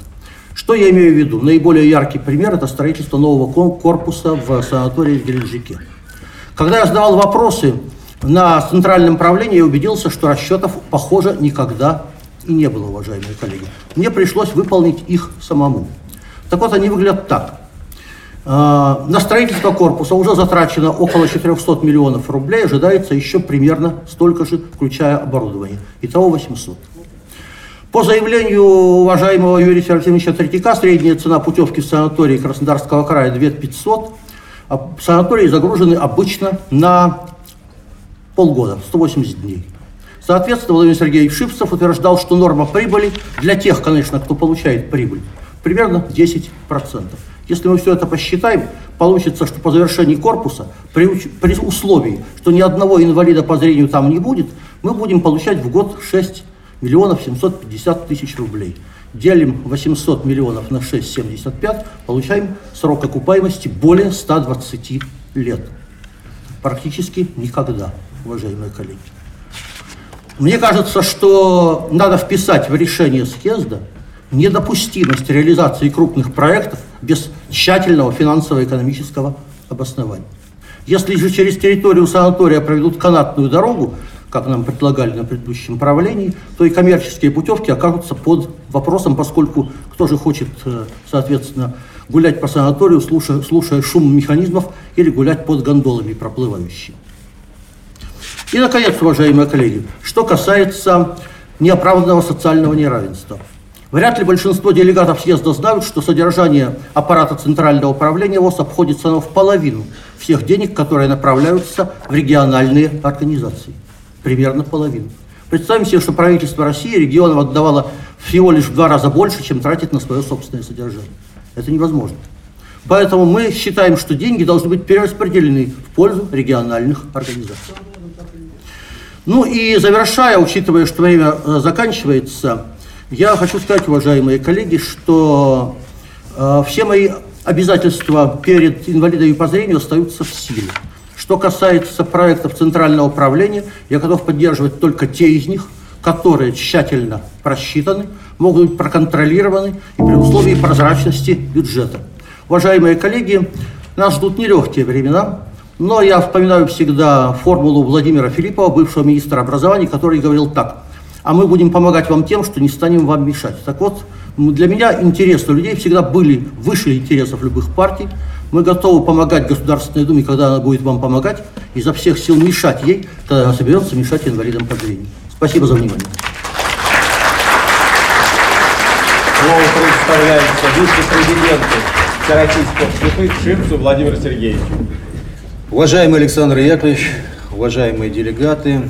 Что я имею в виду? Наиболее яркий пример – это строительство нового корпуса в санатории в Геленджике. Когда я задавал вопросы на центральном правлении, я убедился, что расчетов, похоже, никогда и не было, уважаемые коллеги. Мне пришлось выполнить их самому. Так вот, они выглядят так. А, на строительство корпуса уже затрачено около 400 миллионов рублей, ожидается еще примерно столько же, включая оборудование. Итого 800. По заявлению уважаемого Юрия Серафимовича Третьяка, средняя цена путевки в санатории Краснодарского края 2500, а санатории загружены обычно на полгода, 180 дней. Соответственно, Владимир Сергеевич Шипцев утверждал, что норма прибыли для тех, конечно, кто получает прибыль, примерно 10%. Если мы все это посчитаем, получится, что по завершении корпуса, при, при условии, что ни одного инвалида по зрению там не будет, мы будем получать в год 6 миллионов 750 тысяч рублей. Делим 800 миллионов на 6,75, получаем срок окупаемости более 120 лет. Практически никогда, уважаемые коллеги. Мне кажется, что надо вписать в решение съезда недопустимость реализации крупных проектов без тщательного финансово-экономического обоснования. Если же через территорию санатория проведут канатную дорогу, как нам предлагали на предыдущем правлении, то и коммерческие путевки окажутся под вопросом, поскольку кто же хочет, э, соответственно, гулять по санаторию, слушая, слушая шум механизмов или гулять под гондолами проплывающими. И, наконец, уважаемые коллеги, что касается неоправданного социального неравенства – Вряд ли большинство делегатов съезда знают, что содержание аппарата Центрального управления ВОЗ обходится в половину всех денег, которые направляются в региональные организации. Примерно половину. Представим себе, что правительство России регионам отдавало всего лишь в два раза больше, чем тратит на свое собственное содержание. Это невозможно. Поэтому мы считаем, что деньги должны быть перераспределены в пользу региональных организаций. Ну и завершая, учитывая, что время э, заканчивается, я хочу сказать, уважаемые коллеги, что э, все мои обязательства перед инвалидами по зрению остаются в силе. Что касается проектов Центрального управления, я готов поддерживать только те из них, которые тщательно просчитаны, могут быть проконтролированы и при условии прозрачности бюджета. Уважаемые коллеги, нас ждут нелегкие времена. Но я вспоминаю всегда формулу Владимира Филиппова, бывшего министра образования, который говорил так. А мы будем помогать вам тем, что не станем вам мешать. Так вот, для меня интересы людей всегда были выше интересов любых партий. Мы готовы помогать Государственной Думе, когда она будет вам помогать, изо всех сил мешать ей, когда она соберется мешать инвалидам по зрению. Спасибо за внимание. Слово предоставляется вице-президенту Всероссийского слепых Шипцу Владимиру Сергеевичу. Уважаемый Александр Яковлевич, уважаемые делегаты,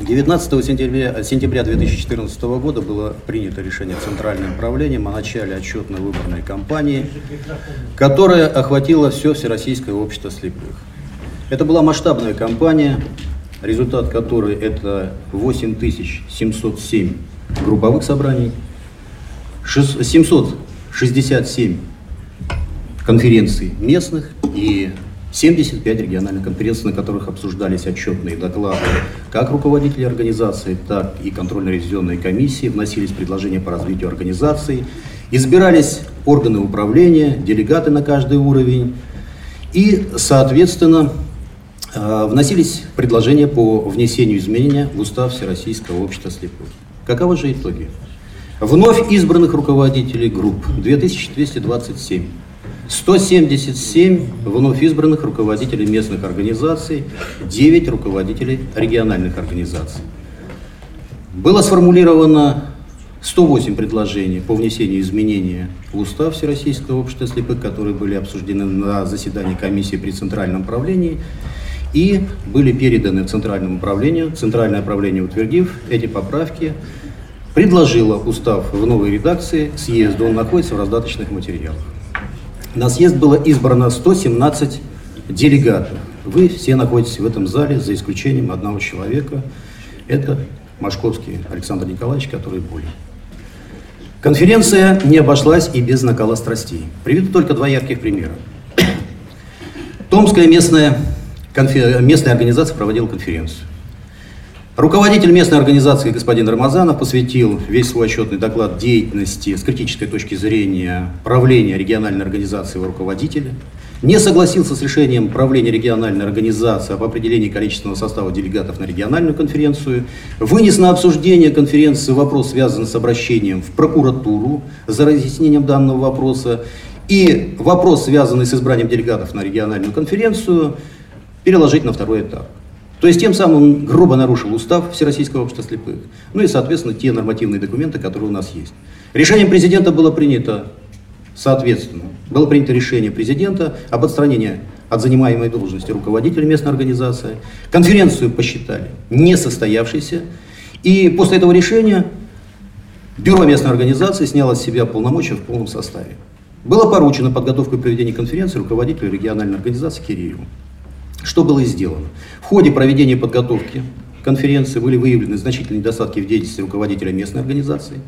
19 сентября, сентября 2014 года было принято решение Центральным правлением о начале отчетно-выборной кампании, которая охватила все Всероссийское общество слепых. Это была масштабная кампания, результат которой это 8707 групповых собраний, 767 конференций местных и 75 региональных конференций, на которых обсуждались отчетные доклады как руководителей организации, так и контрольно-ревизионной комиссии, вносились предложения по развитию организации, избирались органы управления, делегаты на каждый уровень, и, соответственно, э, вносились предложения по внесению изменения в устав Всероссийского общества слепых. Каковы же итоги? Вновь избранных руководителей групп 2227. 177 вновь избранных руководителей местных организаций, 9 руководителей региональных организаций. Было сформулировано 108 предложений по внесению изменения в устав Всероссийского общества слепых, которые были обсуждены на заседании комиссии при Центральном правлении и были переданы Центральному управлению. Центральное управление, утвердив эти поправки, предложило устав в новой редакции съезду. Он находится в раздаточных материалах. На съезд было избрано 117 делегатов. Вы все находитесь в этом зале, за исключением одного человека. Это Машковский Александр Николаевич, который болен. Конференция не обошлась и без накала страстей. Приведу только два ярких примера. Томская местная, конфер... местная организация проводила конференцию. Руководитель местной организации господин Рамазанов посвятил весь свой отчетный доклад деятельности с критической точки зрения правления региональной организации его руководителя, не согласился с решением правления региональной организации об определении количественного состава делегатов на региональную конференцию, вынес на обсуждение конференции вопрос, связанный с обращением в прокуратуру за разъяснением данного вопроса, и вопрос, связанный с избранием делегатов на региональную конференцию, переложить на второй этап. То есть тем самым грубо нарушил устав Всероссийского общества слепых, ну и, соответственно, те нормативные документы, которые у нас есть. Решением президента было принято, соответственно, было принято решение президента об отстранении от занимаемой должности руководителя местной организации. Конференцию посчитали несостоявшейся. И после этого решения Бюро местной организации сняло с себя полномочия в полном составе. Было поручено подготовку и проведение конференции руководителю региональной организации Кирееву. Что было сделано? В ходе проведения подготовки конференции были выявлены значительные недостатки в деятельности руководителя местной организации.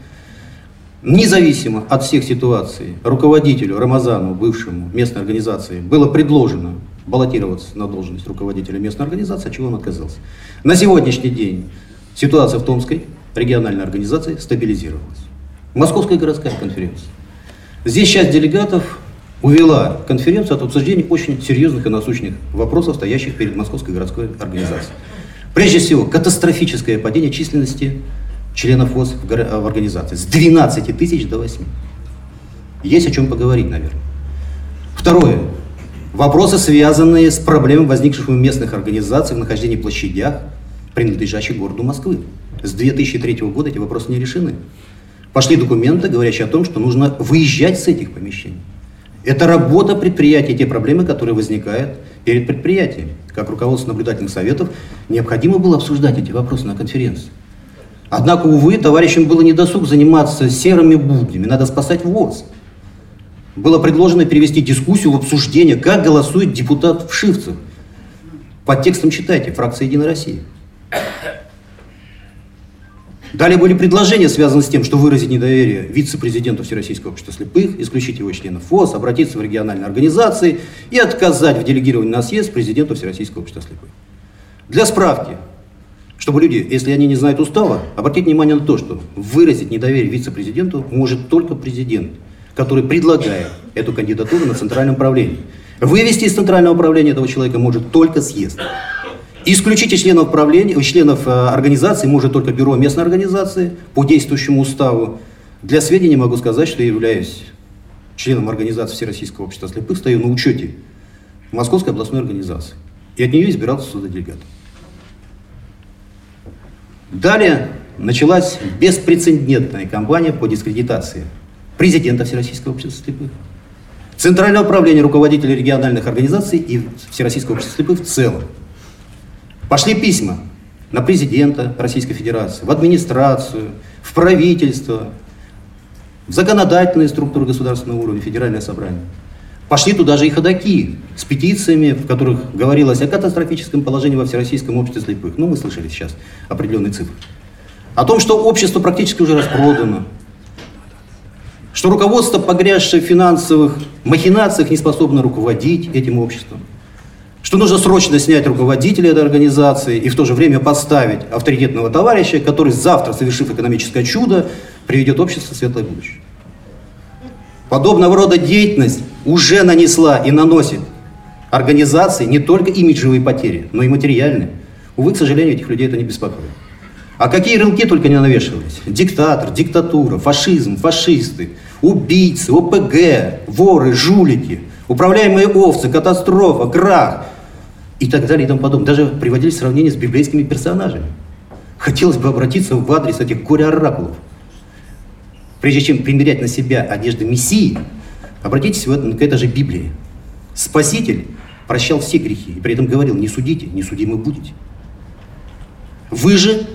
Независимо от всех ситуаций, руководителю Рамазану, бывшему местной организации, было предложено баллотироваться на должность руководителя местной организации, от чего он отказался. На сегодняшний день ситуация в Томской региональной организации стабилизировалась. Московская городская конференция. Здесь часть делегатов увела конференцию от обсуждения очень серьезных и насущных вопросов, стоящих перед Московской городской организацией. Прежде всего, катастрофическое падение численности членов ВОЗ в, в организации с 12 тысяч до 8. Есть о чем поговорить, наверное. Второе. Вопросы, связанные с проблемой, возникших в местных организациях в нахождении площадях, принадлежащих городу Москвы. С 2003 года эти вопросы не решены. Пошли документы, говорящие о том, что нужно выезжать с этих помещений. Это работа предприятия, те проблемы, которые возникают перед предприятием. Как руководство наблюдательных советов необходимо было обсуждать эти вопросы на конференции. Однако, увы, товарищам было недосуг заниматься серыми буднями, надо спасать ВОЗ. Было предложено перевести дискуссию в обсуждение, как голосует депутат Вшивцев. Под текстом читайте, фракция «Единая Россия». Далее были предложения, связанные с тем, что выразить недоверие вице-президенту Всероссийского общества слепых, исключить его членов ФОС, обратиться в региональные организации и отказать в делегировании на съезд президенту Всероссийского общества слепых. Для справки, чтобы люди, если они не знают устава, обратить внимание на то, что выразить недоверие вице-президенту может только президент, который предлагает эту кандидатуру на центральном правлении. Вывести из центрального управления этого человека может только съезд. Исключить членов управления, из членов э, организации может только бюро местной организации по действующему уставу. Для сведения могу сказать, что я являюсь членом организации Всероссийского общества слепых, стою на учете Московской областной организации. И от нее избирался сюда делегат. Далее началась беспрецедентная кампания по дискредитации президента Всероссийского общества слепых, Центральное управление руководителей региональных организаций и Всероссийского общества слепых в целом. Пошли письма на президента Российской Федерации, в администрацию, в правительство, в законодательные структуры государственного уровня, федеральное собрание. Пошли туда же и ходаки с петициями, в которых говорилось о катастрофическом положении во Всероссийском обществе слепых. Ну, мы слышали сейчас определенные цифры. О том, что общество практически уже распродано, что руководство, погрязшее в финансовых махинациях, не способно руководить этим обществом, что нужно срочно снять руководителя этой организации и в то же время поставить авторитетного товарища, который завтра, совершив экономическое чудо, приведет общество в светлое будущее. Подобного рода деятельность уже нанесла и наносит организации не только имиджевые потери, но и материальные. Увы, к сожалению, этих людей это не беспокоит. А какие рынки только не навешивались. Диктатор, диктатура, фашизм, фашисты, убийцы, ОПГ, воры, жулики, управляемые овцы, катастрофа, крах и так далее и тому подобное. Даже приводили сравнение с библейскими персонажами. Хотелось бы обратиться в адрес этих горе-оракулов. Прежде чем примерять на себя одежды Мессии, обратитесь вот к этой же Библии. Спаситель прощал все грехи и при этом говорил, не судите, не судимы будете. Вы же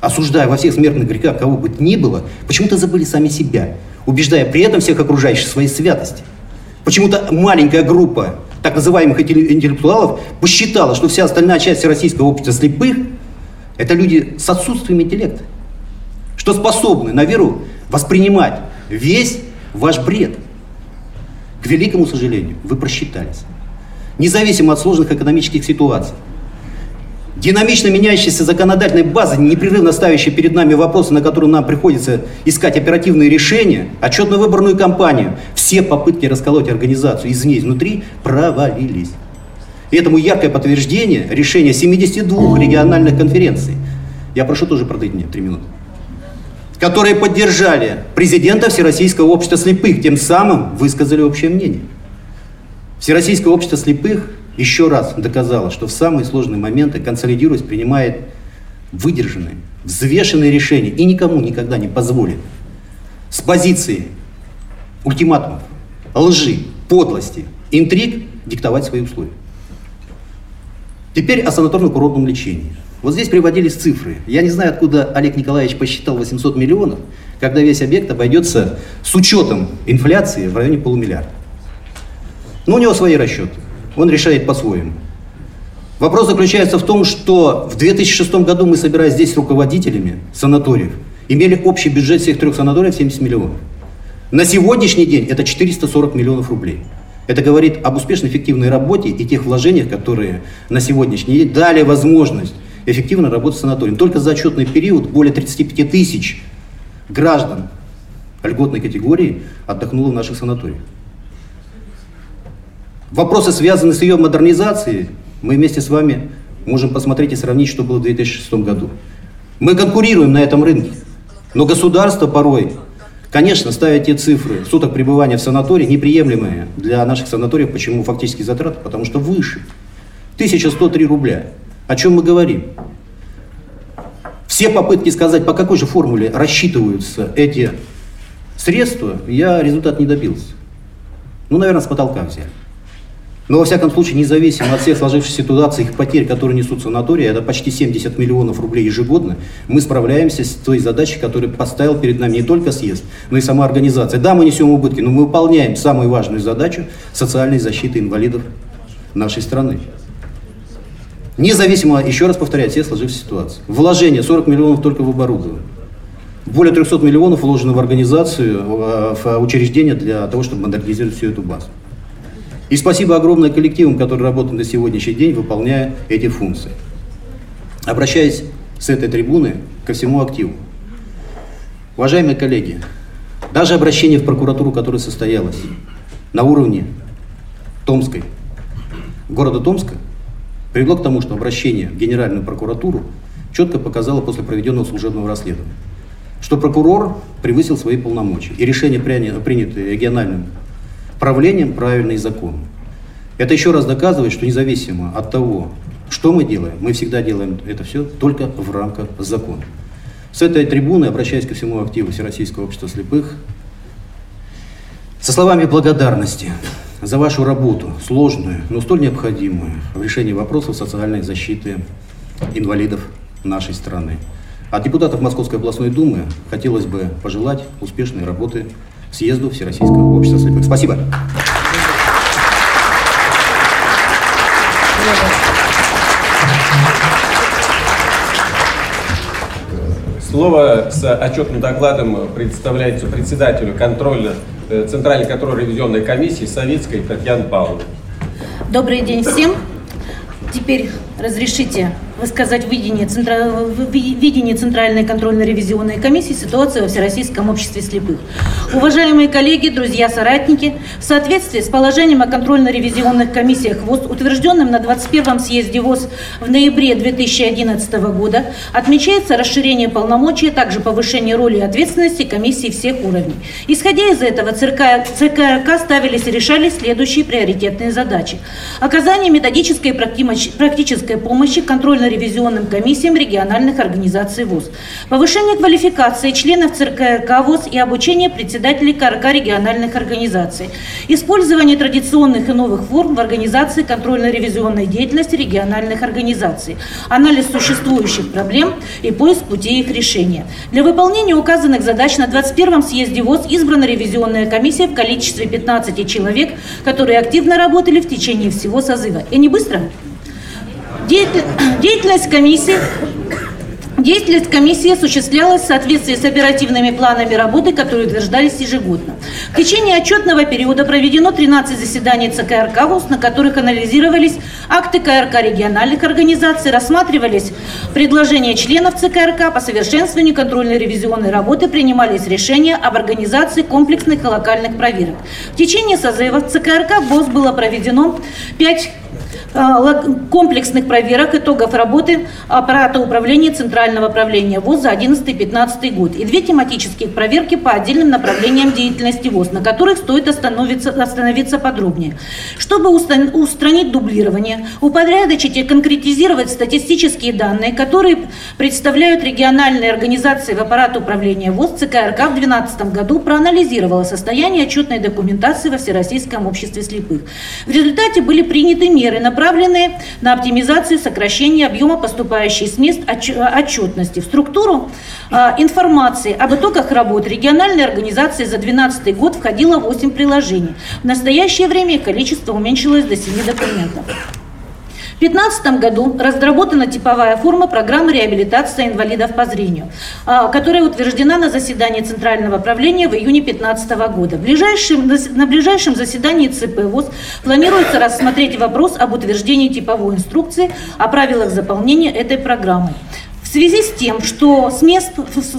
осуждая во всех смертных грехах кого бы то ни было, почему-то забыли сами себя, убеждая при этом всех окружающих своей святости. Почему-то маленькая группа так называемых интеллектуалов посчитала, что вся остальная часть российского общества слепых – это люди с отсутствием интеллекта, что способны на веру воспринимать весь ваш бред. К великому сожалению, вы просчитались. Независимо от сложных экономических ситуаций, Динамично меняющаяся законодательная база, непрерывно ставящая перед нами вопросы, на которые нам приходится искать оперативные решения, отчетно-выборную кампанию, все попытки расколоть организацию извне изнутри провалились. И этому яркое подтверждение решения 72 региональных конференций. Я прошу тоже продать мне три минуты которые поддержали президента Всероссийского общества слепых, тем самым высказали общее мнение. Всероссийское общество слепых еще раз доказала, что в самые сложные моменты, консолидируясь, принимает выдержанные, взвешенные решения и никому никогда не позволит с позиции ультиматумов, лжи, подлости, интриг диктовать свои условия. Теперь о санаторно-курортном лечении. Вот здесь приводились цифры. Я не знаю, откуда Олег Николаевич посчитал 800 миллионов, когда весь объект обойдется с учетом инфляции в районе полумиллиарда. Но у него свои расчеты он решает по-своему. Вопрос заключается в том, что в 2006 году мы, собираясь здесь с руководителями санаториев, имели общий бюджет всех трех санаториев 70 миллионов. На сегодняшний день это 440 миллионов рублей. Это говорит об успешной эффективной работе и тех вложениях, которые на сегодняшний день дали возможность эффективно работать с санаторием. Только за отчетный период более 35 тысяч граждан льготной категории отдохнуло в наших санаториях. Вопросы, связанные с ее модернизацией, мы вместе с вами можем посмотреть и сравнить, что было в 2006 году. Мы конкурируем на этом рынке, но государство порой, конечно, ставит те цифры суток пребывания в санатории неприемлемые для наших санаториев. Почему фактически затраты? Потому что выше. 1103 рубля. О чем мы говорим? Все попытки сказать, по какой же формуле рассчитываются эти средства, я результат не добился. Ну, наверное, с потолка взяли. Но, во всяком случае, независимо от всех сложившихся ситуаций, их потерь, которые несут санатории, это почти 70 миллионов рублей ежегодно, мы справляемся с той задачей, которую поставил перед нами не только съезд, но и сама организация. Да, мы несем убытки, но мы выполняем самую важную задачу социальной защиты инвалидов нашей страны. Независимо, еще раз повторяю, все сложившиеся ситуации. Вложение 40 миллионов только в оборудование. Более 300 миллионов вложено в организацию, в учреждения для того, чтобы модернизировать всю эту базу. И спасибо огромное коллективам, которые работают на сегодняшний день, выполняя эти функции. Обращаясь с этой трибуны ко всему активу. Уважаемые коллеги, даже обращение в прокуратуру, которое состоялось на уровне Томской, города Томска, привело к тому, что обращение в Генеральную прокуратуру четко показало после проведенного служебного расследования, что прокурор превысил свои полномочия, и решение, принятое региональным правлением, правильно и законно. Это еще раз доказывает, что независимо от того, что мы делаем, мы всегда делаем это все только в рамках закона. С этой трибуны, обращаясь ко всему активу Всероссийского общества слепых, со словами благодарности за вашу работу, сложную, но столь необходимую в решении вопросов социальной защиты инвалидов нашей страны. От депутатов Московской областной думы хотелось бы пожелать успешной работы съезду Всероссийского общества слепых. Спасибо. Слово с отчетным докладом представляется председателю контроля, э, Центральной контрольно-ревизионной комиссии Савицкой Татьяны Павловны. Добрый день всем. Теперь разрешите высказать видение, центра... видение Центральной контрольно-ревизионной комиссии ситуации во Всероссийском обществе слепых. Уважаемые коллеги, друзья, соратники, в соответствии с положением о контрольно-ревизионных комиссиях ВОЗ, утвержденным на 21-м съезде ВОЗ в ноябре 2011 года, отмечается расширение полномочий, а также повышение роли и ответственности комиссии всех уровней. Исходя из этого, ЦРК, ЦКРК ставились и решались следующие приоритетные задачи. Оказание методической и практической помощи контрольно контрольно-ревизионным комиссиям региональных организаций ВУЗ, повышение квалификации членов ЦРК ВУЗ и обучение председателей КРК региональных организаций, использование традиционных и новых форм в организации контрольно-ревизионной деятельности региональных организаций, анализ существующих проблем и поиск путей их решения. Для выполнения указанных задач на 21-м съезде ВОЗ избрана ревизионная комиссия в количестве 15 человек, которые активно работали в течение всего созыва. И не быстро? Деятельность комиссии Деятельность комиссии осуществлялась в соответствии с оперативными планами работы, которые утверждались ежегодно. В течение отчетного периода проведено 13 заседаний ЦКРК ВУЗ, на которых анализировались акты КРК региональных организаций, рассматривались предложения членов ЦКРК по совершенствованию контрольной ревизионной работы, принимались решения об организации комплексных и локальных проверок. В течение созыва ЦКРК ВОЗ было проведено 5 Э, комплексных проверок итогов работы аппарата управления Центрального правления ВОЗ за 2011-2015 год и две тематические проверки по отдельным направлениям деятельности ВОЗ, на которых стоит остановиться, остановиться подробнее. Чтобы устранить дублирование, упорядочить и конкретизировать статистические данные, которые представляют региональные организации в аппарат управления ВОЗ, ЦКРК в 2012 году проанализировала состояние отчетной документации во Всероссийском обществе слепых. В результате были приняты меры, направленные направленные на оптимизацию сокращения объема поступающей с мест отчетности. В структуру а, информации об итогах работы региональной организации за 2012 год входило 8 приложений. В настоящее время количество уменьшилось до 7 документов. В 2015 году разработана типовая форма программы реабилитации инвалидов по зрению, а, которая утверждена на заседании Центрального правления в июне 2015 года. В на ближайшем заседании ЦП ВОЗ планируется рассмотреть вопрос об утверждении типовой инструкции о правилах заполнения этой программы. Связи с тем, что с мест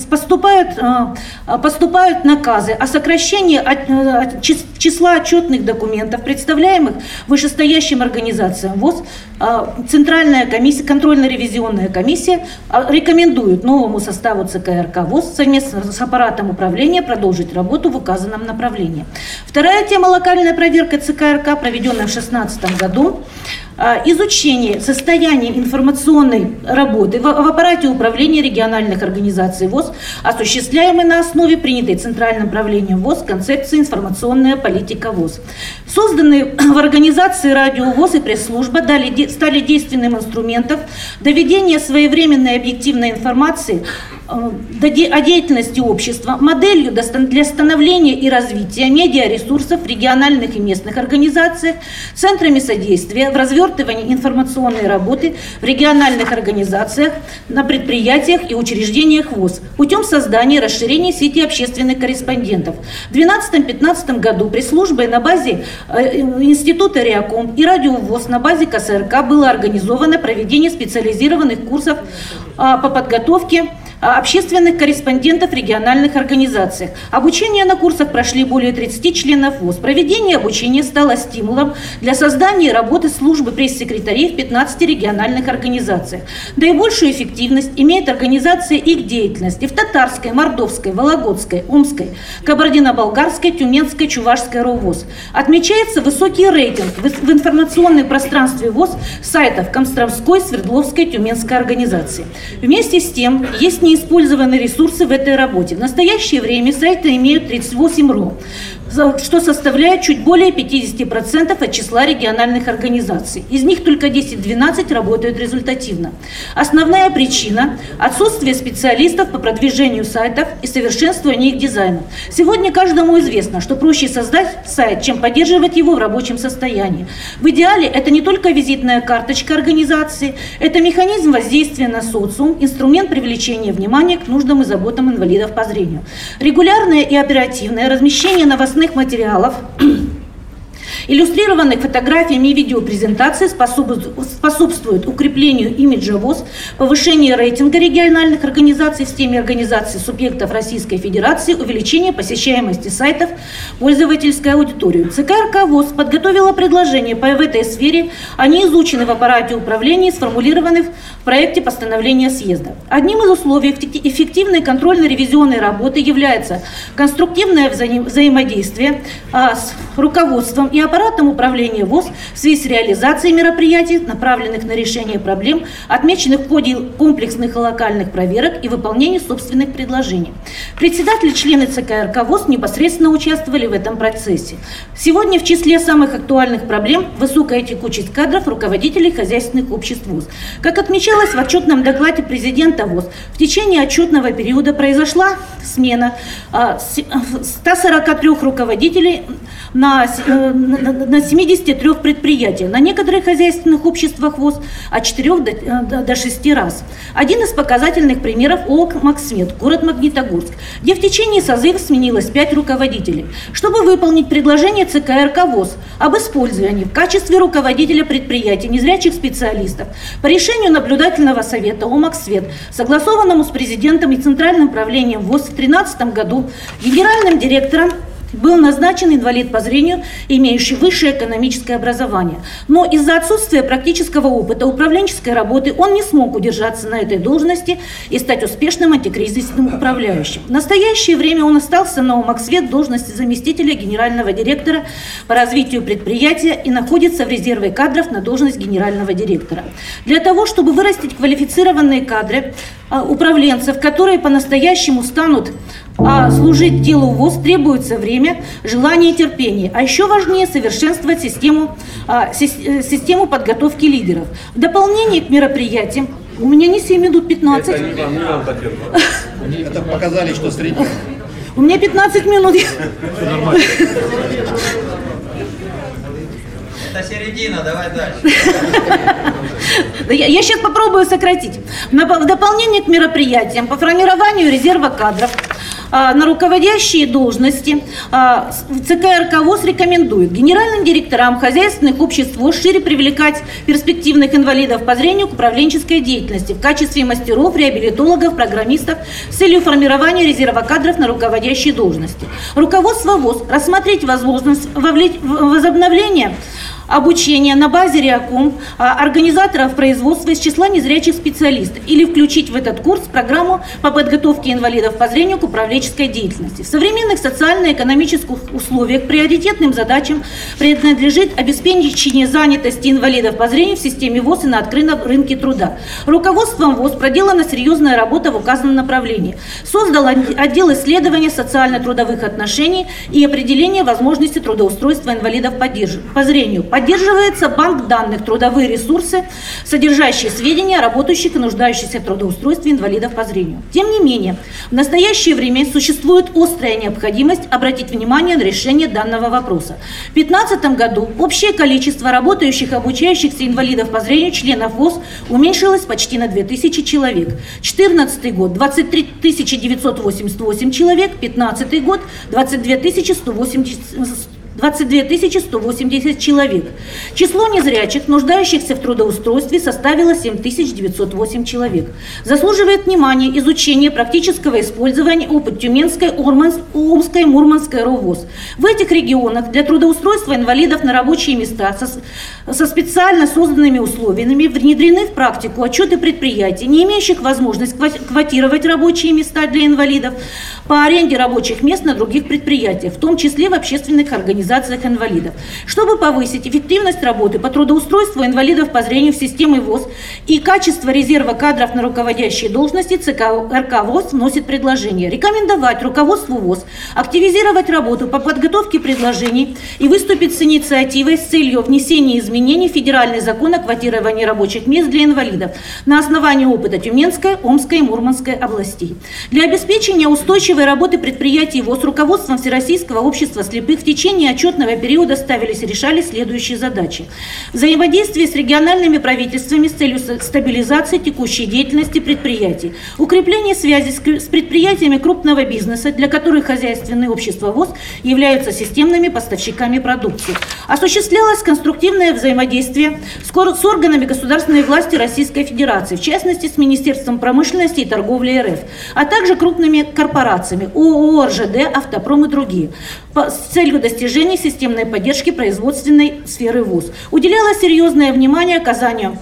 поступают, э, поступают наказы о сокращении э, числа отчетных документов, представляемых вышестоящим организациям ВОЗ, э, Центральная комиссия, контрольно-ревизионная комиссия рекомендует новому составу ЦКРК ВОЗ совместно с аппаратом управления продолжить работу в указанном направлении. Вторая тема – локальная проверка ЦКРК, проведенная в 2016 году. А, изучение состояния информационной работы в аппарате управления региональных организаций ВОЗ, осуществляемой на основе принятой Центральным правлением ВОЗ концепции информационная политика ВОЗ. Созданные в организации радио ВОЗ и пресс-служба стали действенным инструментом доведения своевременной объективной информации Э, о деятельности общества, моделью для становления и развития медиаресурсов в региональных и местных организациях, центрами содействия в развертывании информационной работы в региональных организациях, на предприятиях и учреждениях ВОЗ путем создания и расширения сети общественных корреспондентов. В 2012-2015 году пресс-службой на базе э, Института Реаком и Радио ВОЗ на базе КСРК было организовано проведение специализированных курсов а, по подготовке общественных корреспондентов в региональных организациях. Обучение на курсах прошли более 30 членов ВОЗ. Проведение обучения стало стимулом для создания и работы службы пресс-секретарей в 15 региональных организациях. Наибольшую эффективность имеет организация их деятельности в Татарской, Мордовской, Вологодской, Омской, Кабардино-Балкарской, Тюменской, Чувашской РОВОЗ. Отмечается высокий рейтинг в информационном пространстве ВОЗ сайтов Комстромской, Свердловской, Тюменской организации. Вместе с тем, есть неиспользованные ресурсы в этой работе. В настоящее время сайты имеют 38 РО что составляет чуть более 50% от числа региональных организаций. Из них только 10-12 работают результативно. Основная причина – отсутствие специалистов по продвижению сайтов и совершенствованию их дизайна. Сегодня каждому известно, что проще создать сайт, чем поддерживать его в рабочем состоянии. В идеале это не только визитная карточка организации, это механизм воздействия на социум, инструмент привлечения внимания к нуждам и заботам инвалидов по зрению. Регулярное и оперативное размещение новостных новостных материалов Иллюстрированные фотографиями и видеопрезентации способствуют укреплению имиджа ВОЗ, повышению рейтинга региональных организаций в системе организации субъектов Российской Федерации, увеличению посещаемости сайтов пользовательской аудитории. ЦК РК ВОЗ подготовила предложения по в этой сфере. Они изучены в аппарате управления и сформулированы в проекте постановления съезда. Одним из условий эффективной контрольно-ревизионной работы является конструктивное взаимодействие а, с руководством и аппаратом управления ВОЗ в связи с реализацией мероприятий, направленных на решение проблем, отмеченных в ходе комплексных и локальных проверок и выполнения собственных предложений. Председатели члены ЦК РК ВОЗ непосредственно участвовали в этом процессе. Сегодня в числе самых актуальных проблем высокая текучесть кадров руководителей хозяйственных обществ ВОЗ. Как отмечалось в отчетном докладе президента ВОЗ, в течение отчетного периода произошла смена 143 а, руководителей на, э, на 73 предприятиях, на некоторых хозяйственных обществах ВОЗ от 4 до, э, до 6 раз. Один из показательных примеров ООК «Максвет», город Магнитогорск, где в течение созыва сменилось 5 руководителей. Чтобы выполнить предложение ЦК РК ВОЗ об использовании в качестве руководителя предприятия незрячих специалистов по решению наблюдательного совета ОМАК «Свет», согласованному с президентом и Центральным правлением ВОЗ в 2013 году, генеральным директором был назначен инвалид по зрению, имеющий высшее экономическое образование. Но из-за отсутствия практического опыта управленческой работы он не смог удержаться на этой должности и стать успешным антикризисным управляющим. В настоящее время он остался на Умаксвет в должности заместителя генерального директора по развитию предприятия и находится в резерве кадров на должность генерального директора. Для того, чтобы вырастить квалифицированные кадры, а, управленцев, которые по-настоящему станут а служить делу ВОЗ требуется время, желание и терпение. А еще важнее совершенствовать систему, а, э, систему подготовки лидеров. В дополнение к мероприятиям у меня не 7 минут 15. Это, не вам, не вам, Это показали, что средний. У меня 15 минут. Это середина, давай дальше. Я, сейчас попробую сократить. В дополнение к мероприятиям по формированию резерва кадров а, на руководящие должности а, ЦК РК ВОЗ рекомендует генеральным директорам хозяйственных обществ шире привлекать перспективных инвалидов по зрению к управленческой деятельности в качестве мастеров, реабилитологов, программистов с целью формирования резерва кадров на руководящие должности. Руководство ВОЗ рассмотреть возможность возобновления обучения на базе РИАКОМ а, организаторов производства из числа незрячих специалистов или включить в этот курс программу по подготовке инвалидов по зрению к управленческой деятельности. В современных социально-экономических условиях приоритетным задачам принадлежит обеспечение занятости инвалидов по зрению в системе ВОЗ и на открытом рынке труда. Руководством ВОЗ проделана серьезная работа в указанном направлении. Создал отдел исследования социально-трудовых отношений и определения возможности трудоустройства инвалидов по зрению Поддерживается банк данных «Трудовые ресурсы», содержащие сведения о работающих и нуждающихся в трудоустройстве инвалидов по зрению. Тем не менее, в настоящее время существует острая необходимость обратить внимание на решение данного вопроса. В 2015 году общее количество работающих и обучающихся инвалидов по зрению членов ВОЗ уменьшилось почти на 2000 человек. 2014 год – 23 988 человек, 2015 год – 22 180 22 180 человек. Число незрячих, нуждающихся в трудоустройстве, составило 7 908 человек. Заслуживает внимания изучение практического использования опыт Тюменской, Омской, Мурманской РОВОЗ. В этих регионах для трудоустройства инвалидов на рабочие места со, со специально созданными условиями внедрены в практику отчеты предприятий, не имеющих возможность квотировать рабочие места для инвалидов по аренде рабочих мест на других предприятиях, в том числе в общественных организациях инвалидов. Чтобы повысить эффективность работы по трудоустройству инвалидов по зрению в системе ВОЗ и качество резерва кадров на руководящие должности, ЦК РК ВОЗ вносит предложение рекомендовать руководству ВОЗ активизировать работу по подготовке предложений и выступить с инициативой с целью внесения изменений в федеральный закон о квотировании рабочих мест для инвалидов на основании опыта Тюменской, Омской и Мурманской областей. Для обеспечения устойчивой работы предприятий ВОЗ руководством Всероссийского общества слепых в течение отчетного периода ставились и решались следующие задачи. Взаимодействие с региональными правительствами с целью стабилизации текущей деятельности предприятий, укрепление связи с предприятиями крупного бизнеса, для которых хозяйственные общества ВОЗ являются системными поставщиками продукции. Осуществлялось конструктивное взаимодействие с органами государственной власти Российской Федерации, в частности с Министерством промышленности и торговли РФ, а также крупными корпорациями ООО, РЖД, Автопром и другие, с целью достижения системной поддержки производственной сферы ВУЗ. Уделялось серьезное внимание оказанию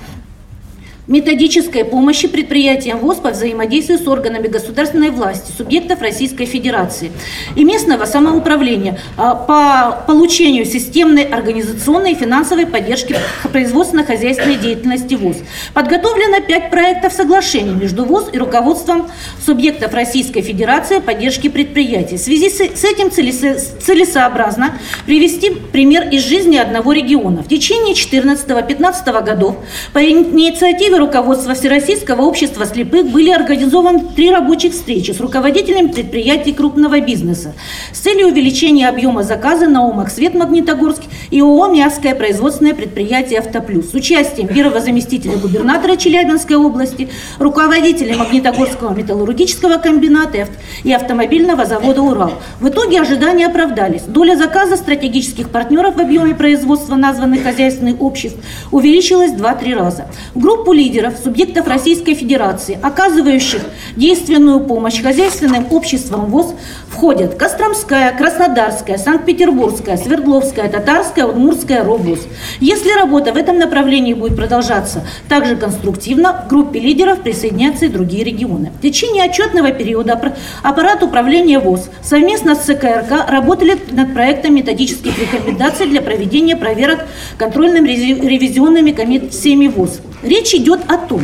методической помощи предприятиям ВОЗ по взаимодействию с органами государственной власти, субъектов Российской Федерации и местного самоуправления а, по получению системной организационной и финансовой поддержки производственно-хозяйственной деятельности ВОЗ. Подготовлено пять проектов соглашений между ВОЗ и руководством субъектов Российской Федерации поддержки предприятий. В связи с этим целесообразно привести пример из жизни одного региона. В течение 14-15 годов по инициативе инициативе руководства Всероссийского общества слепых были организованы три рабочих встречи с руководителями предприятий крупного бизнеса с целью увеличения объема заказа на ОМАК «Свет Магнитогорск» и ООО «Мягкое производственное предприятие «Автоплюс» с участием первого заместителя губернатора Челябинской области, руководителя Магнитогорского металлургического комбината и автомобильного завода «Урал». В итоге ожидания оправдались. Доля заказа стратегических партнеров в объеме производства названных хозяйственных обществ увеличилась в 2-3 раза. В группу лидеров, субъектов Российской Федерации, оказывающих действенную помощь хозяйственным обществам ВОЗ, входят Костромская, Краснодарская, Санкт-Петербургская, Свердловская, Татарская, Удмуртская, Роблус. Если работа в этом направлении будет продолжаться также конструктивно, к группе лидеров присоединятся и другие регионы. В течение отчетного периода аппарат управления ВОЗ совместно с ЦКРК работали над проектом методических рекомендаций для проведения проверок контрольными ревизионными комиссиями ВОЗ. Речь идет о том,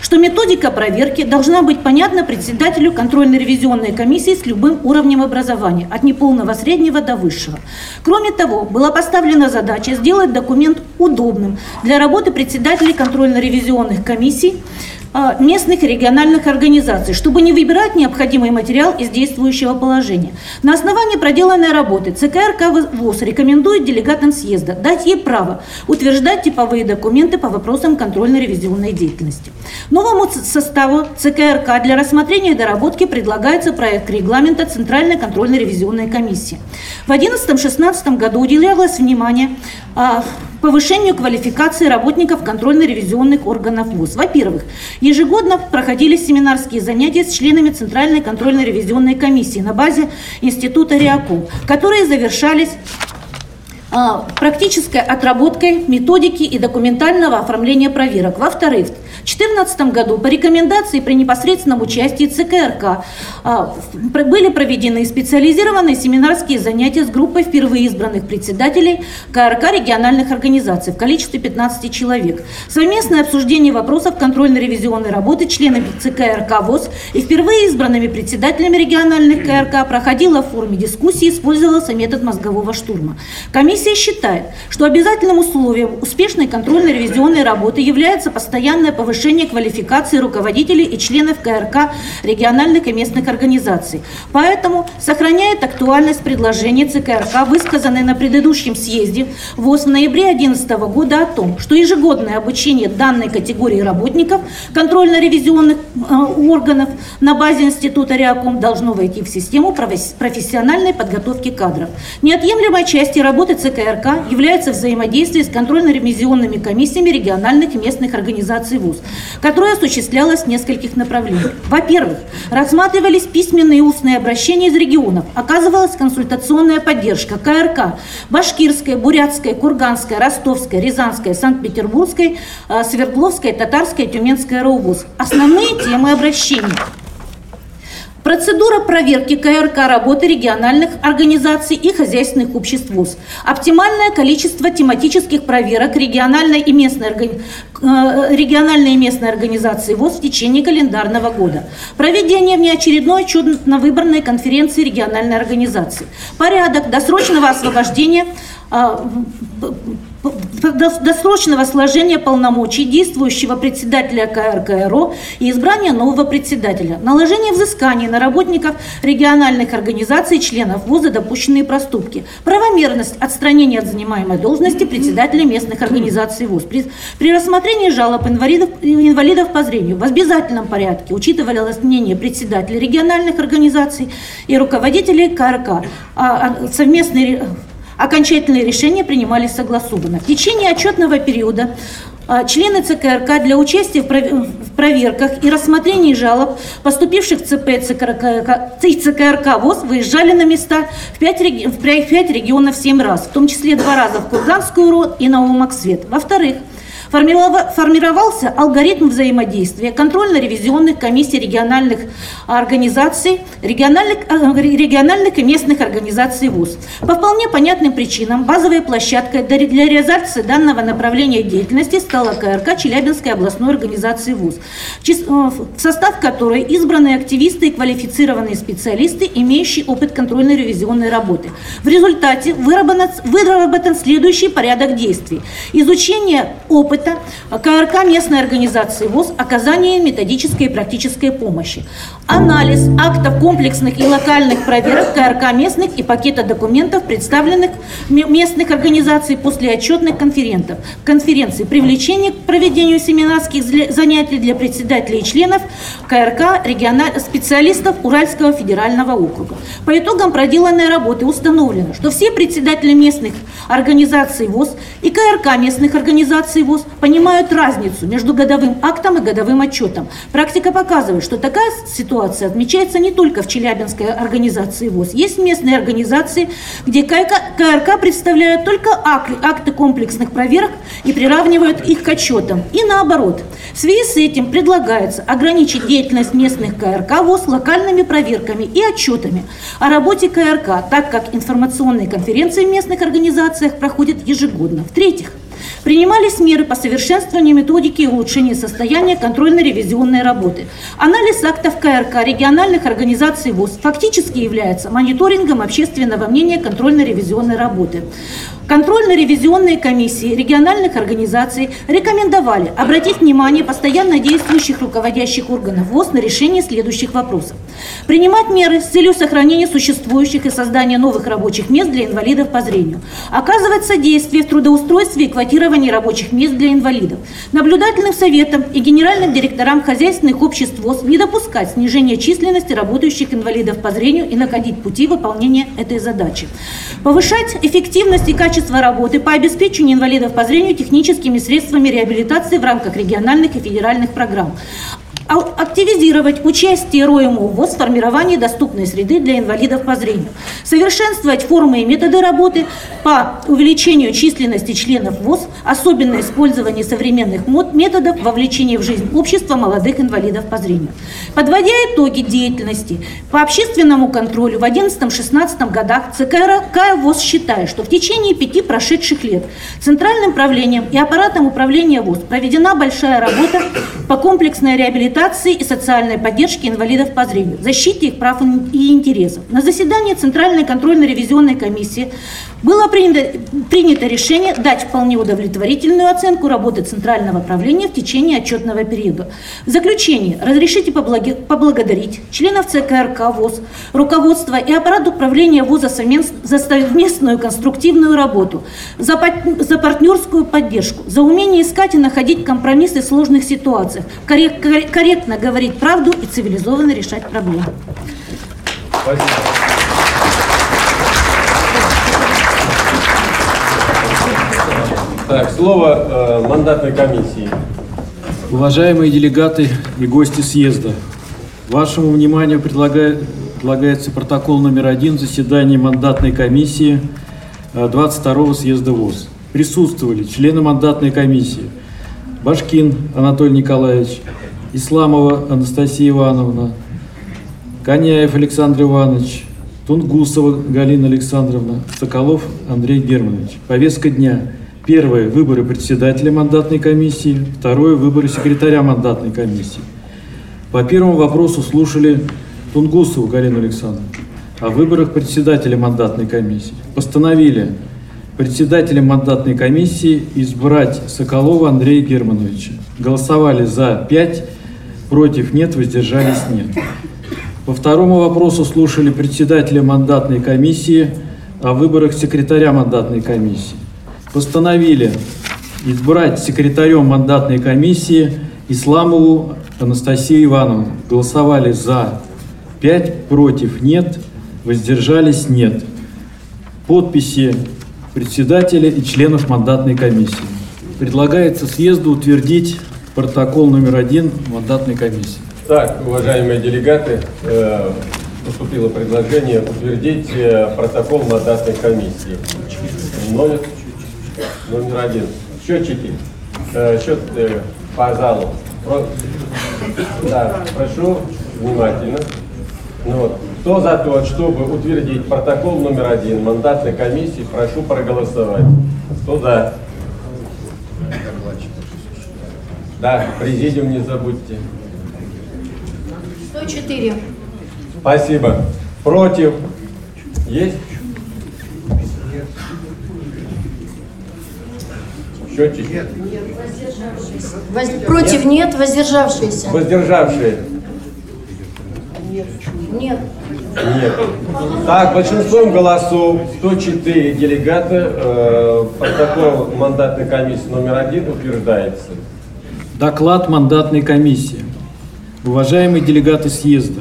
что методика проверки должна быть понятна председателю контрольно-ревизионной комиссии с любым уровнем образования, от неполного среднего до высшего. Кроме того, была поставлена задача сделать документ удобным для работы председателей контрольно-ревизионных комиссий, местных и региональных организаций, чтобы не выбирать необходимый материал из действующего положения. На основании проделанной работы ЦКРК ВОЗ рекомендует делегатам съезда дать ей право утверждать типовые документы по вопросам контрольно-ревизионной деятельности. Новому составу ЦКРК для рассмотрения и доработки предлагается проект регламента Центральной контрольно-ревизионной комиссии. В 2011-2016 году уделялось внимание а, повышению квалификации работников контрольно-ревизионных органов ВУЗ. Во-первых, ежегодно проходили семинарские занятия с членами Центральной контрольно-ревизионной комиссии на базе Института РИАКО, которые завершались практической отработкой методики и документального оформления проверок. Во-вторых, 2014 году по рекомендации при непосредственном участии ЦКРК а, были проведены специализированные семинарские занятия с группой впервые избранных председателей КРК региональных организаций в количестве 15 человек. Совместное обсуждение вопросов контрольно-ревизионной работы членами ЦКРК ВОЗ и впервые избранными председателями региональных КРК проходило в форме дискуссии, использовался метод мозгового штурма. Комиссия Комиссия считает, что обязательным условием успешной контрольно-ревизионной работы является постоянное повышение квалификации руководителей и членов КРК региональных и местных организаций. Поэтому сохраняет актуальность предложения ЦКРК, высказанной на предыдущем съезде ВОЗ в ноябре 2011 года о том, что ежегодное обучение данной категории работников контрольно-ревизионных э, органов на базе Института Реаком должно войти в систему профессиональной подготовки кадров. Неотъемлемой частью работы ЦКРК является взаимодействие с контрольно-ревизионными комиссиями региональных и местных организаций ВУЗ, которое осуществлялось в нескольких направлениях. Во-первых, рассматривались письменные и устные обращения из регионов, оказывалась консультационная поддержка КРК, Башкирская, Бурятская, Курганская, Ростовская, Рязанская, Санкт-Петербургская, э, Свердловская, Татарская, Тюменская РОВУЗ. Основные темы обращений – Процедура проверки КРК работы региональных организаций и хозяйственных обществ ВУЗ. Оптимальное количество тематических проверок региональной и местной, органи... Э, региональной и местной организации ВУЗ в течение календарного года. Проведение внеочередной отчетно-выборной конференции региональной организации. Порядок досрочного освобождения а, досрочного сложения полномочий действующего председателя КРКРО и избрания нового председателя, наложение взысканий на работников региональных организаций членов ВУЗа допущенные проступки, правомерность отстранения от занимаемой должности председателя местных организаций ВУЗ. При, при рассмотрении жалоб инвалидов, инвалидов по зрению в обязательном порядке учитывалось мнение председателя региональных организаций и руководителей КРК. А, а совместные Окончательные решения принимались согласованно. В течение отчетного периода а, Члены ЦКРК для участия в проверках и рассмотрении жалоб, поступивших в ЦП ЦКРК, ЦКРК ВОЗ, выезжали на места в 5, реги... в 5 регионов 7 раз, в том числе два раза в Курганскую РО и Новомаксвет. Во-вторых, формировался алгоритм взаимодействия контрольно-ревизионных комиссий региональных организаций, региональных, э, региональных и местных организаций ВУЗ. По вполне понятным причинам базовой площадкой для реализации данного направления деятельности стала КРК Челябинской областной организации ВУЗ, э, в состав которой избраны активисты и квалифицированные специалисты, имеющие опыт контрольно-ревизионной работы. В результате выработан следующий порядок действий. Изучение опыта это КРК местной организации ВОЗ оказание методической и практической помощи. Анализ актов комплексных и локальных проверок КРК местных и пакета документов, представленных местных организаций после отчетных конферентов. Конференции привлечение к проведению семинарских занятий для председателей и членов КРК региональ... специалистов Уральского федерального округа. По итогам проделанной работы установлено, что все председатели местных организаций ВОЗ и КРК местных организаций ВОЗ понимают разницу между годовым актом и годовым отчетом. Практика показывает, что такая ситуация отмечается не только в Челябинской организации ВОЗ. Есть местные организации, где КРК представляют только акты комплексных проверок и приравнивают их к отчетам. И наоборот. В связи с этим предлагается ограничить деятельность местных КРК ВОЗ локальными проверками и отчетами о работе КРК, так как информационные конференции в местных организациях проходят ежегодно. В-третьих, Принимались меры по совершенствованию методики и улучшению состояния контрольно-ревизионной работы. Анализ актов КРК региональных организаций ВОЗ фактически является мониторингом общественного мнения контрольно-ревизионной работы. Контрольно-ревизионные комиссии региональных организаций рекомендовали обратить внимание постоянно действующих руководящих органов ВОЗ на решение следующих вопросов. Принимать меры с целью сохранения существующих и создания новых рабочих мест для инвалидов по зрению. Оказывать содействие в трудоустройстве и квотировании рабочих мест для инвалидов. Наблюдательным советам и генеральным директорам хозяйственных обществ ВОЗ не допускать снижения численности работающих инвалидов по зрению и находить пути выполнения этой задачи. Повышать эффективность и качество работы по обеспечению инвалидов по зрению техническими средствами реабилитации в рамках региональных и федеральных программ активизировать участие РОМУ в формировании доступной среды для инвалидов по зрению, совершенствовать формы и методы работы по увеличению численности членов ВОЗ, особенно использование современных методов вовлечения в жизнь общества молодых инвалидов по зрению. Подводя итоги деятельности по общественному контролю в 2011-2016 годах ЦКРК ВОЗ считает, что в течение пяти прошедших лет Центральным правлением и аппаратом управления ВОЗ проведена большая работа по комплексной реабилитации реабилитации и социальной поддержки инвалидов по зрению, защите их прав и интересов. На заседании Центральной контрольно-ревизионной комиссии Было принято, принято решение дать вполне удовлетворительную оценку работы Центрального правления в течение отчетного периода. В заключение разрешите поблагодарить членов ЦК РК ВОЗ, руководство и аппарат управления совмест- за совместную конструктивную работу, за, за партнерскую поддержку, за умение искать и находить компромиссы в сложных ситуациях, коррек- коррек- корректно говорить правду и цивилизованно решать проблемы. Так, слово э, мандатной комиссии. Уважаемые делегаты и гости съезда, вашему вниманию предлагаю- предлагается протокол номер один заседания мандатной комиссии э, 22-го съезда ВОЗ. Присутствовали члены мандатной комиссии Башкин Анатолий Николаевич, Исламова Анастасия Ивановна, Коняев Александр Иванович, Тунгусова Галина Александровна, Соколов Андрей Германович. Повестка дня. Первое – выборы председателя мандатной комиссии. Второе – выборы секретаря мандатной комиссии. По первому вопросу слушали Тунгусову Галину Александровну о выборах председателя мандатной комиссии. Постановили председателем мандатной комиссии избрать Соколова Андрея Германовича. Голосовали за 5, против нет, воздержались нет. По второму вопросу слушали председателя мандатной комиссии о выборах секретаря мандатной комиссии. Постановили избрать секретарем мандатной комиссии Исламову Анастасию Ивановну. Голосовали за 5, против нет, воздержались нет. Подписи председателя и членов мандатной комиссии. Предлагается съезду утвердить протокол номер один мандатной комиссии. Так, уважаемые делегаты, э, поступило предложение утвердить э, протокол мандатной комиссии. Номер, номер один. Счетчики. Э, Счет по залу. Да, прошу внимательно. Ну вот. Кто за то, чтобы утвердить протокол номер один мандатной комиссии, прошу проголосовать. Кто за? Да, президиум не забудьте. 104. Спасибо. Против? Есть? Счетчик? Воз- Против нет, воздержавшиеся. Воздержавшие? Нет. Нет. Так, большинством голосов 104 делегата э, протокол мандатной комиссии номер один утверждается. Доклад мандатной комиссии. Уважаемые делегаты съезда,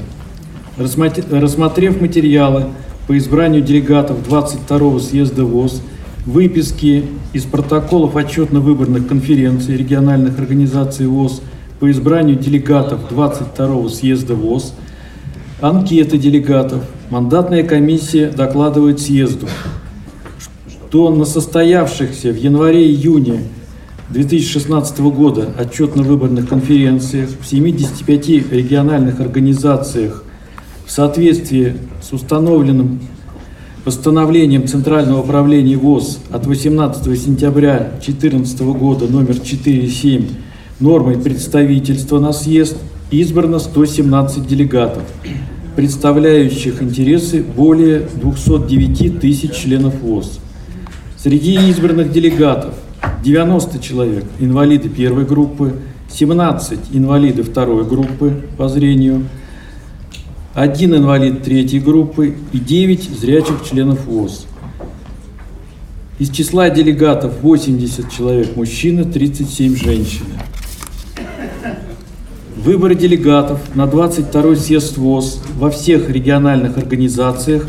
рассмотрев материалы по избранию делегатов 22-го съезда ВОЗ, выписки из протоколов отчетно-выборных конференций региональных организаций ВОЗ по избранию делегатов 22-го съезда ВОЗ, анкеты делегатов, мандатная комиссия докладывает съезду, что на состоявшихся в январе-июне 2016 года отчетно-выборных конференциях в 75 региональных организациях в соответствии с установленным постановлением Центрального управления ВОЗ от 18 сентября 2014 года номер 4.7 нормой представительства на съезд избрано 117 делегатов, представляющих интересы более 209 тысяч членов ВОЗ. Среди избранных делегатов 90 человек – инвалиды первой группы, 17 – инвалиды второй группы по зрению, один инвалид третьей группы и 9 зрячих членов ВОЗ. Из числа делегатов 80 человек мужчины, 37 женщины. Выборы делегатов на 22-й съезд ВОЗ во всех региональных организациях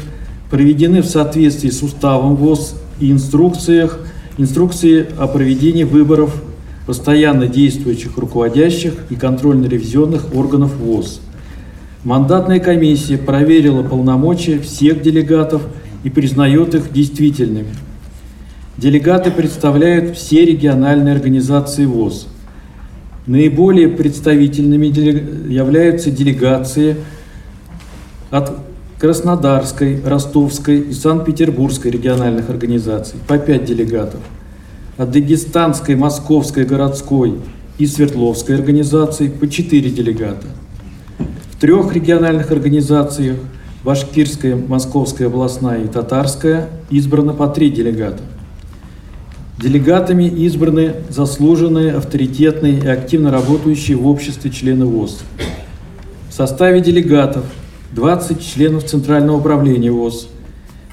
проведены в соответствии с уставом ВОЗ и инструкциях, инструкции о проведении выборов постоянно действующих руководящих и контрольно-ревизионных органов ВОЗ. Мандатная комиссия проверила полномочия всех делегатов и признает их действительными. Делегаты представляют все региональные организации ВОЗ. Наиболее представительными являются делегации от Краснодарской, Ростовской и Санкт-Петербургской региональных организаций по 5 делегатов, от Дагестанской, Московской, городской и Свердловской организаций по 4 делегата. В трех региональных организациях Башкирская, Московская областная и Татарская избрано по три делегата. Делегатами избраны заслуженные, авторитетные и активно работающие в обществе члены ВОЗ. В составе делегатов 20 членов Центрального управления ВОЗ.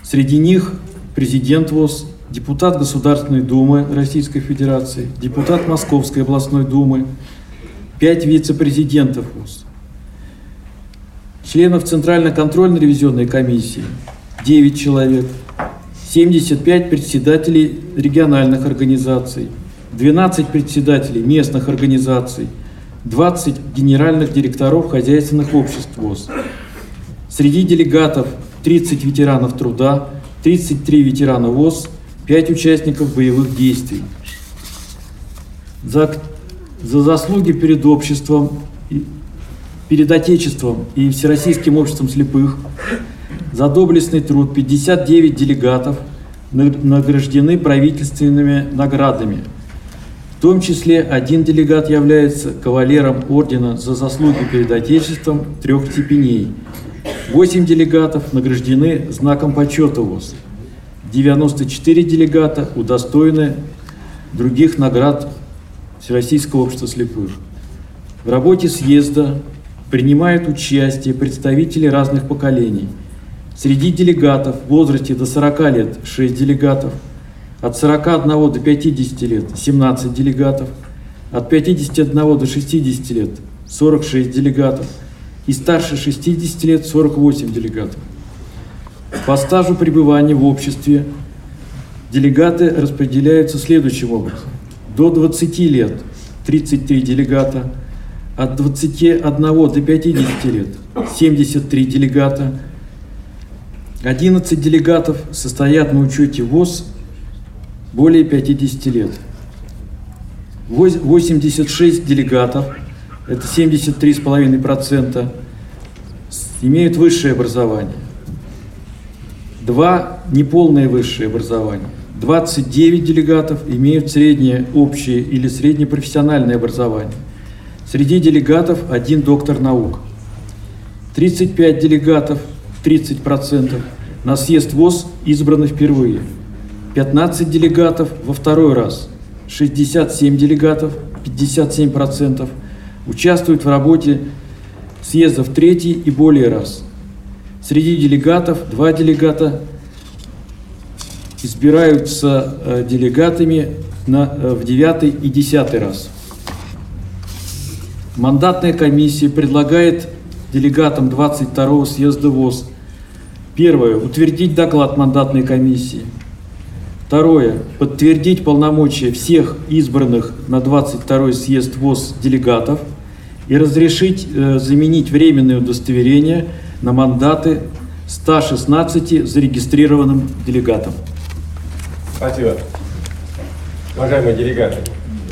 Среди них президент ВОЗ, депутат Государственной Думы Российской Федерации, депутат Московской областной Думы, 5 вице-президентов ВОЗ, членов Центральной контрольно-ревизионной комиссии 9 человек, 75 председателей региональных организаций, 12 председателей местных организаций, 20 генеральных директоров хозяйственных обществ ВОЗ. Среди делегатов 30 ветеранов труда, 33 ветерана ВОЗ, 5 участников боевых действий. За, за заслуги перед обществом, перед Отечеством и Всероссийским обществом слепых, за доблестный труд 59 делегатов на- награждены правительственными наградами. В том числе один делегат является кавалером ордена за заслуги перед Отечеством трех степеней. Восемь делегатов награждены знаком почета ВОЗ. 94 делегата удостоены других наград Всероссийского общества слепых. В работе съезда принимают участие представители разных поколений. Среди делегатов в возрасте до 40 лет 6 делегатов, от 41 до 50 лет 17 делегатов, от 51 до 60 лет 46 делегатов и старше 60 лет 48 делегатов. По стажу пребывания в обществе делегаты распределяются следующим образом. До 20 лет 33 делегата, от 21 до 50 лет 73 делегата, 11 делегатов состоят на учете ВОЗ более 50 лет. Вось- 86 делегатов, это 73,5%, с- имеют высшее образование. Два неполное высшее образование. 29 делегатов имеют среднее общее или среднее профессиональное образование. Среди делегатов один доктор наук. 35 делегатов, 30% на съезд ВОЗ избраны впервые. 15 делегатов во второй раз. 67 делегатов, 57% участвуют в работе съезда в третий и более раз. Среди делегатов два делегата избираются э, делегатами на, э, в девятый и десятый раз. Мандатная комиссия предлагает делегатам 22-го съезда ВОЗ первое утвердить доклад мандатной комиссии. Второе подтвердить полномочия всех избранных на 22-й съезд ВОЗ делегатов и разрешить э, заменить временное удостоверение на мандаты 116 зарегистрированным делегатам. Спасибо. Уважаемые делегаты,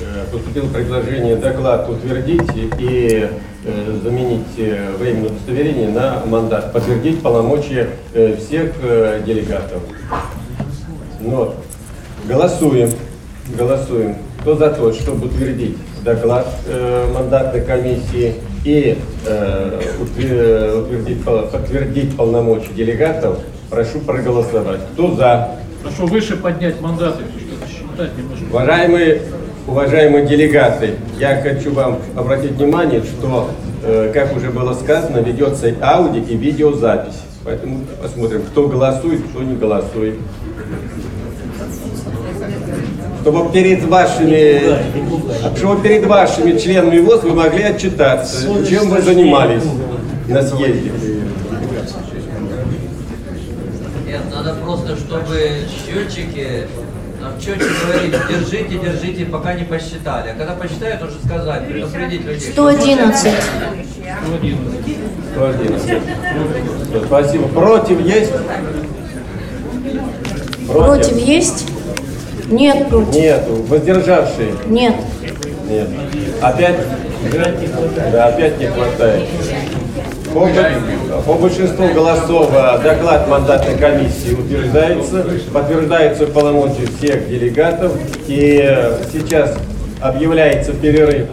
э, поступило предложение доклад утвердить и э, заменить э, временное удостоверение на мандат, подтвердить полномочия всех делегатов. Но голосуем, голосуем. Кто за то, чтобы утвердить доклад э, мандатной комиссии и э, утвер- утвердить, подтвердить полномочия делегатов, прошу проголосовать. Кто за? Прошу выше поднять мандаты, считать не можем. Уважаемые, уважаемые делегаты, я хочу вам обратить внимание, что, э, как уже было сказано, ведется ауди и видеозапись. Поэтому посмотрим, кто голосует, кто не голосует. Чтобы перед вашими, чтобы перед вашими членами ВОЗ вы могли отчитаться, чем вы занимались на съезде. Нет, надо просто, чтобы счетчики, нам четче говорили, держите, держите, пока не посчитали. А когда посчитают, уже сказать, предупредить людей. что 111. 111. Спасибо. Против есть? Против есть? Нет против. Нету. Воздержавшие? Нет. Нет. Опять? Да, опять не хватает. По, по большинству голосов э, доклад мандатной комиссии утверждается, подтверждаются полномочия всех делегатов и э, сейчас объявляется перерыв.